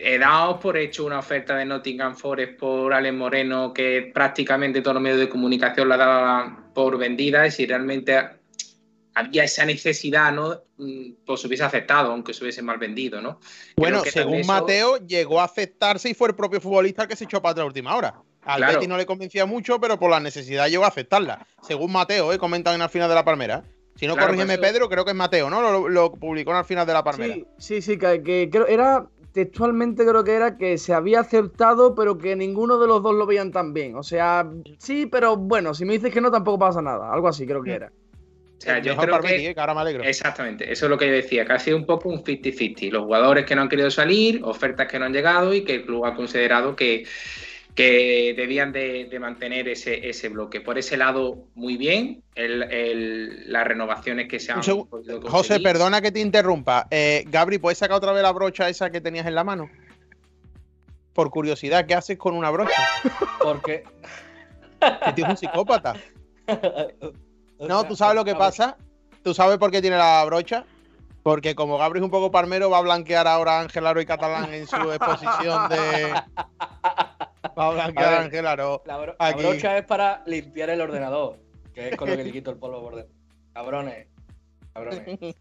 E: he dado por hecho una oferta de Nottingham Forest por Alex Moreno que prácticamente todos los medios de comunicación la daban por vendida y si realmente había esa necesidad, ¿no? Mm, Pues se hubiese aceptado, aunque se hubiese mal vendido, ¿no?
B: Bueno,
E: que
B: según
E: eso-
B: Mateo, llegó a aceptarse y fue el propio futbolista el que se echó para atrás a última hora. Al
E: Claro.
B: Betis no le convencía mucho, pero por la necesidad llegó a aceptarla. Según Mateo, ¿eh? comentan en el final de la Palmera. Si no,
E: Claro,
B: corrígeme,
E: eso-
B: Pedro, creo que es Mateo, ¿no? Lo, lo publicó en el final de la Palmera.
D: Sí, sí, sí, que, que creo, era textualmente creo que era que se había aceptado, pero que ninguno de los dos lo veían tan bien. O sea, sí, pero bueno, si me dices que no, tampoco pasa nada. Algo así creo que era.
E: O sea, yo
B: Mejor
E: creo
B: para
E: que,
B: Betis, ¿eh? que ahora me alegro.
E: Exactamente, eso es lo que yo decía, que ha sido un poco un 50-50. Los jugadores que no han querido salir, ofertas que no han llegado y que el club ha considerado que, que debían de, de mantener ese, ese bloque. Por ese lado, muy bien, el- el- las renovaciones que se han podido
B: José, perdona que te interrumpa. Eh, Gabri, ¿puedes sacar otra vez la brocha esa que tenías en la mano? Por curiosidad, ¿qué haces con una brocha?
G: Porque.
B: Que tienes un psicópata. No, tú sabes lo que pasa. ¿Tú sabes por qué tiene la brocha? Porque como Gabri es un poco palmero, va a blanquear ahora a Ángel Aro y Catalán en su exposición de. Va a blanquear
G: A
B: Ángel Aro.
G: La, bro- la brocha es para limpiar el ordenador, que es con lo que le quito el polvo por dentro. Cabrones. Cabrones. Voy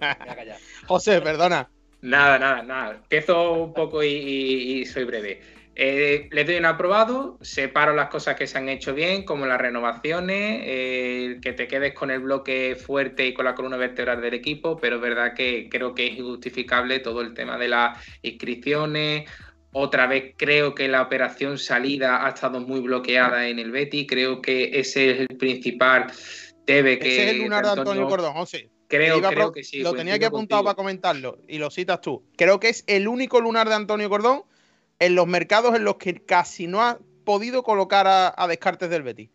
G: a callar.
B: José, perdona.
E: Nada, nada, nada. Empiezo un poco y, y- y soy breve. Eh, le doy un aprobado, separo las cosas que se han hecho bien, como las renovaciones, eh, que te quedes con el bloque fuerte y con la columna vertebral del equipo, pero es verdad que creo que es injustificable todo el tema de las inscripciones. Otra vez creo que la operación salida ha estado muy bloqueada en el Betty. Creo que ese es el principal debe que.
B: Ese es el lunar de Antonio Cordón, José.
E: Creo,
B: pro-
E: que sí.
B: Lo tenía que apuntado
E: contigo.
B: para comentarlo y lo citas tú. Creo que es el único lunar de Antonio Cordón en los mercados en los que casi no ha podido colocar a, a Descartes del Betis.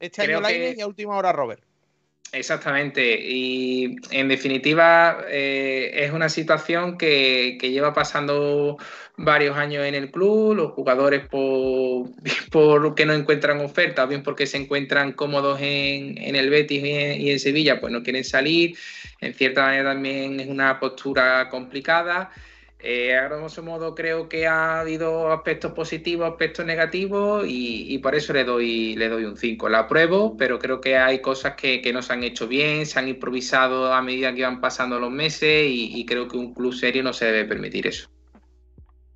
B: Este
E: Creo
B: año Lainez
E: que-
B: y a última hora Robert.
E: Exactamente, y en definitiva eh, es una situación que, que lleva pasando varios años en el club, los jugadores por, por que no encuentran ofertas, bien porque se encuentran cómodos en, en el Betis y en, y en Sevilla, pues no quieren salir, en cierta manera también es una postura complicada. Eh, a grosso modo creo que ha habido aspectos positivos, aspectos negativos y, y por eso le doy, le doy un 5. La apruebo, pero creo que hay cosas que, que no se han hecho bien, se han improvisado a medida que iban pasando los meses y, y creo que un club serio no se debe permitir eso.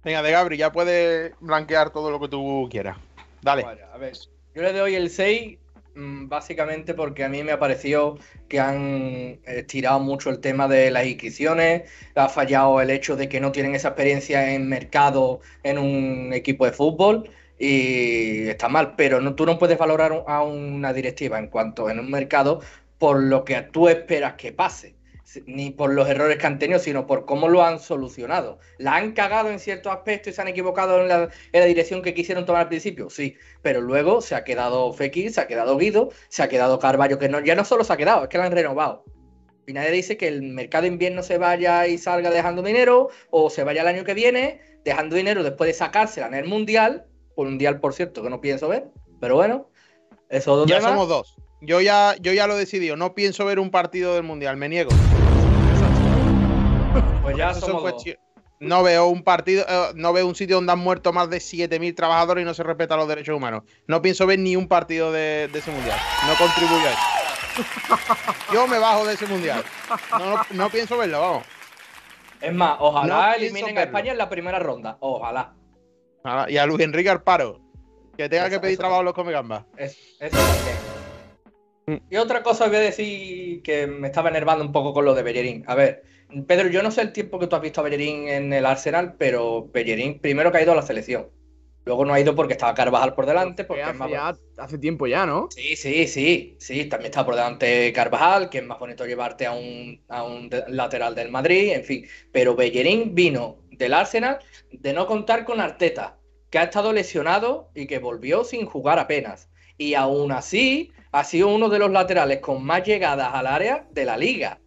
B: Venga, de Gabri, ya puedes blanquear todo lo que tú quieras. Dale.
G: Vale, a ver, yo le doy el 6 mm, básicamente porque a mí me ha parecido que han estirado mucho el tema de las inscripciones, ha fallado el hecho de que no tienen esa experiencia en mercado en un equipo de fútbol y está mal, pero no, tú no puedes valorar a una directiva en cuanto en un mercado por lo que tú esperas que pase ni por los errores que han tenido, sino por cómo lo han solucionado. ¿La han cagado en ciertos aspectos y se han equivocado en la, en la dirección que quisieron tomar al principio? Sí, pero luego se ha quedado Fekir, se ha quedado Guido, se ha quedado Carballo, que no, ya no solo se ha quedado, es que lo han renovado. Y nadie dice que el mercado de invierno se vaya y salga dejando dinero, o se vaya el año que viene dejando dinero después de sacársela en el Mundial, por un Mundial, por cierto, que no pienso ver, pero bueno, eso dos
B: Ya somos dos. Yo ya, yo ya lo he decidido. No pienso ver un partido del Mundial. Me niego.
G: Pues ya
B: Eso
G: somos dos.
B: No veo un partido, eh, no veo un sitio donde han muerto más de 7.000 trabajadores y no se respetan los derechos humanos. No pienso ver ni un partido de, de ese mundial. No contribuyo a eso. Yo me bajo de ese mundial. No, no, no pienso verlo, vamos.
G: Es más, ojalá
B: No
G: eliminen a. España en la primera ronda. Ojalá.
B: Y a Luis Enrique Alparo. Que tenga que
G: Eso-
B: pedir
G: eso-
B: trabajo a los comegambas.
G: Es- eso también. Y otra cosa voy a decir que me estaba enervando un poco con lo de Bellerín. A ver, Pedro, yo no sé el tiempo que tú has visto a Bellerín en el Arsenal, pero Bellerín primero que ha ido a la selección. Luego no ha ido porque estaba Carvajal por delante. Porque es
D: hace,
G: más
D: ya- hace tiempo ya, ¿no?
G: Sí, sí, sí, sí, también está por delante Carvajal, que es más bonito llevarte a un, a un lateral del Madrid, en fin. Pero Bellerín vino del Arsenal de no contar con Arteta, que ha estado lesionado y que volvió sin jugar apenas. Y aún así ha sido uno de los laterales con más llegadas al área de la liga.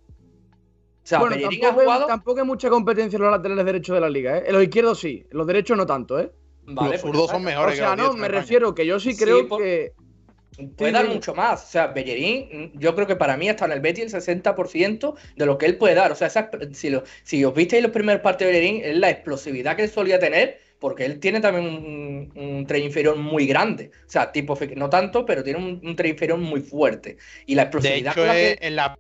G: O sea,
D: bueno,
G: Bellerín ha
D: tampoco, hay-
G: jugado...
D: tampoco hay mucha competencia en los laterales derechos de la liga, ¿eh? En los izquierdos sí, en los derechos no tanto, ¿eh?
G: Vale,
B: los
G: pues
B: zurdos son mejores
D: O
B: que
D: sea,
B: los
D: no, me refiero que yo sí
G: Sí,
D: creo
G: por-
D: que.
G: Puede
D: Sí,
G: dar mucho más. O sea, Bellerín, yo creo que para mí está en el Betis el 60% de lo que él puede dar. O sea, esa- si, lo- si os visteis los primeros partidos de Bellerín, es la explosividad que él solía tener, porque él tiene también un, un tren inferior muy grande. O sea, tipo, no tanto, pero tiene un, un tren inferior muy fuerte. Y la
B: De
G: explosividad
B: hecho,
G: con la que...
B: en la.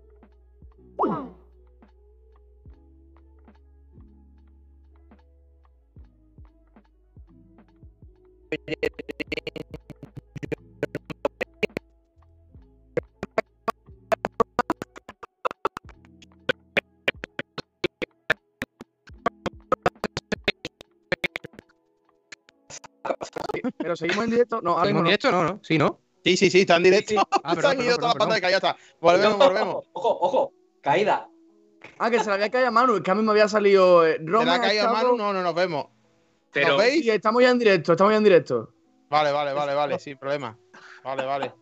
D: Pero seguimos en directo. No, ahora
I: ¿Seguimos
D: mismo
I: en
D: no.
I: directo? No, no. Sí, ¿no?
B: Sí, sí, sí, está en directo.
I: Ah,
B: Se han ido
I: perdón,
B: toda la
I: perdón,
B: pantalla, ya está. Volvemos, volvemos.
G: Ojo, ojo, caída.
D: Ah, que se le había caído a Manu. Es que a mí me había salido. eh,
B: ¿Se le
D: Roma,
B: ha caído a Manu? No, no, nos vemos.
E: Pero,
B: ¿Nos veis?
D: Sí, estamos ya en directo, estamos ya en directo.
B: Vale, vale, vale, vale, sin problema. Vale, vale.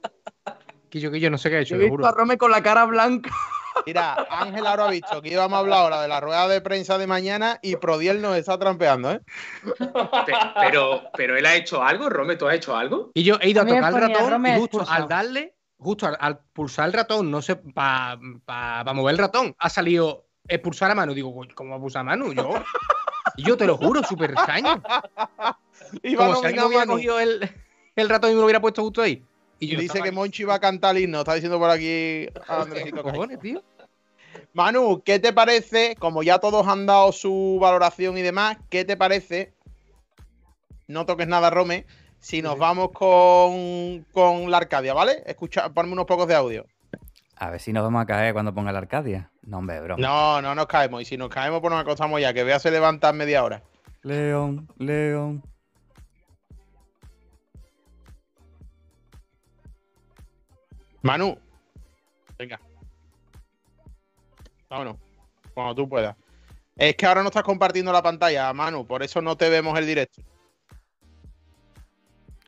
I: Que yo no sé qué ha hecho,
D: Yo he
I: te
D: visto
I: juro.
D: a Rome con la cara blanca.
B: Mira, Ángel ahora ha visto que íbamos a hablar ahora de la rueda de prensa de mañana y Prodiel nos está trampeando, ¿eh?
E: pe- pero, pero él ha hecho algo, Rome, ¿tú has hecho algo?
I: Y yo he ido a tocar el ratón
H: Rome
I: y justo al darle, justo al, al pulsar el ratón, no sé, para mover el ratón, ha salido expulsar a mano. Digo, "Coño, ¿cómo va a pulsar a mano? Yo, y yo te lo juro, súper extraño.
B: Iba
I: Como si alguien hubiera cogido el, el ratón y me lo hubiera puesto justo ahí. Y yo
B: dice que Monchi va a cantar el himno. Está diciendo por aquí a Andresito
I: ¿qué
B: Caño.
I: cojones, tío?
B: Manu, ¿qué te parece? Como ya todos han dado su valoración y demás, ¿qué te parece? No toques nada, Rome. Si nos vamos con, con la Arcadia, ¿vale? Escucha, ponme unos pocos de audio.
Q: A ver si nos vamos a caer cuando ponga la Arcadia. No, hombre, broma.
B: No, no nos caemos. Y si nos caemos, pues nos acostamos ya. Que vea se levanta en media hora.
Q: León, León.
B: Manu. Venga. Vámonos. Cuando tú puedas. Es que ahora no estás compartiendo la pantalla, Manu. Por eso no te vemos el directo.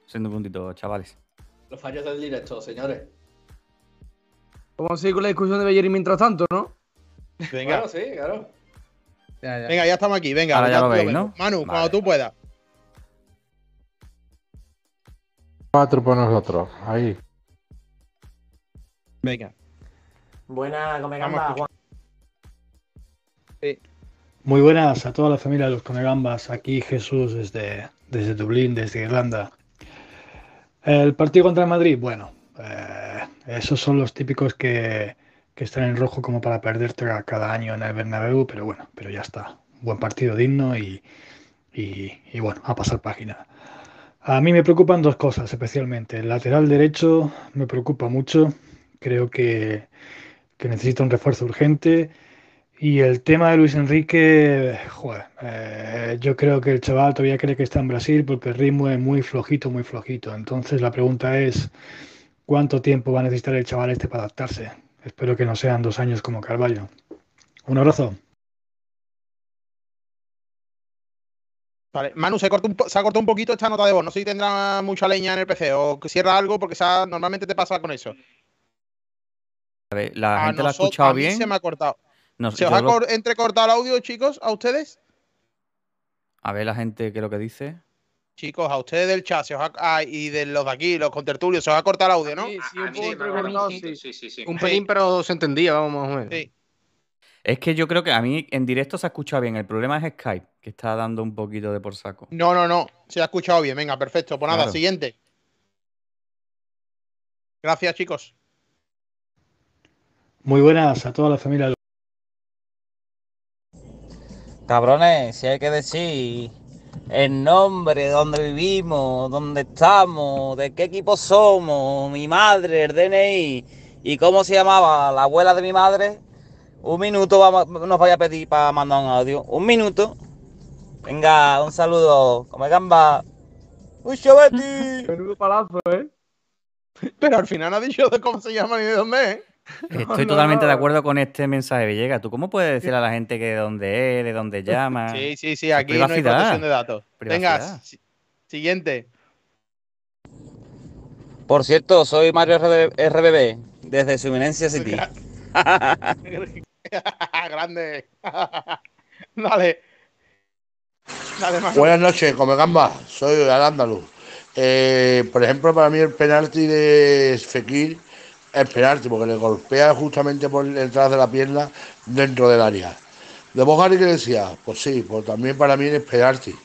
Q: Siendo un puntito, chavales.
G: Los fallos del directo, señores.
D: Vamos a seguir con la discusión de Bellerín mientras tanto, ¿no?
B: Venga.
G: Bueno, sí, claro.
I: Ya, ya.
B: Venga, ya estamos aquí. Venga,
Q: Ahora ya lo veis. ¿no?
B: Manu,
Q: Vale.
B: cuando tú puedas.
O: Cuatro por nosotros. Ahí.
B: Venga.
P: Buena, come
B: Vamos a
P: gamba, Juan.
R: Muy buenas a toda la familia de los Comegambas. Aquí Jesús desde, desde Dublín, desde Irlanda. El partido contra el Madrid, bueno, eh, esos son los típicos que, que están en rojo como para perderte cada año en el Bernabéu, pero bueno, pero ya está. Buen partido digno y, y, y bueno, a pasar página. A mí me preocupan dos cosas especialmente. El lateral derecho me preocupa mucho. Creo que, que necesita un refuerzo urgente. Y el tema de Luis Enrique, joder, eh, yo creo que el chaval todavía cree que está en Brasil porque el ritmo es muy flojito, muy flojito. Entonces la pregunta es, ¿cuánto tiempo va a necesitar el chaval este para adaptarse? Espero que no sean dos años como Carballo. Un abrazo.
B: Vale, Manu, se, cortó un se ha cortado un poquito esta nota de voz. No sé si tendrá mucha leña en el PC o cierra algo porque normalmente te pasa con eso.
Q: A ver, ¿la
B: A
Q: gente la ha
B: nosotros-
Q: escuchado
B: a mí
Q: bien?
B: se me ha cortado.
Q: No,
B: ¿Se os ha
Q: lo-
B: cor- entrecortado el audio, chicos, a ustedes?
Q: A ver la gente qué es lo que dice.
B: Chicos, a ustedes del chat se os ha- ah, y de los de aquí, los contertulios, se os ha cortado el audio, ¿no?
D: Sí, sí, un
E: A mí
D: poco
E: sí
D: sí.
E: sí, sí.
I: Un pelín, pero se entendía, vamos más o menos.
B: Sí.
Q: Es que yo creo que a mí en directo se ha escuchado bien. El problema es Skype, que está dando un poquito de por saco.
B: No, no, no. Se ha escuchado bien. Venga, perfecto. Pues nada,
Q: Claro.
B: siguiente. Gracias, chicos.
R: Muy buenas a toda la familia de
S: Cabrones, si hay que decir el nombre, dónde vivimos, dónde estamos, de qué equipo somos, mi madre, el DNI y cómo se llamaba la abuela de mi madre, un minuto vamos, nos vaya a pedir para mandar un audio. Un minuto. Venga, un saludo. Come gamba. ¡Mucho Betty!
D: Menudo palazo, ¿eh?
B: Pero al final no ha dicho de cómo se llama ni de dónde es.
Q: Estoy totalmente de acuerdo con este mensaje, Villegas. ¿Tú cómo puedes decir a la gente que de dónde es, de dónde llama?
B: Sí, sí, sí. Aquí no hay protección de datos. Venga,
Q: Privacidad.
B: si- siguiente.
S: Por cierto, soy Mario RB RBB, desde su eminencia City.
B: Grande. Dale. Dale.
T: Buenas noches, come gamba. Soy al andaluz. Eh, por ejemplo, para mí el penalti de Fekir es penalti porque le golpea justamente por detrás de la pierna dentro del área. De Bojari que decía, pues sí, pues también para mí es penalti,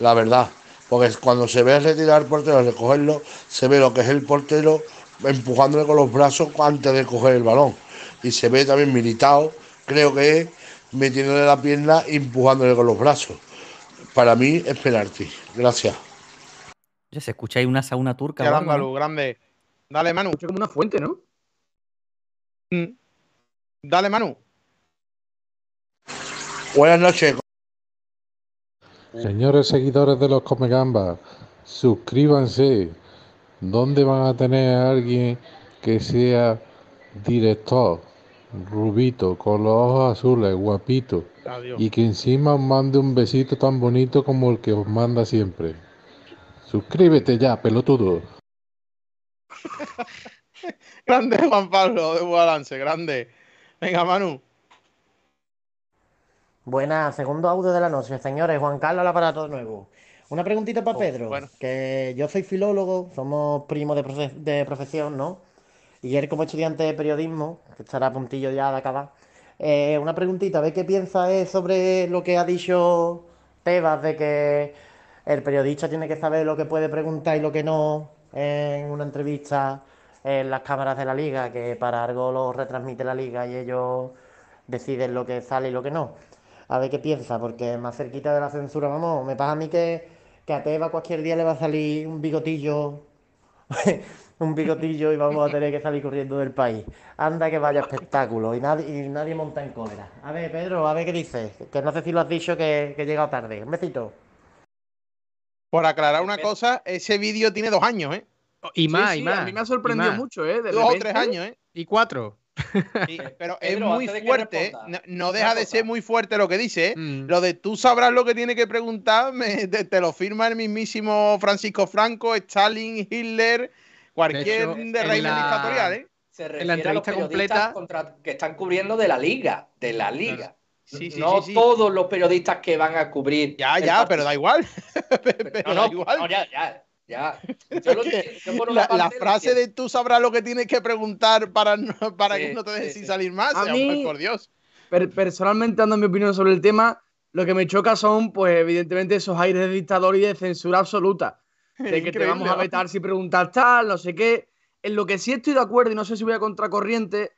T: la verdad. Porque cuando se ve retirar al portero, recogerlo, se ve lo que es el portero empujándole con los brazos antes de coger el balón. Y se ve también militado, creo que es, metiéndole la pierna y empujándole con los brazos. Para mí es penalti. Gracias.
Q: Ya se escucha ahí una sauna turca.
B: Sí, al
Q: o algo, ¿no?
B: andaluz, grande. Dale, Manu.
D: Escucho como una fuente, ¿no?
B: Mm. Dale, Manu.
T: Buenas noches.
O: Señores seguidores de los Comegambas, suscríbanse. ¿Dónde van a tener a alguien que sea director, rubito, con los ojos azules, guapito,
B: Adiós.
O: y que encima os mande un besito tan bonito como el que os manda siempre? Suscríbete ya, pelotudo.
B: Grande, Juan Pablo de Balance, grande. Venga, Manu.
P: Buenas, segundo audio de la noche, señores. Juan Carlos al aparato de nuevo. Una preguntita para
B: Oh,
P: Pedro,
B: bueno.
P: que yo soy filólogo, somos primos de, profe- de profesión, ¿no? Y él como estudiante de periodismo, que estará a puntillo ya de acabar. Eh, una preguntita, a ver qué piensa él sobre lo que ha dicho Tebas, de que el periodista tiene que saber lo que puede preguntar y lo que no en una entrevista en las cámaras de la liga, que para algo lo retransmite la liga y ellos deciden lo que sale y lo que no. A ver qué piensa, porque más cerquita de la censura, vamos, me pasa a mí que, que a Teba cualquier día le va a salir un bigotillo, un bigotillo y vamos a tener que salir corriendo del país. Anda que vaya espectáculo y nadie, y nadie monta en cólera. A ver, Pedro, a ver qué dices, que no sé si lo has dicho que, que he llegado tarde. Un besito.
B: Por aclarar una cosa, ese vídeo tiene dos años, ¿eh?
I: Y más,
D: Sí,
I: y más.
D: A mí me ha sorprendido mucho, ¿eh? De
B: Dos o tres años, ¿eh?
I: Y cuatro.
B: Sí, pero es
G: Pedro,
B: muy fuerte, ¿eh?
G: responda,
B: no, deja de ser muy fuerte lo que dice, ¿eh?
I: Mm.
B: Lo de tú sabrás lo que tiene que preguntar, me- te, te lo firma el mismísimo Francisco Franco, Stalin, Hitler, cualquier
I: De hecho,
B: de,
I: en
B: régimen
I: la-
B: dictatorial, ¿eh?
G: Se
I: En
G: refiere
I: la
G: a los
I: entrevista completa-
G: contra- que están cubriendo de la liga, de la liga.
B: Sí, sí,
G: no
B: sí, sí.
G: todos los periodistas que van a cubrir.
B: Ya, ya,
G: partido.
B: pero da igual. pero
G: No,
B: da
G: no,
B: igual.
G: no, ya, ya, ya. Yo lo
B: que
G: yo por
B: la, la frase
G: entiendo.
B: de tú sabrás lo que tienes que preguntar para, para
G: Sí,
B: que no te dejes
G: sí,
B: sin
G: sí.
B: salir más,
D: A mí-
B: por Dios.
D: Per- personalmente, dando mi opinión sobre el tema, Lo que me choca son, pues, evidentemente, esos aires de dictador y de censura absoluta. De que te vamos a vetar si preguntas tal, no sé qué. En lo que sí estoy de acuerdo, y no sé si voy a contracorriente,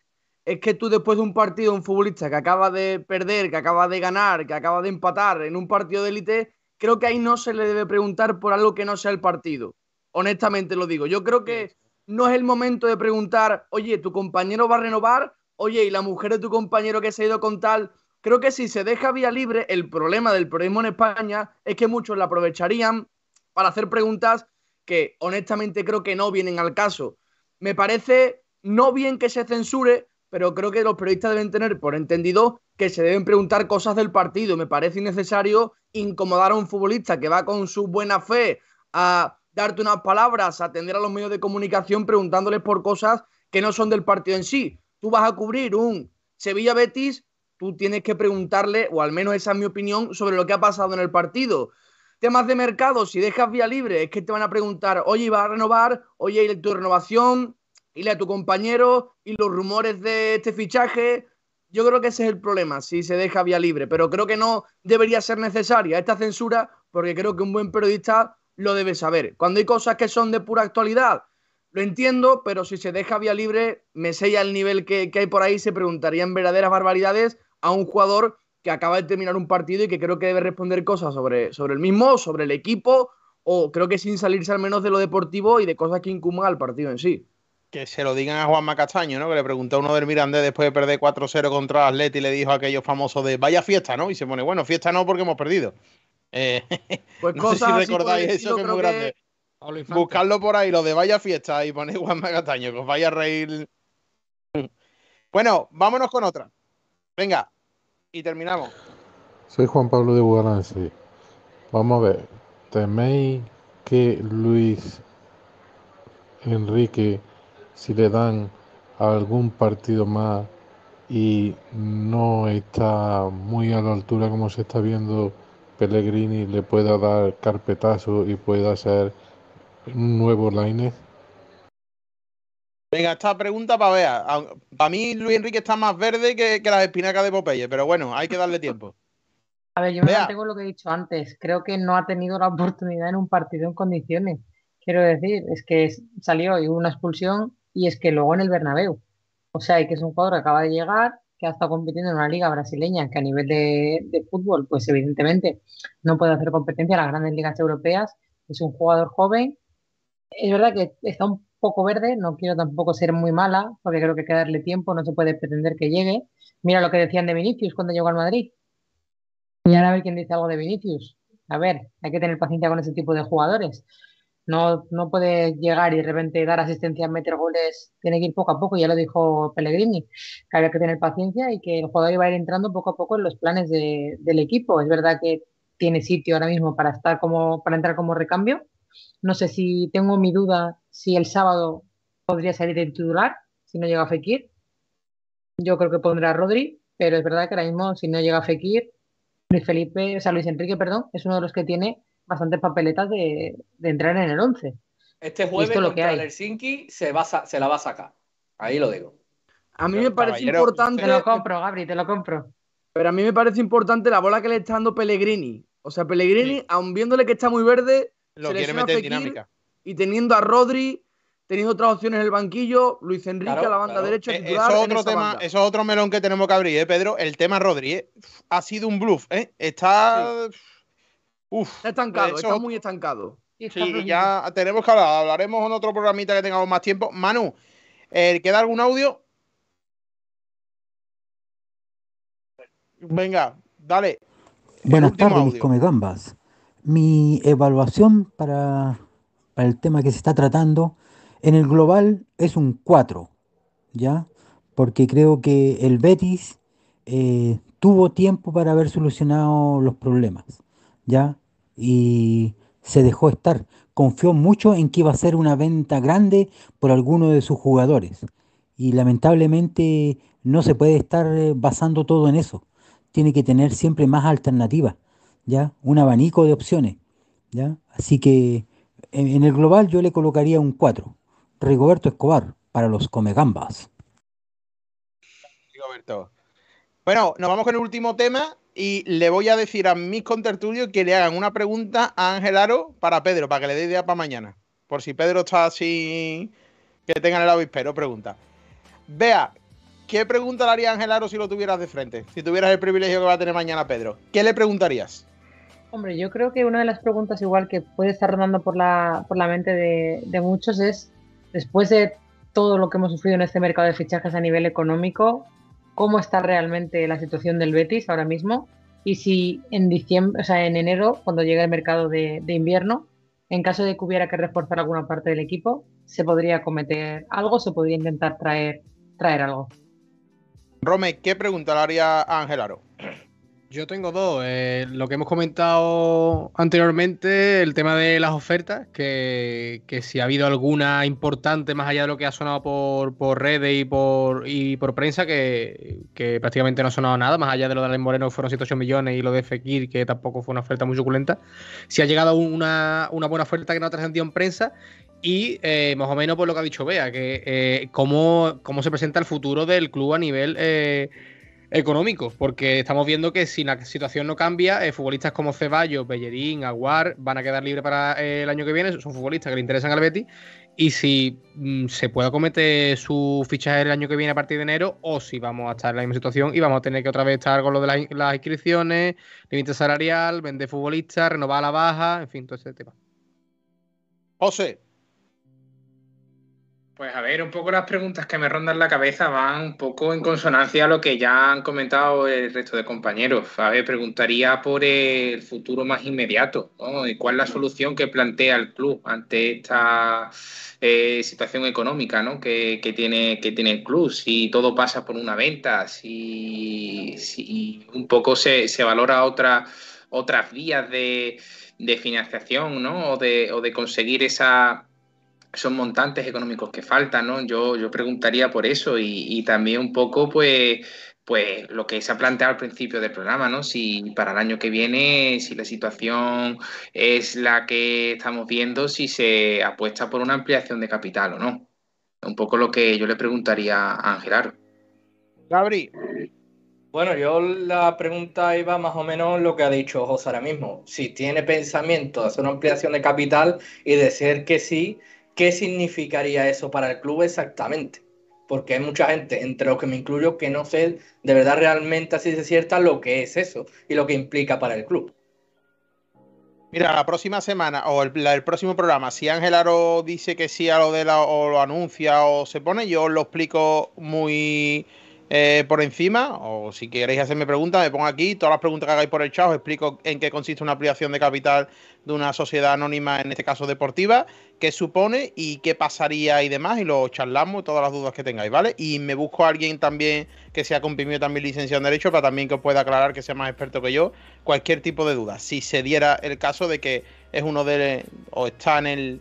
D: es que tú después de un partido, un futbolista que acaba de perder, que acaba de ganar, que acaba de empatar en un partido de élite, creo que ahí no se le debe preguntar por algo que no sea el partido. Honestamente lo digo. Yo creo que no es el momento de preguntar, oye, tu compañero va a renovar, oye, y la mujer de tu compañero que se ha ido con tal. Creo que si se deja vía libre, el problema del periodismo en España es que muchos la aprovecharían para hacer preguntas que honestamente creo que no vienen al caso. Me parece no bien que se censure, pero creo que los periodistas deben tener por entendido que se deben preguntar cosas del partido. Me parece innecesario incomodar a un futbolista que va con su buena fe a darte unas palabras, a atender a los medios de comunicación preguntándoles por cosas que no son del partido en sí. Tú vas a cubrir un Sevilla Betis, tú tienes que preguntarle, o al menos esa es mi opinión, sobre lo que ha pasado en el partido. Temas de mercado, si dejas vía libre, es que te van a preguntar, oye, ¿va a renovar? Oye, ¿y tu renovación? ¿Y a tu compañero? ¿Y los rumores de este fichaje? Yo creo que ese es el problema, si se deja vía libre, pero creo que no debería ser necesaria esta censura, porque creo que un buen periodista lo debe saber. Cuando hay cosas que son de pura actualidad, lo entiendo, pero si se deja vía libre, me sella el nivel que, hay por ahí, se preguntarían verdaderas barbaridades a un jugador que acaba de terminar un partido y que creo que debe responder cosas sobre, sobre el mismo, sobre el equipo, o creo que sin salirse al menos de lo deportivo y de cosas que incumban al partido en sí.
B: Que se lo digan a Juanma Castaño, ¿no? Que le preguntó a uno del Mirandés después de perder 4-0 contra Atleti y le dijo a aquellos famosos de vaya fiesta, ¿no? Y se pone, bueno, fiesta no porque hemos perdido. Eh,
D: pues
B: no sé si recordáis eso que es muy grande. Buscarlo por ahí, lo de vaya fiesta y ponéis Juan Magataño, que os vaya a reír. Bueno, vámonos con otra. Venga, y terminamos.
O: Soy Juan Pablo de Bugalance. Vamos a ver. ¿Teméis que Luis Enrique, si le dan algún partido más y no está muy a la altura como se está viendo Pellegrini le pueda dar carpetazo y pueda hacer un nuevo line?
B: Venga, esta pregunta para ver. Para mí Luis Enrique está más verde que, las espinacas de Popeye, pero bueno, hay que darle tiempo.
H: A ver, yo me mantengo lo que he dicho antes. Creo que no ha tenido la oportunidad en un partido en condiciones. Quiero decir, es que salió y hubo una expulsión y es que luego en el Bernabéu. O sea, que es un jugador que acaba de llegar, que ha estado compitiendo en una liga brasileña que a nivel de, fútbol, pues evidentemente no puede hacer competencia a las grandes ligas europeas. Es un jugador joven. Es verdad que está un poco verde, no quiero tampoco ser muy mala, porque creo que hay que darle tiempo, no se puede pretender que llegue. Mira lo que decían de Vinicius cuando llegó al Madrid. Y ahora a ver quién dice algo de Vinicius. A ver, hay que tener paciencia con ese tipo de jugadores. No, no puede llegar y de repente dar asistencia, meter goles, tiene que ir poco a poco, ya lo dijo Pellegrini, que había que tener paciencia y que el jugador iba a ir entrando poco a poco en los planes del equipo. Es verdad que tiene sitio ahora mismo para estar como, para entrar como recambio. No sé si tengo mi duda si el sábado podría salir el titular, si no llega a Fekir. Yo creo que pondrá a Rodri, pero es verdad que ahora mismo, si no llega a Fekir, Luis Felipe, o sea, Luis Enrique, perdón, es uno de los que tiene bastantes papeletas de, entrar en el 11.
G: Este jueves lo que hay. el Helsinki se, va se la va a sacar. Ahí lo digo.
D: A mí me parece importante.
H: Te lo compro, Gabri, te lo compro.
D: Pero a mí me parece importante la bola que le está dando Pellegrini. O sea, Pellegrini, aun viéndole que está muy verde,
B: lo quiere meter en dinámica.
D: Y teniendo a Rodri, teniendo otras opciones en el banquillo, Luis Enrique a la banda derecha.
B: Eh, eso, es otro tema, eso es otro melón que tenemos que abrir, ¿eh, Pedro? El tema Rodri, ¿eh? Ha sido un bluff, ¿eh? Está.
D: Está estancado, está muy estancado.
B: Sí, ya tenemos que hablar. Hablaremos en otro programita que tengamos más tiempo. Manu, eh, ¿queda algún audio? Venga, dale.
K: Buenas tardes, mis comegambas. Mi evaluación para, para, el tema que se está tratando en el global es un 4, ¿ya? Porque creo que el Betis eh, tuvo tiempo para haber solucionado los problemas. ¿Ya? Y se dejó estar. Confió mucho en que iba a ser una venta grande por alguno de sus jugadores. Y lamentablemente no se puede estar eh, basando todo en eso. Tiene que tener siempre más alternativas, ¿ya? Un abanico de opciones, ¿ya? Así que en, el global yo le colocaría un 4. Rigoberto Escobar para los Comegambas.
B: Rigoberto. Bueno, nos vamos con el último tema y le voy a decir a mis contertulios que le hagan una pregunta a Ángel Aro para Pedro, para que le dé idea para mañana. Por si Pedro está así, que tengan el avispero, pregunta. Vea, ¿qué pregunta le haría Ángel Aro si lo tuvieras de frente? Si tuvieras el privilegio que va a tener mañana Pedro. ¿Qué le preguntarías?
H: Hombre, yo creo que una de las preguntas igual que puede estar rondando por la, por la mente de, de muchos es, después de todo lo que hemos sufrido en este mercado de fichajes a nivel económico, cómo está realmente la situación del Betis ahora mismo y si en diciembre, o sea, en enero, cuando llegue el mercado de, invierno, en caso de que hubiera que reforzar alguna parte del equipo, se podría cometer algo, se podría intentar traer, traer algo.
B: Rome, ¿qué pregunta haría a Ángel Aro?
I: Yo tengo dos. Eh, lo que hemos comentado anteriormente, el tema de las ofertas, que, si ha habido alguna importante más allá de lo que ha sonado por, por redes y por, y por prensa, que, prácticamente no ha sonado nada, más allá de lo de Alex Moreno, que fueron 108 millones, y lo de Fekir, que tampoco fue una oferta muy suculenta. Si ha llegado una, una buena oferta que no ha trascendido en prensa. Y eh, más o menos por lo que ha dicho Bea, que eh, cómo, cómo se presenta el futuro del club a nivel eh, económico, porque estamos viendo que si la situación no cambia, eh, futbolistas como Ceballos, Bellerín, Aguar van a quedar libres para eh, el año que viene, son futbolistas que le interesan al Betis, y si mm, se puede acometer su fichaje el año que viene a partir de enero, o si vamos a estar en la misma situación y vamos a tener que otra vez estar con lo de las, las inscripciones, límite salarial, vender futbolistas, renovar la baja, en fin, todo ese tema.
B: José,
E: pues a ver, un poco las preguntas que me rondan la cabeza van un poco en consonancia a lo que ya han comentado el resto de compañeros. A ver, preguntaría por el futuro más inmediato, ¿no? ¿Y cuál es la solución que plantea el club ante esta eh, situación económica ¿no? que, tiene, que el club? Si todo pasa por una venta, si, un poco se, valora otra, otras vías de, de financiación ¿no? o, de, o de conseguir esa son montantes económicos que faltan, ¿no? Yo, yo preguntaría por eso y, y, también un poco, pues, pues, lo que se ha planteado al principio del programa, ¿no? Si para el año que viene, si la situación es la que estamos viendo, si se apuesta por una ampliación de capital o no. Un poco lo que yo le preguntaría a Ángel Aro.
B: Gabri.
G: Bueno, yo la pregunta iba más o menos lo que ha dicho José ahora mismo. Si tiene pensamiento de hacer una ampliación de capital y de ser que sí, ¿qué significaría eso para el club exactamente? Porque hay mucha gente, entre los que me incluyo, que no sé de verdad realmente así de cierta lo que es eso y lo que implica para el club.
B: Mira, la próxima semana o el, el próximo programa, si Ángel Aro dice que sí a lo de la, o lo anuncia o se pone, yo lo explico muy eh, por encima. O si queréis hacerme preguntas, me pongo aquí. Todas las preguntas que hagáis por el chat os explico en qué consiste una ampliación de capital de una sociedad anónima, en este caso deportiva, qué supone y qué pasaría y demás, y lo charlamos, todas las dudas que tengáis, ¿vale? Y me busco a alguien también que sea comprimido también licenciado en Derecho para también que os pueda aclarar que sea más experto que yo, cualquier tipo de duda, si se diera el caso de que es uno de o está en el,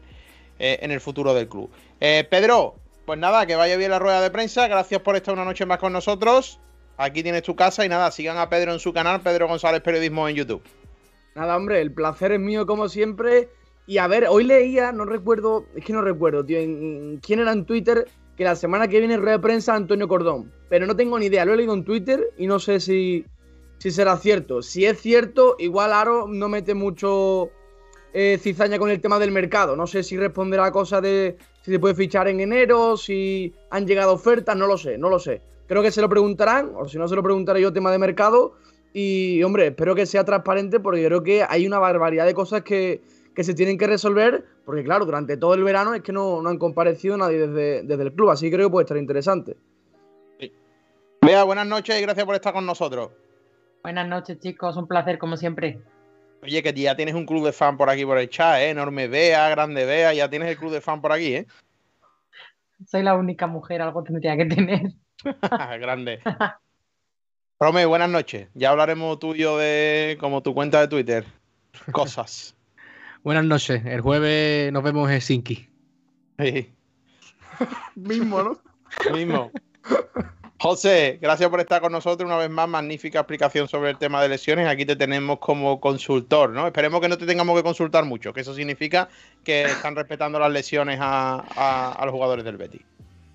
B: eh, en el futuro del club. Eh, Pedro, pues nada, que vaya bien la rueda de prensa, gracias por estar una noche más con nosotros. Aquí tienes tu casa y nada, sigan a Pedro en su canal, Pedro González Periodismo en YouTube.
D: Nada, hombre, el placer es mío como siempre. Y a ver, hoy leía, no recuerdo, es que no recuerdo, tío, quién era en Twitter que la semana que viene rueda de prensa Antonio Cordón. Pero no tengo ni idea, lo he leído en Twitter y no sé si, si será cierto. Si es cierto, igual Aro no mete mucho eh, cizaña con el tema del mercado. No sé si responderá a cosa de si se puede fichar en enero, si han llegado ofertas, no lo sé, no lo sé. Creo que se lo preguntarán, o si no se lo preguntaré yo, tema de mercado. Y, hombre, espero que sea transparente porque creo que hay una barbaridad de cosas que, que se tienen que resolver, porque claro, durante todo el verano es que no, no han comparecido nadie desde, desde, el club, así que creo que puede estar interesante.
B: Sí. Bea, buenas noches y gracias por estar con nosotros.
H: Buenas noches, chicos, un placer como siempre.
B: Oye, que ya tienes un club de fan por aquí por el chat, ¿eh? Enorme Bea, grande Bea, ya tienes el club de fan por aquí, ¿eh?
H: Soy la única mujer, algo tendría que tener.
B: grande. Rome, buenas noches. Ya hablaremos tuyo de como tu cuenta de Twitter. Cosas.
I: buenas noches. El jueves nos vemos en Helsinki.
B: Sí.
D: Mismo, ¿no?
B: Mismo. José, gracias por estar con nosotros una vez más. Magnífica explicación sobre el tema de lesiones. Aquí te tenemos como consultor, ¿no? Esperemos que no te tengamos que consultar mucho, que eso significa que están respetando las lesiones a, los jugadores del Betis.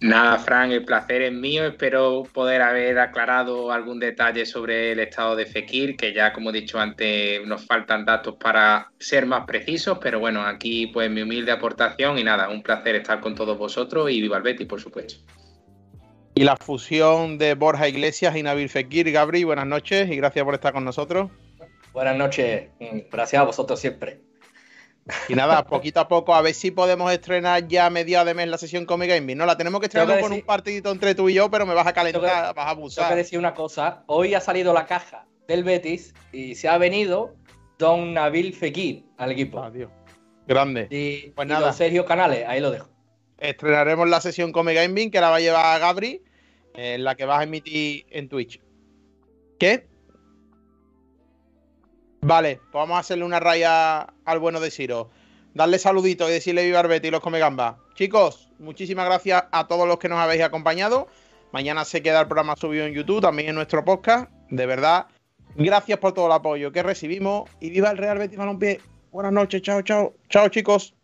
E: Nada, Fran, el placer es mío. Espero poder haber aclarado algún detalle sobre el estado de Fekir, que ya, como he dicho antes, nos faltan datos para ser más precisos, pero bueno, aquí pues mi humilde aportación y nada, un placer estar con todos vosotros y viva el Betis, por supuesto.
B: Y la fusión de Borja Iglesias y Nabil Fekir. Gabri, buenas noches y gracias por estar con nosotros.
G: Buenas noches, gracias a vosotros siempre.
B: Y nada, poquito a poco, a ver si podemos estrenar ya a mediados de mes la sesión Comic Gaming. No, la tenemos que estrenar
G: que
B: con
G: decir-
B: un partidito entre tú y yo, pero me vas a calentar, vas a
G: Tengo que
B: abusar.
G: decir una cosa. Hoy ha salido la caja del Betis y se ha venido Don Nabil Fekir al equipo.
B: Grande.
G: Y,
B: Pues
G: y
B: nada.
G: don Sergio Canales, ahí lo dejo.
B: Estrenaremos la sesión Comic Gaming que la va a llevar Gabri, en la que vas a emitir en Twitch. ¿Qué? Vale, pues vamos a hacerle una raya al bueno de Siro. Darle saluditos y decirle viva Arbeti y los come gambas. Chicos, muchísimas gracias a todos los que nos habéis acompañado. Mañana se queda el programa subido en YouTube, también en nuestro podcast. De verdad, gracias por todo el apoyo que recibimos y viva el Real Betis Balompié. Buenas noches, chao, chao. Chao, chicos.